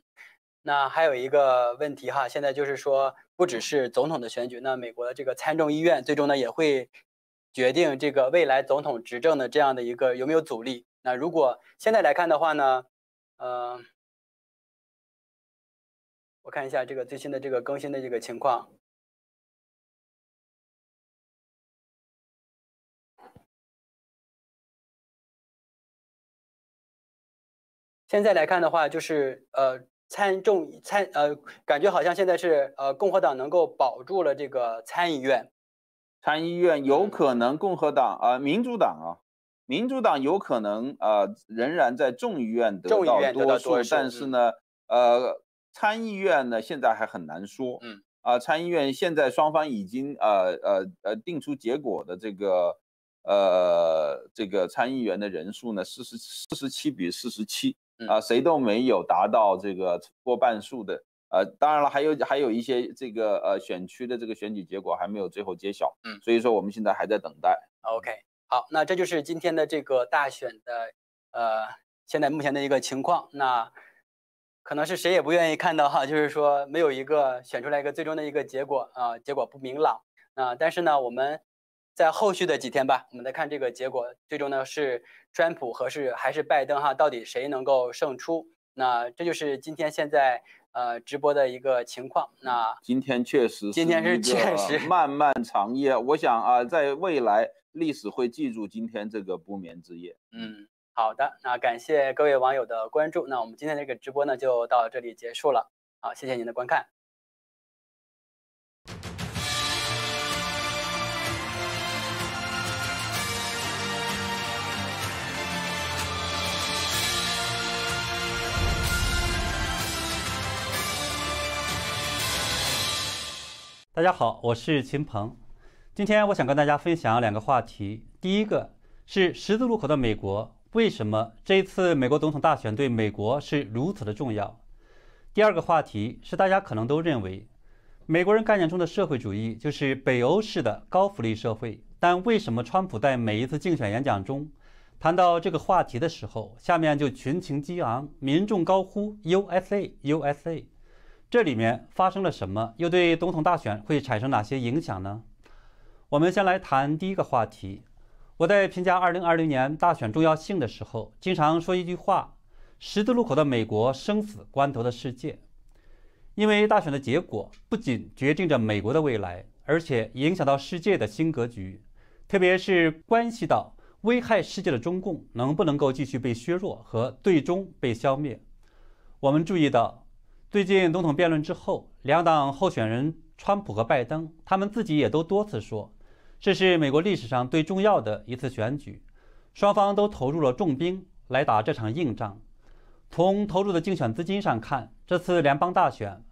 Speaker 3: 那还有一个问题哈，现在就是说，不只是总统的选举，那美国的这个参众议院最终呢也会决定这个未来总统执政的这样的一个有没有阻力。那如果现在来看的话呢，呃，我看一下这个最新的这个更新的这个情况。现在来看的话，就是呃参众参呃，感觉好像现在是呃共和党能够保住了这个参议院，
Speaker 4: 参议院有可能共和党啊民主党啊，民主党有可能呃仍然在众议院得到多数，但是呢呃参议院呢现在还很难说，
Speaker 3: 嗯。
Speaker 4: 啊参议院现在双方已经呃呃呃定出结果的这个呃这个参议员的人数呢四十四十七比四十七。啊，谁都没有达到这个过半数的，呃，当然了，还有还有一些这个呃选区的这个选举结果还没有最后揭晓，
Speaker 3: 嗯，
Speaker 4: 所以说我们现在还在等待。
Speaker 3: OK，好，那这就是今天的这个大选的呃现在目前的一个情况，那可能是谁也不愿意看到哈，就是说没有一个选出来一个最终的一个结果啊，结果不明朗啊，但是呢，我们。在后续的几天吧，我们再看这个结果，最终呢是川普和是还是拜登哈，到底谁能够胜出？那这就是今天现在呃直播的一个情况。那
Speaker 4: 今天确实，
Speaker 3: 今天是确实
Speaker 4: 漫漫长夜。我想啊，在未来历史会记住今天这个不眠之夜。
Speaker 3: 嗯，好的，那感谢各位网友的关注。那我们今天这个直播呢就到这里结束了。好，谢谢您的观看。
Speaker 6: 大家好，我是秦鹏。今天我想跟大家分享两个话题。第一个是十字路口的美国，为什么这一次美国总统大选对美国是如此的重要？第二个话题是大家可能都认为，美国人概念中的社会主义就是北欧式的高福利社会。但为什么川普在每一次竞选演讲中谈到这个话题的时候，下面就群情激昂，民众高呼 USA USA？这里面发生了什么？又对总统大选会产生哪些影响呢？我们先来谈第一个话题。我在评价2020年大选重要性的时候，经常说一句话：“十字路口的美国，生死关头的世界。”因为大选的结果不仅决定着美国的未来，而且影响到世界的新格局，特别是关系到危害世界的中共能不能够继续被削弱和最终被消灭。我们注意到，最近总统辩论之后，两党候选人川普和拜登，他们自己也都多次说，这是美国历史上最重要的一次选举，双方都投入了重兵来打这场硬仗。从投入的竞选资金上看，这次联邦大选，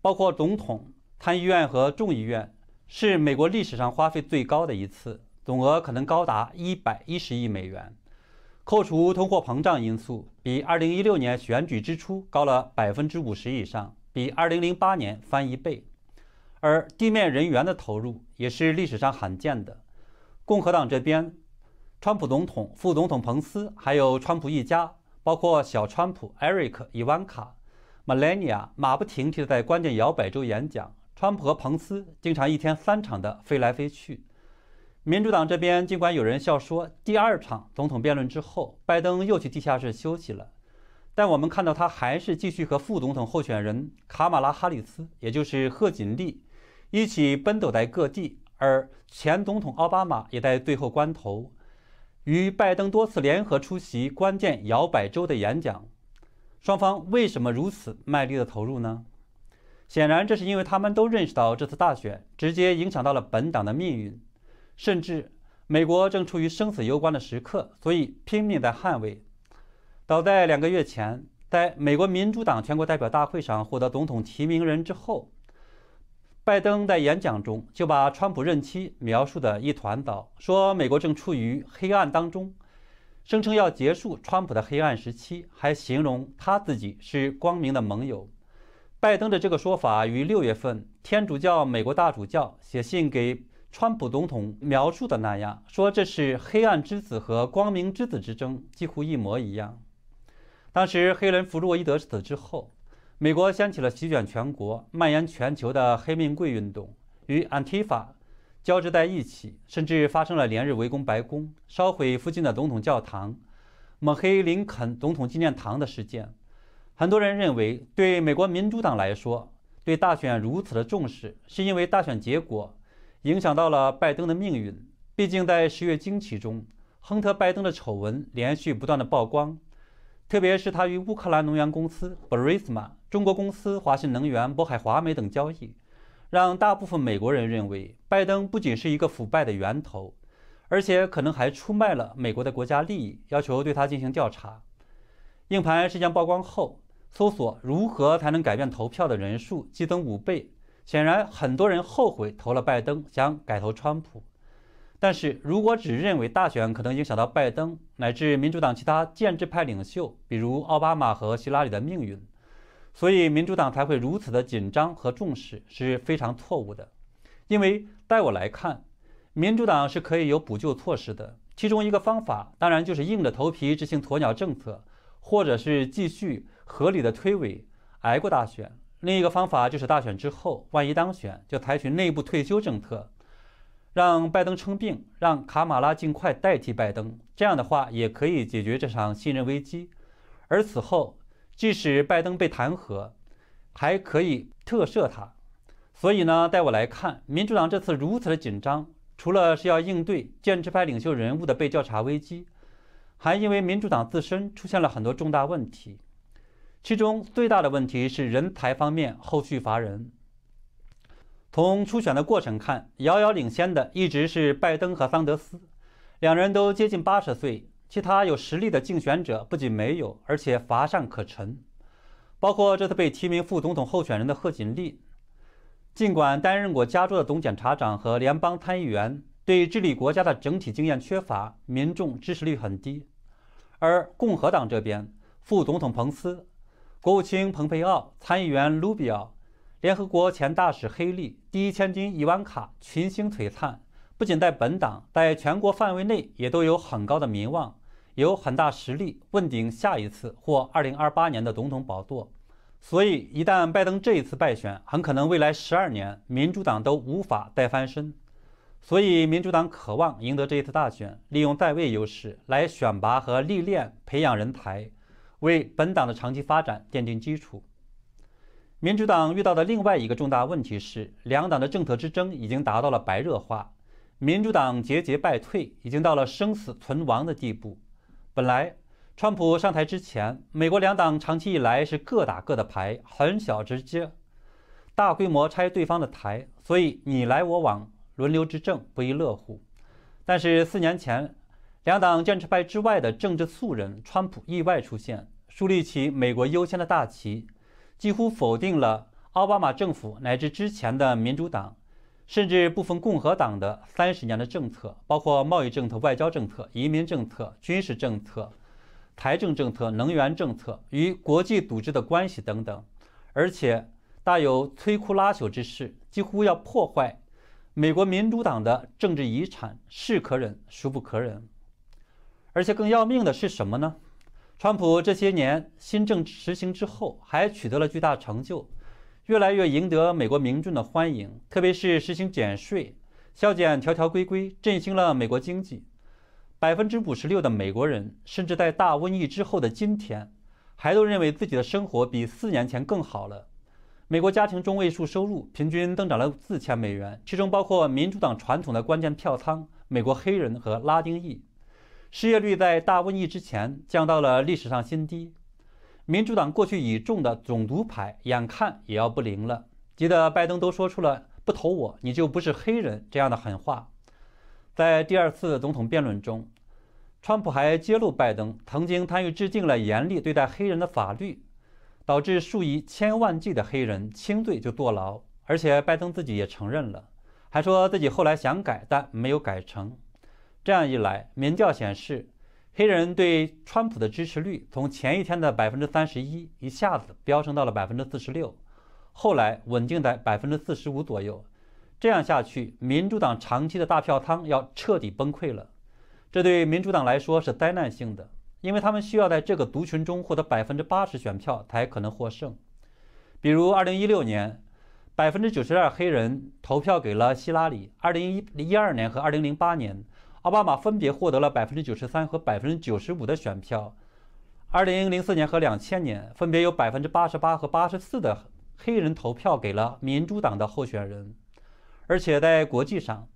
Speaker 6: 包括总统、参议院和众议院，是美国历史上花费最高的一次，总额可能高达一百一十亿美元。扣除通货膨胀因素，比二零一六年选举支出高了百分之五十以上，比二零零八年翻一倍。而地面人员的投入也是历史上罕见的。共和党这边，川普总统、副总统彭斯，还有川普一家。包括小川普、Eric、伊万卡、Melania，马不停蹄地在关键摇摆州演讲。川普和彭斯经常一天三场的飞来飞去。民主党这边，尽管有人笑说第二场总统辩论之后，拜登又去地下室休息了，但我们看到他还是继续和副总统候选人卡马拉·哈里斯，也就是贺锦丽，一起奔走在各地。而前总统奥巴马也在最后关头。与拜登多次联合出席关键摇摆州的演讲，双方为什么如此卖力的投入呢？显然，这是因为他们都认识到这次大选直接影响到了本党的命运，甚至美国正处于生死攸关的时刻，所以拼命在捍卫。早在两个月前，在美国民主党全国代表大会上获得总统提名人之后。拜登在演讲中就把川普任期描述的一团糟，说美国正处于黑暗当中，声称要结束川普的黑暗时期，还形容他自己是光明的盟友。拜登的这个说法与六月份天主教美国大主教写信给川普总统描述的那样，说这是黑暗之子和光明之子之争，几乎一模一样。当时黑人弗洛伊德死之后。美国掀起了席卷全国、蔓延全球的黑命贵运动，与 Antifa 交织在一起，甚至发生了连日围攻白宫、烧毁附近的总统教堂、抹黑林肯总统纪念堂的事件。很多人认为，对美国民主党来说，对大选如此的重视，是因为大选结果影响到了拜登的命运。毕竟，在十月惊奇中，亨特·拜登的丑闻连续不断的曝光。特别是他与乌克兰能源公司 Burisma、中国公司华信能源、渤海华美等交易，让大部分美国人认为，拜登不仅是一个腐败的源头，而且可能还出卖了美国的国家利益，要求对他进行调查。硬盘事件曝光后，搜索如何才能改变投票的人数激增五倍，显然很多人后悔投了拜登，想改投川普。但是如果只认为大选可能影响到拜登乃至民主党其他建制派领袖，比如奥巴马和希拉里的命运，所以民主党才会如此的紧张和重视，是非常错误的。因为在我来看，民主党是可以有补救措施的。其中一个方法，当然就是硬着头皮执行鸵鸟政策，或者是继续合理的推诿，挨过大选。另一个方法就是大选之后，万一当选，就采取内部退休政策。让拜登称病，让卡马拉尽快代替拜登，这样的话也可以解决这场信任危机。而此后，即使拜登被弹劾，还可以特赦他。所以呢，在我来看，民主党这次如此的紧张，除了是要应对建制派领袖人物的被调查危机，还因为民主党自身出现了很多重大问题，其中最大的问题是人才方面后续乏人。从初选的过程看，遥遥领先的一直是拜登和桑德斯，两人都接近八十岁。其他有实力的竞选者不仅没有，而且乏善可陈，包括这次被提名副总统候选人的贺锦丽。尽管担任过加州的总检察长和联邦参议员，对治理国家的整体经验缺乏，民众支持率很低。而共和党这边，副总统彭斯、国务卿蓬佩奥、参议员卢比奥。联合国前大使黑利、第一千金伊万卡群星璀璨，不仅在本党，在全国范围内也都有很高的名望，有很大实力问鼎下一次或二零二八年的总统宝座。所以，一旦拜登这一次败选，很可能未来十二年民主党都无法再翻身。所以，民主党渴望赢得这一次大选，利用在位优势来选拔和历练、培养人才，为本党的长期发展奠定基础。民主党遇到的另外一个重大问题是，两党的政策之争已经达到了白热化，民主党节节败退，已经到了生死存亡的地步。本来，川普上台之前，美国两党长期以来是各打各的牌，很小直接，大规模拆对方的台，所以你来我往，轮流执政不亦乐乎。但是四年前，两党建制派之外的政治素人川普意外出现，树立起美国优先的大旗。几乎否定了奥巴马政府乃至之前的民主党，甚至部分共和党的三十年的政策，包括贸易政策、外交政策、移民政策、军事政策、财政政策、能源政策与国际组织的关系等等，而且大有摧枯拉朽之势，几乎要破坏美国民主党的政治遗产，是可忍孰不可忍。而且更要命的是什么呢？川普这些年新政实行之后，还取得了巨大成就，越来越赢得美国民众的欢迎。特别是实行减税、削减条条规规，振兴了美国经济。百分之五十六的美国人，甚至在大瘟疫之后的今天，还都认为自己的生活比四年前更好了。美国家庭中位数收入平均增长了四千美元，其中包括民主党传统的关键票仓——美国黑人和拉丁裔。失业率在大瘟疫之前降到了历史上新低，民主党过去倚重的种族牌眼看也要不灵了，急得拜登都说出了“不投我，你就不是黑人”这样的狠话。在第二次总统辩论中，川普还揭露拜登曾经参与制定了严厉对待黑人的法律，导致数以千万计的黑人轻罪就坐牢，而且拜登自己也承认了，还说自己后来想改，但没有改成。这样一来，民调显示，黑人对川普的支持率从前一天的百分之三十一一下子飙升到了百分之四十六，后来稳定在百分之四十五左右。这样下去，民主党长期的大票仓要彻底崩溃了。这对民主党来说是灾难性的，因为他们需要在这个族群中获得百分之八十选票才可能获胜。比如，二零一六年，百分之九十二黑人投票给了希拉里；二零一一二年和二零零八年。奥巴马分别获得了百分之九十三和百分之九十五的选票。二零零四年和两千年，分别有百分之八十八和八十四的黑人投票给了民主党的候选人。而且在国际上，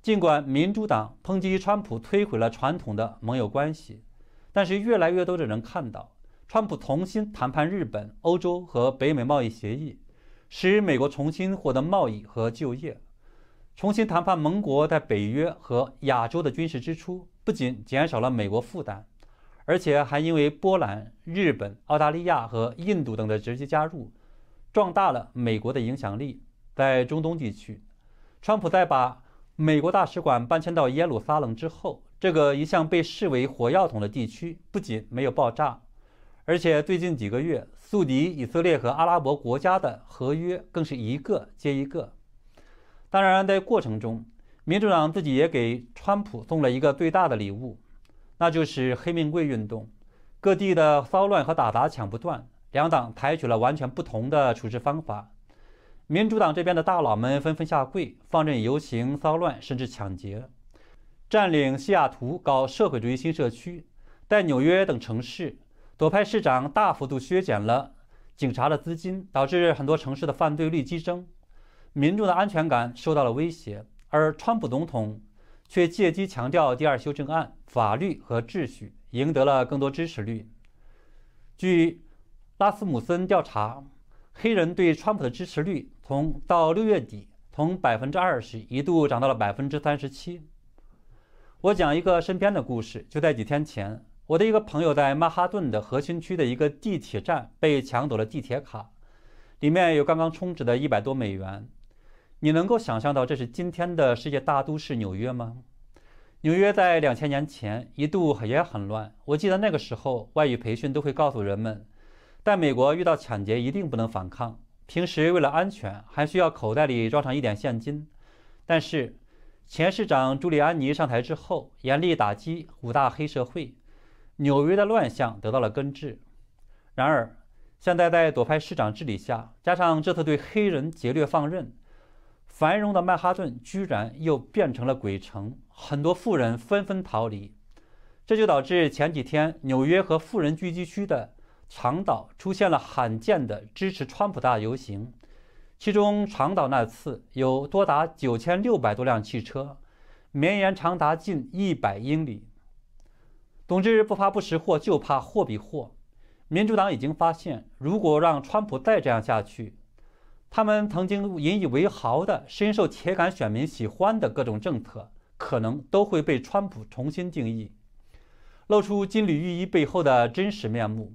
Speaker 6: 尽管民主党抨击川普摧毁了传统的盟友关系，但是越来越多的人看到，川普重新谈判日本、欧洲和北美贸易协议，使美国重新获得贸易和就业。重新谈判盟国在北约和亚洲的军事支出，不仅减少了美国负担，而且还因为波兰、日本、澳大利亚和印度等的直接加入，壮大了美国的影响力。在中东地区，川普在把美国大使馆搬迁到耶路撒冷之后，这个一向被视为火药桶的地区不仅没有爆炸，而且最近几个月宿敌以色列和阿拉伯国家的合约更是一个接一个。当然，在过程中，民主党自己也给川普送了一个最大的礼物，那就是黑命贵运动。各地的骚乱和打砸抢不断，两党采取了完全不同的处置方法。民主党这边的大佬们纷纷下跪，放任游行、骚乱，甚至抢劫，占领西雅图，搞社会主义新社区。在纽约等城市，左派市长大幅度削减了警察的资金，导致很多城市的犯罪率激增。民众的安全感受到了威胁，而川普总统却借机强调第二修正案、法律和秩序，赢得了更多支持率。据拉斯姆森调查，黑人对川普的支持率从到六月底从百分之二十一度涨到了百分之三十七。我讲一个身边的故事，就在几天前，我的一个朋友在曼哈顿的核心区的一个地铁站被抢走了地铁卡，里面有刚刚充值的一百多美元。你能够想象到这是今天的世界大都市纽约吗？纽约在两千年前一度也很乱。我记得那个时候，外语培训都会告诉人们，在美国遇到抢劫一定不能反抗，平时为了安全还需要口袋里装上一点现金。但是，前市长朱利安尼上台之后，严厉打击五大黑社会，纽约的乱象得到了根治。然而，现在在左派市长治理下，加上这次对黑人劫掠放任。繁荣的曼哈顿居然又变成了鬼城，很多富人纷纷逃离，这就导致前几天纽约和富人聚集区的长岛出现了罕见的支持川普大游行，其中长岛那次有多达九千六百多辆汽车，绵延长达近一百英里。总之，不怕不识货，就怕货比货。民主党已经发现，如果让川普再这样下去，他们曾经引以为豪的、深受铁杆选民喜欢的各种政策，可能都会被川普重新定义，露出金缕玉衣背后的真实面目。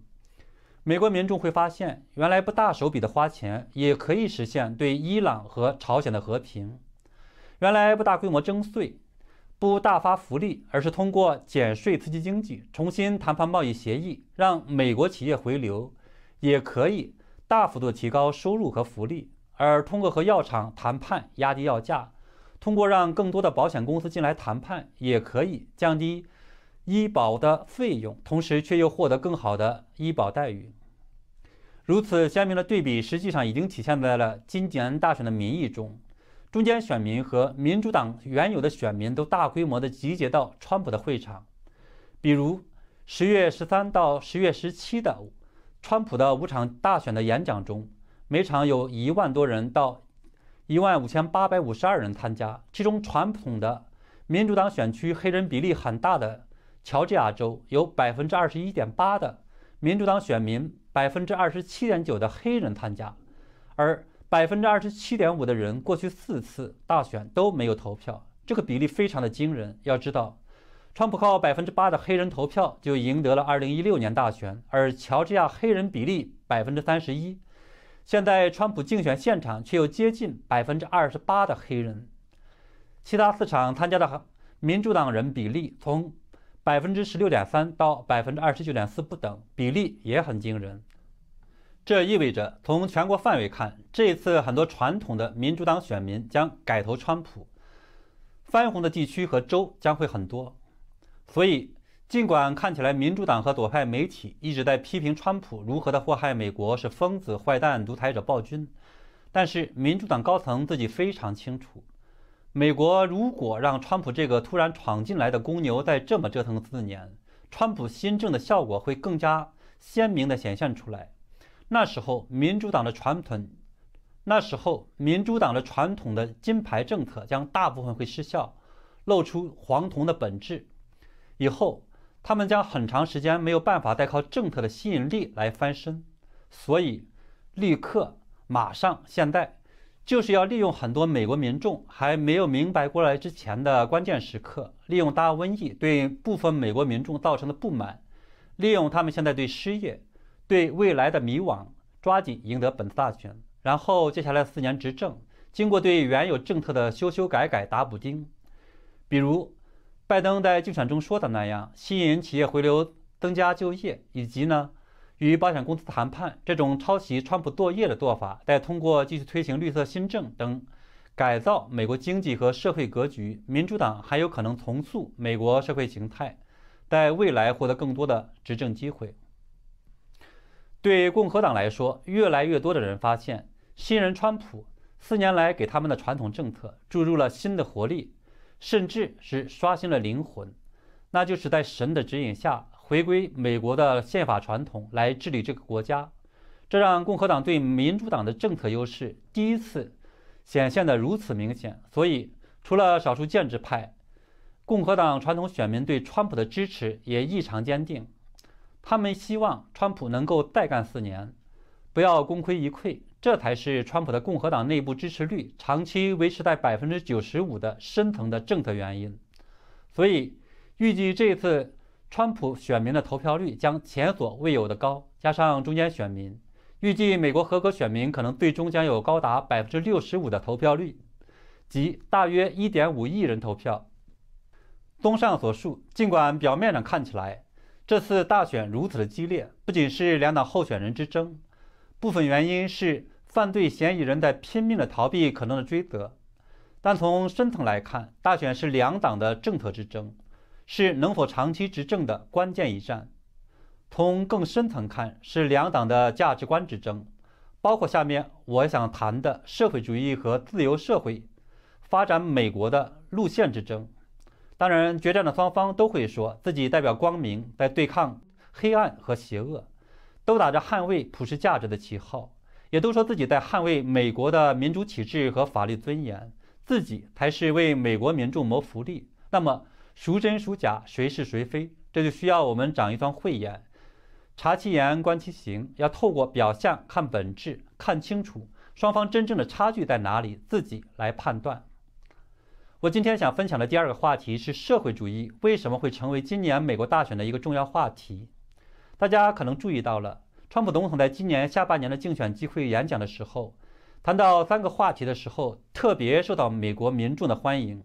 Speaker 6: 美国民众会发现，原来不大手笔的花钱也可以实现对伊朗和朝鲜的和平；原来不大规模征税。不大发福利，而是通过减税刺激经济，重新谈判贸易协议，让美国企业回流，也可以大幅度提高收入和福利；而通过和药厂谈判压低药价，通过让更多的保险公司进来谈判，也可以降低医保的费用，同时却又获得更好的医保待遇。如此鲜明的对比，实际上已经体现在了今年大选的民意中。中间选民和民主党原有的选民都大规模的集结到川普的会场，比如十月十三到十月十七的川普的五场大选的演讲中，每场有一万多人到一万五千八百五十二人参加，其中传统的民主党选区黑人比例很大的乔治亚州有百分之二十一点八的民主党选民，百分之二十七点九的黑人参加，而。百分之二十七点五的人过去四次大选都没有投票，这个比例非常的惊人。要知道，川普靠百分之八的黑人投票就赢得了二零一六年大选，而乔治亚黑人比例百分之三十一，现在川普竞选现场却有接近百分之二十八的黑人。其他四场参加的民主党人比例从百分之十六点三到百分之二十九点四不等，比例也很惊人。这意味着，从全国范围看，这一次很多传统的民主党选民将改投川普，翻红的地区和州将会很多。所以，尽管看起来民主党和左派媒体一直在批评川普如何的祸害美国是疯子、坏蛋、独裁者、暴君，但是民主党高层自己非常清楚，美国如果让川普这个突然闯进来的公牛再这么折腾四年，川普新政的效果会更加鲜明地显现出来。那时候，民主党的传统，那时候民主党的传统的金牌政策将大部分会失效，露出黄铜的本质。以后，他们将很长时间没有办法再靠政策的吸引力来翻身。所以，立刻、马上、现在，就是要利用很多美国民众还没有明白过来之前的关键时刻，利用大瘟疫对部分美国民众造成的不满，利用他们现在对失业。对未来的迷惘，抓紧赢得本次大选，然后接下来四年执政，经过对原有政策的修修改改打补丁，比如拜登在竞选中说的那样，吸引企业回流、增加就业，以及呢与保险公司谈判这种抄袭川普作业的做法，再通过继续推行绿色新政等改造美国经济和社会格局，民主党还有可能重塑美国社会形态，在未来获得更多的执政机会。对共和党来说，越来越多的人发现，新人川普四年来给他们的传统政策注入了新的活力，甚至是刷新了灵魂，那就是在神的指引下回归美国的宪法传统来治理这个国家。这让共和党对民主党的政策优势第一次显现得如此明显。所以，除了少数建制派，共和党传统选民对川普的支持也异常坚定。他们希望川普能够再干四年，不要功亏一篑，这才是川普的共和党内部支持率长期维持在百分之九十五的深层的政策原因。所以，预计这次川普选民的投票率将前所未有的高，加上中间选民，预计美国合格选民可能最终将有高达百分之六十五的投票率，即大约一点五亿人投票。综上所述，尽管表面上看起来，这次大选如此的激烈，不仅是两党候选人之争，部分原因是犯罪嫌疑人在拼命的逃避可能的追责。但从深层来看，大选是两党的政策之争，是能否长期执政的关键一战。从更深层看，是两党的价值观之争，包括下面我想谈的社会主义和自由社会发展美国的路线之争。当然，决战的双方都会说自己代表光明，在对抗黑暗和邪恶。都打着捍卫普世价值的旗号，也都说自己在捍卫美国的民主体制和法律尊严，自己才是为美国民众谋福利。那么，孰真孰假，谁是谁非？这就需要我们长一双慧眼，察其言，观其行，要透过表象看本质，看清楚双方真正的差距在哪里，自己来判断。我今天想分享的第二个话题是社会主义为什么会成为今年美国大选的一个重要话题。大家可能注意到了，川普总统在今年下半年的竞选机会演讲的时候，谈到三个话题的时候，特别受到美国民众的欢迎。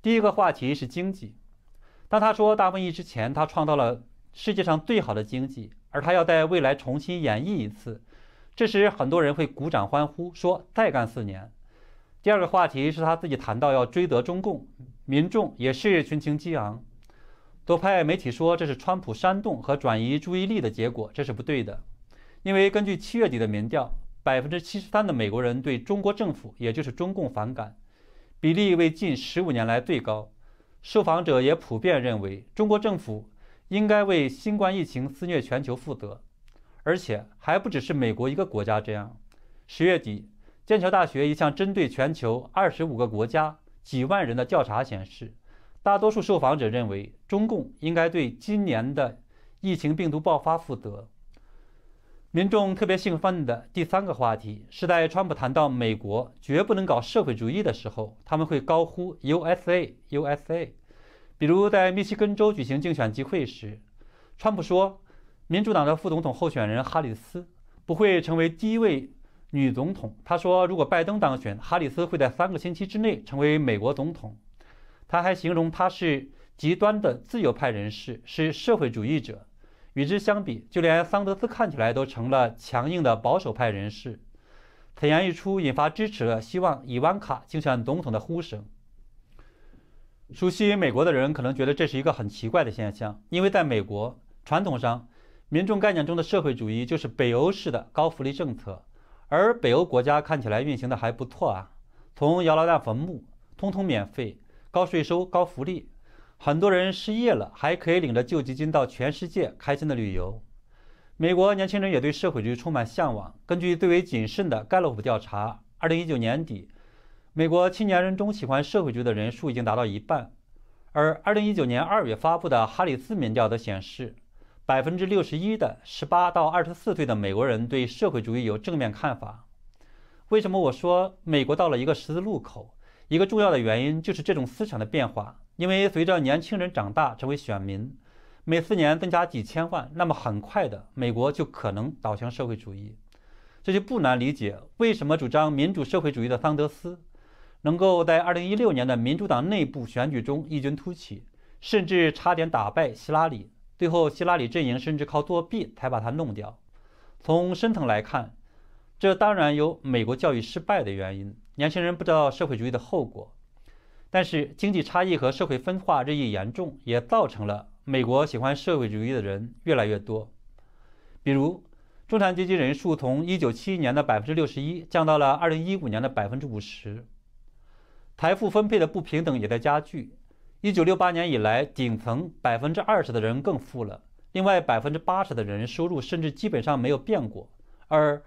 Speaker 6: 第一个话题是经济。当他说大瘟疫之前，他创造了世界上最好的经济，而他要在未来重新演绎一次，这时很多人会鼓掌欢呼，说再干四年。第二个话题是他自己谈到要追责中共，民众也是群情激昂。多派媒体说这是川普煽动和转移注意力的结果，这是不对的。因为根据七月底的民调，百分之七十三的美国人对中国政府，也就是中共反感，比例为近十五年来最高。受访者也普遍认为中国政府应该为新冠疫情肆虐全球负责，而且还不只是美国一个国家这样。十月底。剑桥大学一项针对全球二十五个国家几万人的调查显示，大多数受访者认为中共应该对今年的疫情病毒爆发负责。民众特别兴奋的第三个话题是在川普谈到美国绝不能搞社会主义的时候，他们会高呼 “USA USA”。比如在密西根州举行竞选集会时，川普说，民主党的副总统候选人哈里斯不会成为第一位。女总统，他说，如果拜登当选，哈里斯会在三个星期之内成为美国总统。他还形容他是极端的自由派人士，是社会主义者。与之相比，就连桑德斯看起来都成了强硬的保守派人士。此言一出，引发支持了希望伊万卡竞选总统的呼声。熟悉美国的人可能觉得这是一个很奇怪的现象，因为在美国传统上，民众概念中的社会主义就是北欧式的高福利政策。而北欧国家看起来运行的还不错啊，从摇篮大坟墓，通通免费，高税收、高福利，很多人失业了还可以领着救济金到全世界开心的旅游。美国年轻人也对社会主义充满向往。根据最为谨慎的盖洛普调查，2019年底，美国青年人中喜欢社会主义的人数已经达到一半。而2019年2月发布的哈里斯民调则显示。百分之六十一的十八到二十四岁的美国人对社会主义有正面看法。为什么我说美国到了一个十字路口？一个重要的原因就是这种思想的变化。因为随着年轻人长大成为选民，每四年增加几千万，那么很快的，美国就可能倒向社会主义。这就不难理解为什么主张民主社会主义的桑德斯能够在二零一六年的民主党内部选举中异军突起，甚至差点打败希拉里。最后，希拉里阵营甚至靠作弊才把他弄掉。从深层来看，这当然有美国教育失败的原因，年轻人不知道社会主义的后果。但是，经济差异和社会分化日益严重，也造成了美国喜欢社会主义的人越来越多。比如，中产阶级人数从1971年的百分之六十一降到了2015年的百分之五十，财富分配的不平等也在加剧。一九六八年以来，顶层百分之二十的人更富了，另外百分之八十的人收入甚至基本上没有变过。而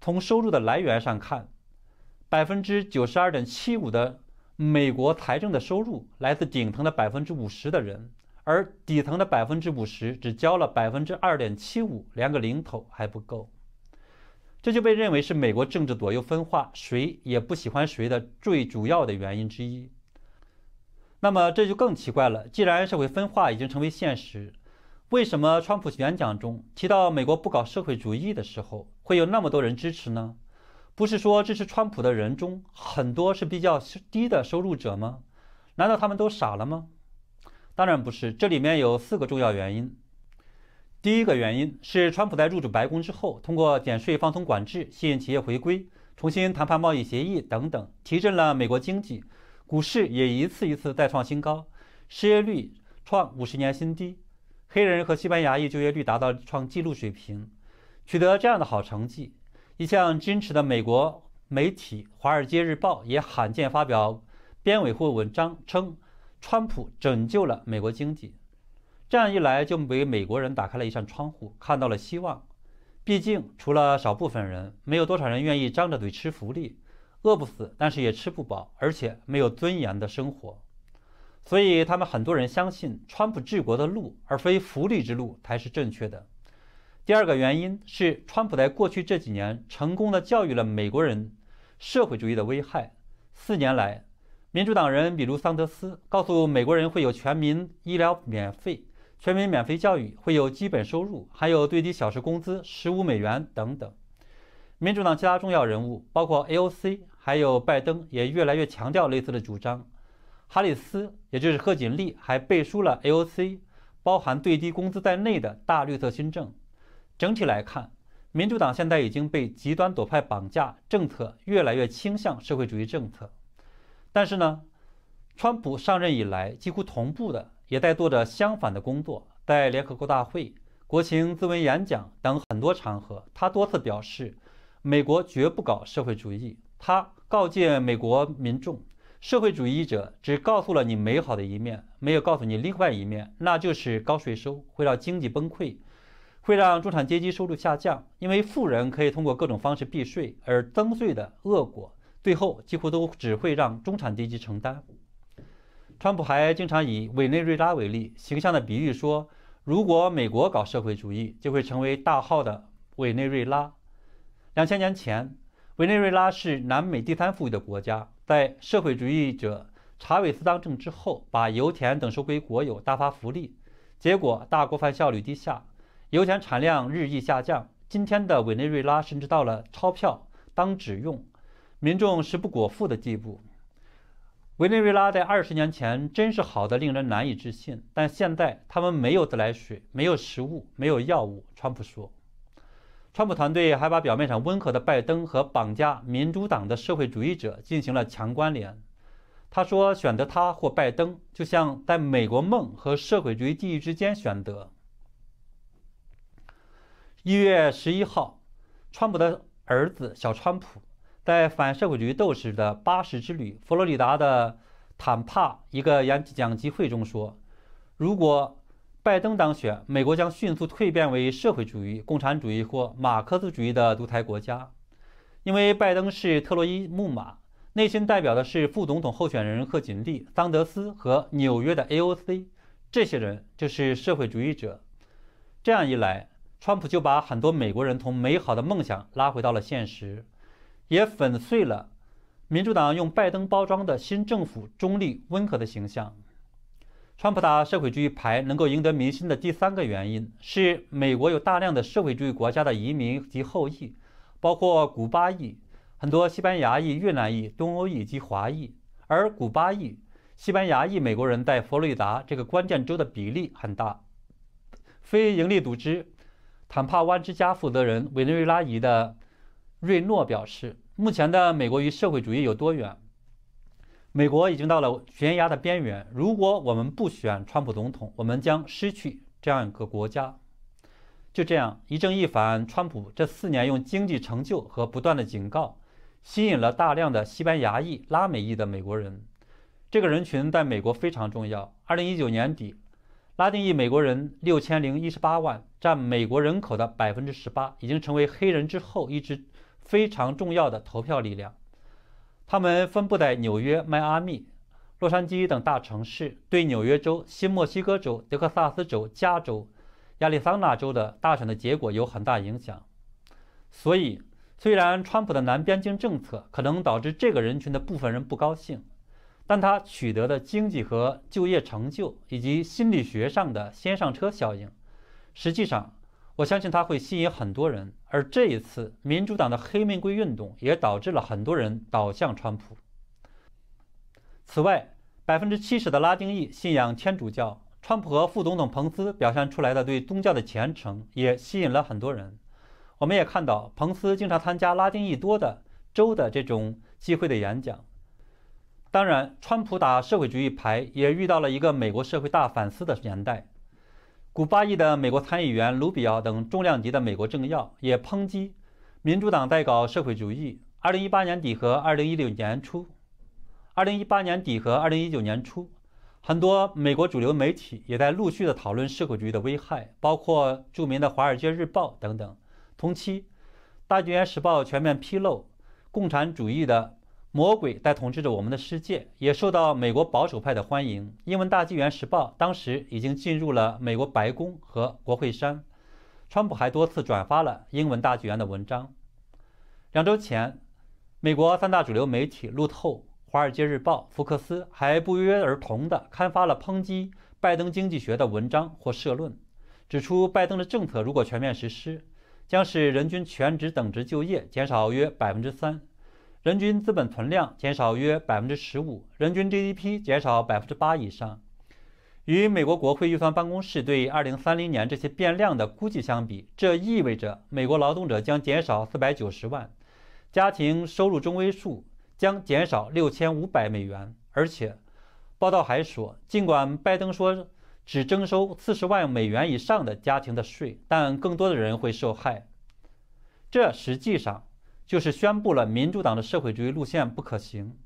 Speaker 6: 从收入的来源上看，百分之九十二点七五的美国财政的收入来自顶层的百分之五十的人，而底层的百分之五十只交了百分之二点七五，连个零头还不够。这就被认为是美国政治左右分化，谁也不喜欢谁的最主要的原因之一。那么这就更奇怪了。既然社会分化已经成为现实，为什么川普演讲中提到美国不搞社会主义的时候，会有那么多人支持呢？不是说支持川普的人中很多是比较低的收入者吗？难道他们都傻了吗？当然不是。这里面有四个重要原因。第一个原因是，川普在入主白宫之后，通过减税、放松管制、吸引企业回归、重新谈判贸易协议等等，提振了美国经济。股市也一次一次再创新高，失业率创五十年新低，黑人和西班牙裔就业率达到创纪录水平。取得这样的好成绩，一向矜持的美国媒体《华尔街日报》也罕见发表编委会文章，称川普拯救了美国经济。这样一来，就为美国人打开了一扇窗户，看到了希望。毕竟除了少部分人，没有多少人愿意张着嘴吃福利，饿不死，但是也吃不饱，而且没有尊严的生活。所以他们很多人相信，川普治国的路，而非福利之路才是正确的。第二个原因是，川普在过去这几年成功的教育了美国人社会主义的危害。四年来，民主党人比如桑德斯告诉美国人会有全民医疗免费、全民免费教育、会有基本收入，还有最低小时工资十五美元等等。民主党其他重要人物，包括 AOC，还有拜登，也越来越强调类似的主张。哈里斯，也就是贺锦丽，还背书了 AOC 包含最低工资在内的大绿色新政。整体来看，民主党现在已经被极端左派绑架，政策越来越倾向社会主义政策。但是呢，川普上任以来，几乎同步的也在做着相反的工作。在联合国大会、国情咨文演讲等很多场合，他多次表示，美国绝不搞社会主义。他告诫美国民众。社会主义者只告诉了你美好的一面，没有告诉你另外一面，那就是高税收会让经济崩溃，会让中产阶级收入下降。因为富人可以通过各种方式避税，而增税的恶果最后几乎都只会让中产阶级承担。川普还经常以委内瑞拉为例，形象的比喻说，如果美国搞社会主义，就会成为大号的委内瑞拉。两千年前，委内瑞拉是南美第三富裕的国家。在社会主义者查韦斯当政之后，把油田等收归国有，大发福利，结果大锅饭效率低下，油田产量日益下降。今天的委内瑞拉甚至到了钞票当纸用，民众食不果腹的地步。委内瑞拉在二十年前真是好的令人难以置信，但现在他们没有自来水，没有食物，没有药物。川普说。川普团队还把表面上温和的拜登和绑架民主党的社会主义者进行了强关联。他说：“选择他或拜登，就像在美国梦和社会主义地狱之间选择。”一月十一号，川普的儿子小川普在反社会主义斗士的巴士之旅——佛罗里达的坦帕一个演讲集会中说：“如果……”拜登当选，美国将迅速蜕变为社会主义、共产主义或马克思主义的独裁国家，因为拜登是特洛伊木马，内心代表的是副总统候选人贺锦丽、桑德斯和纽约的 AOC，这些人就是社会主义者。这样一来，川普就把很多美国人从美好的梦想拉回到了现实，也粉碎了民主党用拜登包装的新政府中立温和的形象。川普打社会主义牌能够赢得民心的第三个原因是，美国有大量的社会主义国家的移民及后裔，包括古巴裔、很多西班牙裔、越南裔、东欧裔及华裔。而古巴裔、西班牙裔美国人在佛罗里达这个关键州的比例很大。非营利组织坦帕湾之家负责人委内瑞拉裔的瑞诺表示：“目前的美国与社会主义有多远？”美国已经到了悬崖的边缘。如果我们不选川普总统，我们将失去这样一个国家。就这样一正一反，川普这四年用经济成就和不断的警告，吸引了大量的西班牙裔、拉美裔的美国人。这个人群在美国非常重要。二零一九年底，拉丁裔美国人六千零一十八万，占美国人口的百分之十八，已经成为黑人之后一支非常重要的投票力量。他们分布在纽约、迈阿密、洛杉矶等大城市，对纽约州、新墨西哥州、德克萨斯州、加州、亚利桑那州的大选的结果有很大影响。所以，虽然川普的南边境政策可能导致这个人群的部分人不高兴，但他取得的经济和就业成就以及心理学上的先上车效应，实际上。我相信他会吸引很多人，而这一次民主党的黑玫瑰运动也导致了很多人倒向川普。此外，百分之七十的拉丁裔信仰天主教，川普和副总统彭斯表现出来的对宗教的虔诚也吸引了很多人。我们也看到，彭斯经常参加拉丁裔多的州的这种机会的演讲。当然，川普打社会主义牌也遇到了一个美国社会大反思的年代。古巴裔的美国参议员卢比奥等重量级的美国政要也抨击民主党在搞社会主义。二零一八年底和二零一六年初，二零一八年底和二零一九年初，很多美国主流媒体也在陆续的讨论社会主义的危害，包括著名的《华尔街日报》等等，同期，《大纪元时报》全面披露，共产主义的魔鬼在统治着我们的世界，也受到美国保守派的欢迎。英文《大纪元时报》当时已经进入了美国白宫和国会山，川普还多次转发了英文《大纪元》的文章。两周前，美国三大主流媒体路透、《华尔街日报》、福克斯还不约而同地刊发了抨击拜登经济学的文章或社论，指出拜登的政策如果全面实施，将使人均全职等值就业减少约百分之三，人均资本存量减少约百分之十五，人均 GDP 减少百分之八以上。与美国国会预算办公室对二零三零年这些变量的估计相比，这意味着美国劳动者将减少四百九十万。家庭收入中位数将减少六千五百美元，而且报道还说，尽管拜登说只征收四十万美元以上的家庭的税，但更多的人会受害。这实际上就是宣布了民主党的社会主义路线不可行，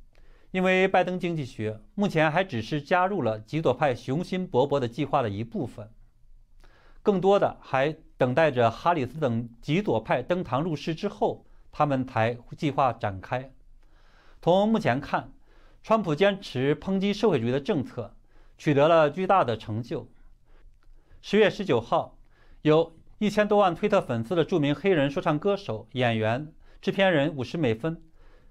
Speaker 6: 因为拜登经济学目前还只是加入了极左派雄心勃勃的计划的一部分，更多的还等待着哈里斯等极左派登堂入室之后。他们才计划展开。从目前看，川普坚持抨击社会主义的政策取得了巨大的成就。十月十九号，有一千多万推特粉丝的著名黑人说唱歌手、演员、制片人五十美分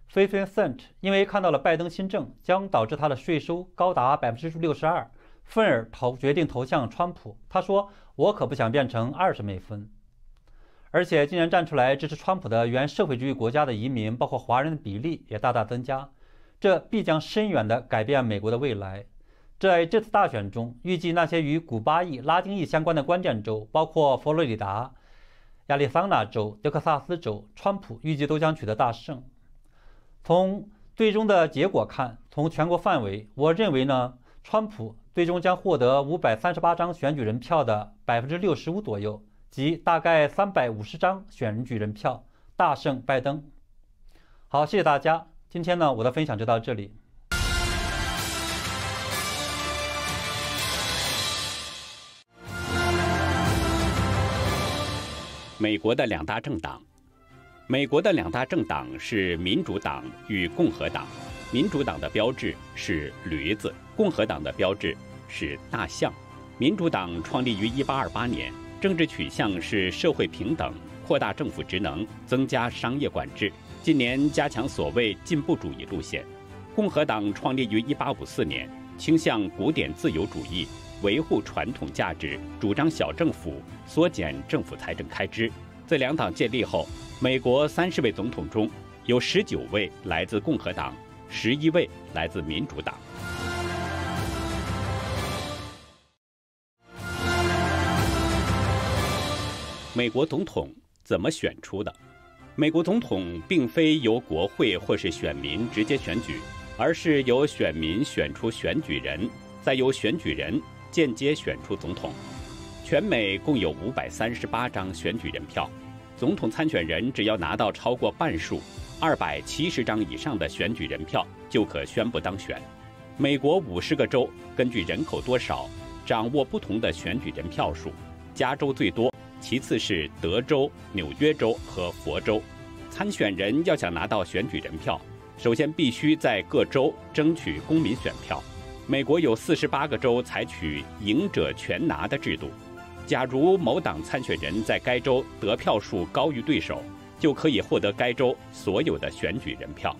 Speaker 6: （Fifty Cent） 因为看到了拜登新政将导致他的税收高达百分之六十二，愤而投决定投向川普。他说：“我可不想变成二十美分。”而且竟然站出来支持川普的原社会主义国家的移民，包括华人的比例也大大增加，这必将深远地改变美国的未来。在这次大选中，预计那些与古巴裔、拉丁裔相关的关键州，包括佛罗里达、亚利桑那州、德克萨斯州，川普预计都将取得大胜。从最终的结果看，从全国范围，我认为呢，川普最终将获得五百三十八张选举人票的百分之六十五左右。即大概三百五十张选举人票，大胜拜登。好，谢谢大家。今天呢，我的分享就到这里。
Speaker 7: 美国的两大政党，美国的两大政党是民主党与共和党。民主党的标志是驴子，共和党的标志是大象。民主党创立于一八二八年。政治取向是社会平等，扩大政府职能，增加商业管制。近年加强所谓进步主义路线。共和党创立于1854年，倾向古典自由主义，维护传统价值，主张小政府，缩减政府财政开支。自两党建立后，美国三十位总统中有十九位来自共和党，十一位来自民主党。美国总统怎么选出的？美国总统并非由国会或是选民直接选举，而是由选民选出选举人，再由选举人间接选出总统。全美共有五百三十八张选举人票，总统参选人只要拿到超过半数，二百七十张以上的选举人票，就可宣布当选。美国五十个州根据人口多少，掌握不同的选举人票数，加州最多。其次是德州、纽约州和佛州，参选人要想拿到选举人票，首先必须在各州争取公民选票。美国有四十八个州采取“赢者全拿”的制度，假如某党参选人在该州得票数高于对手，就可以获得该州所有的选举人票。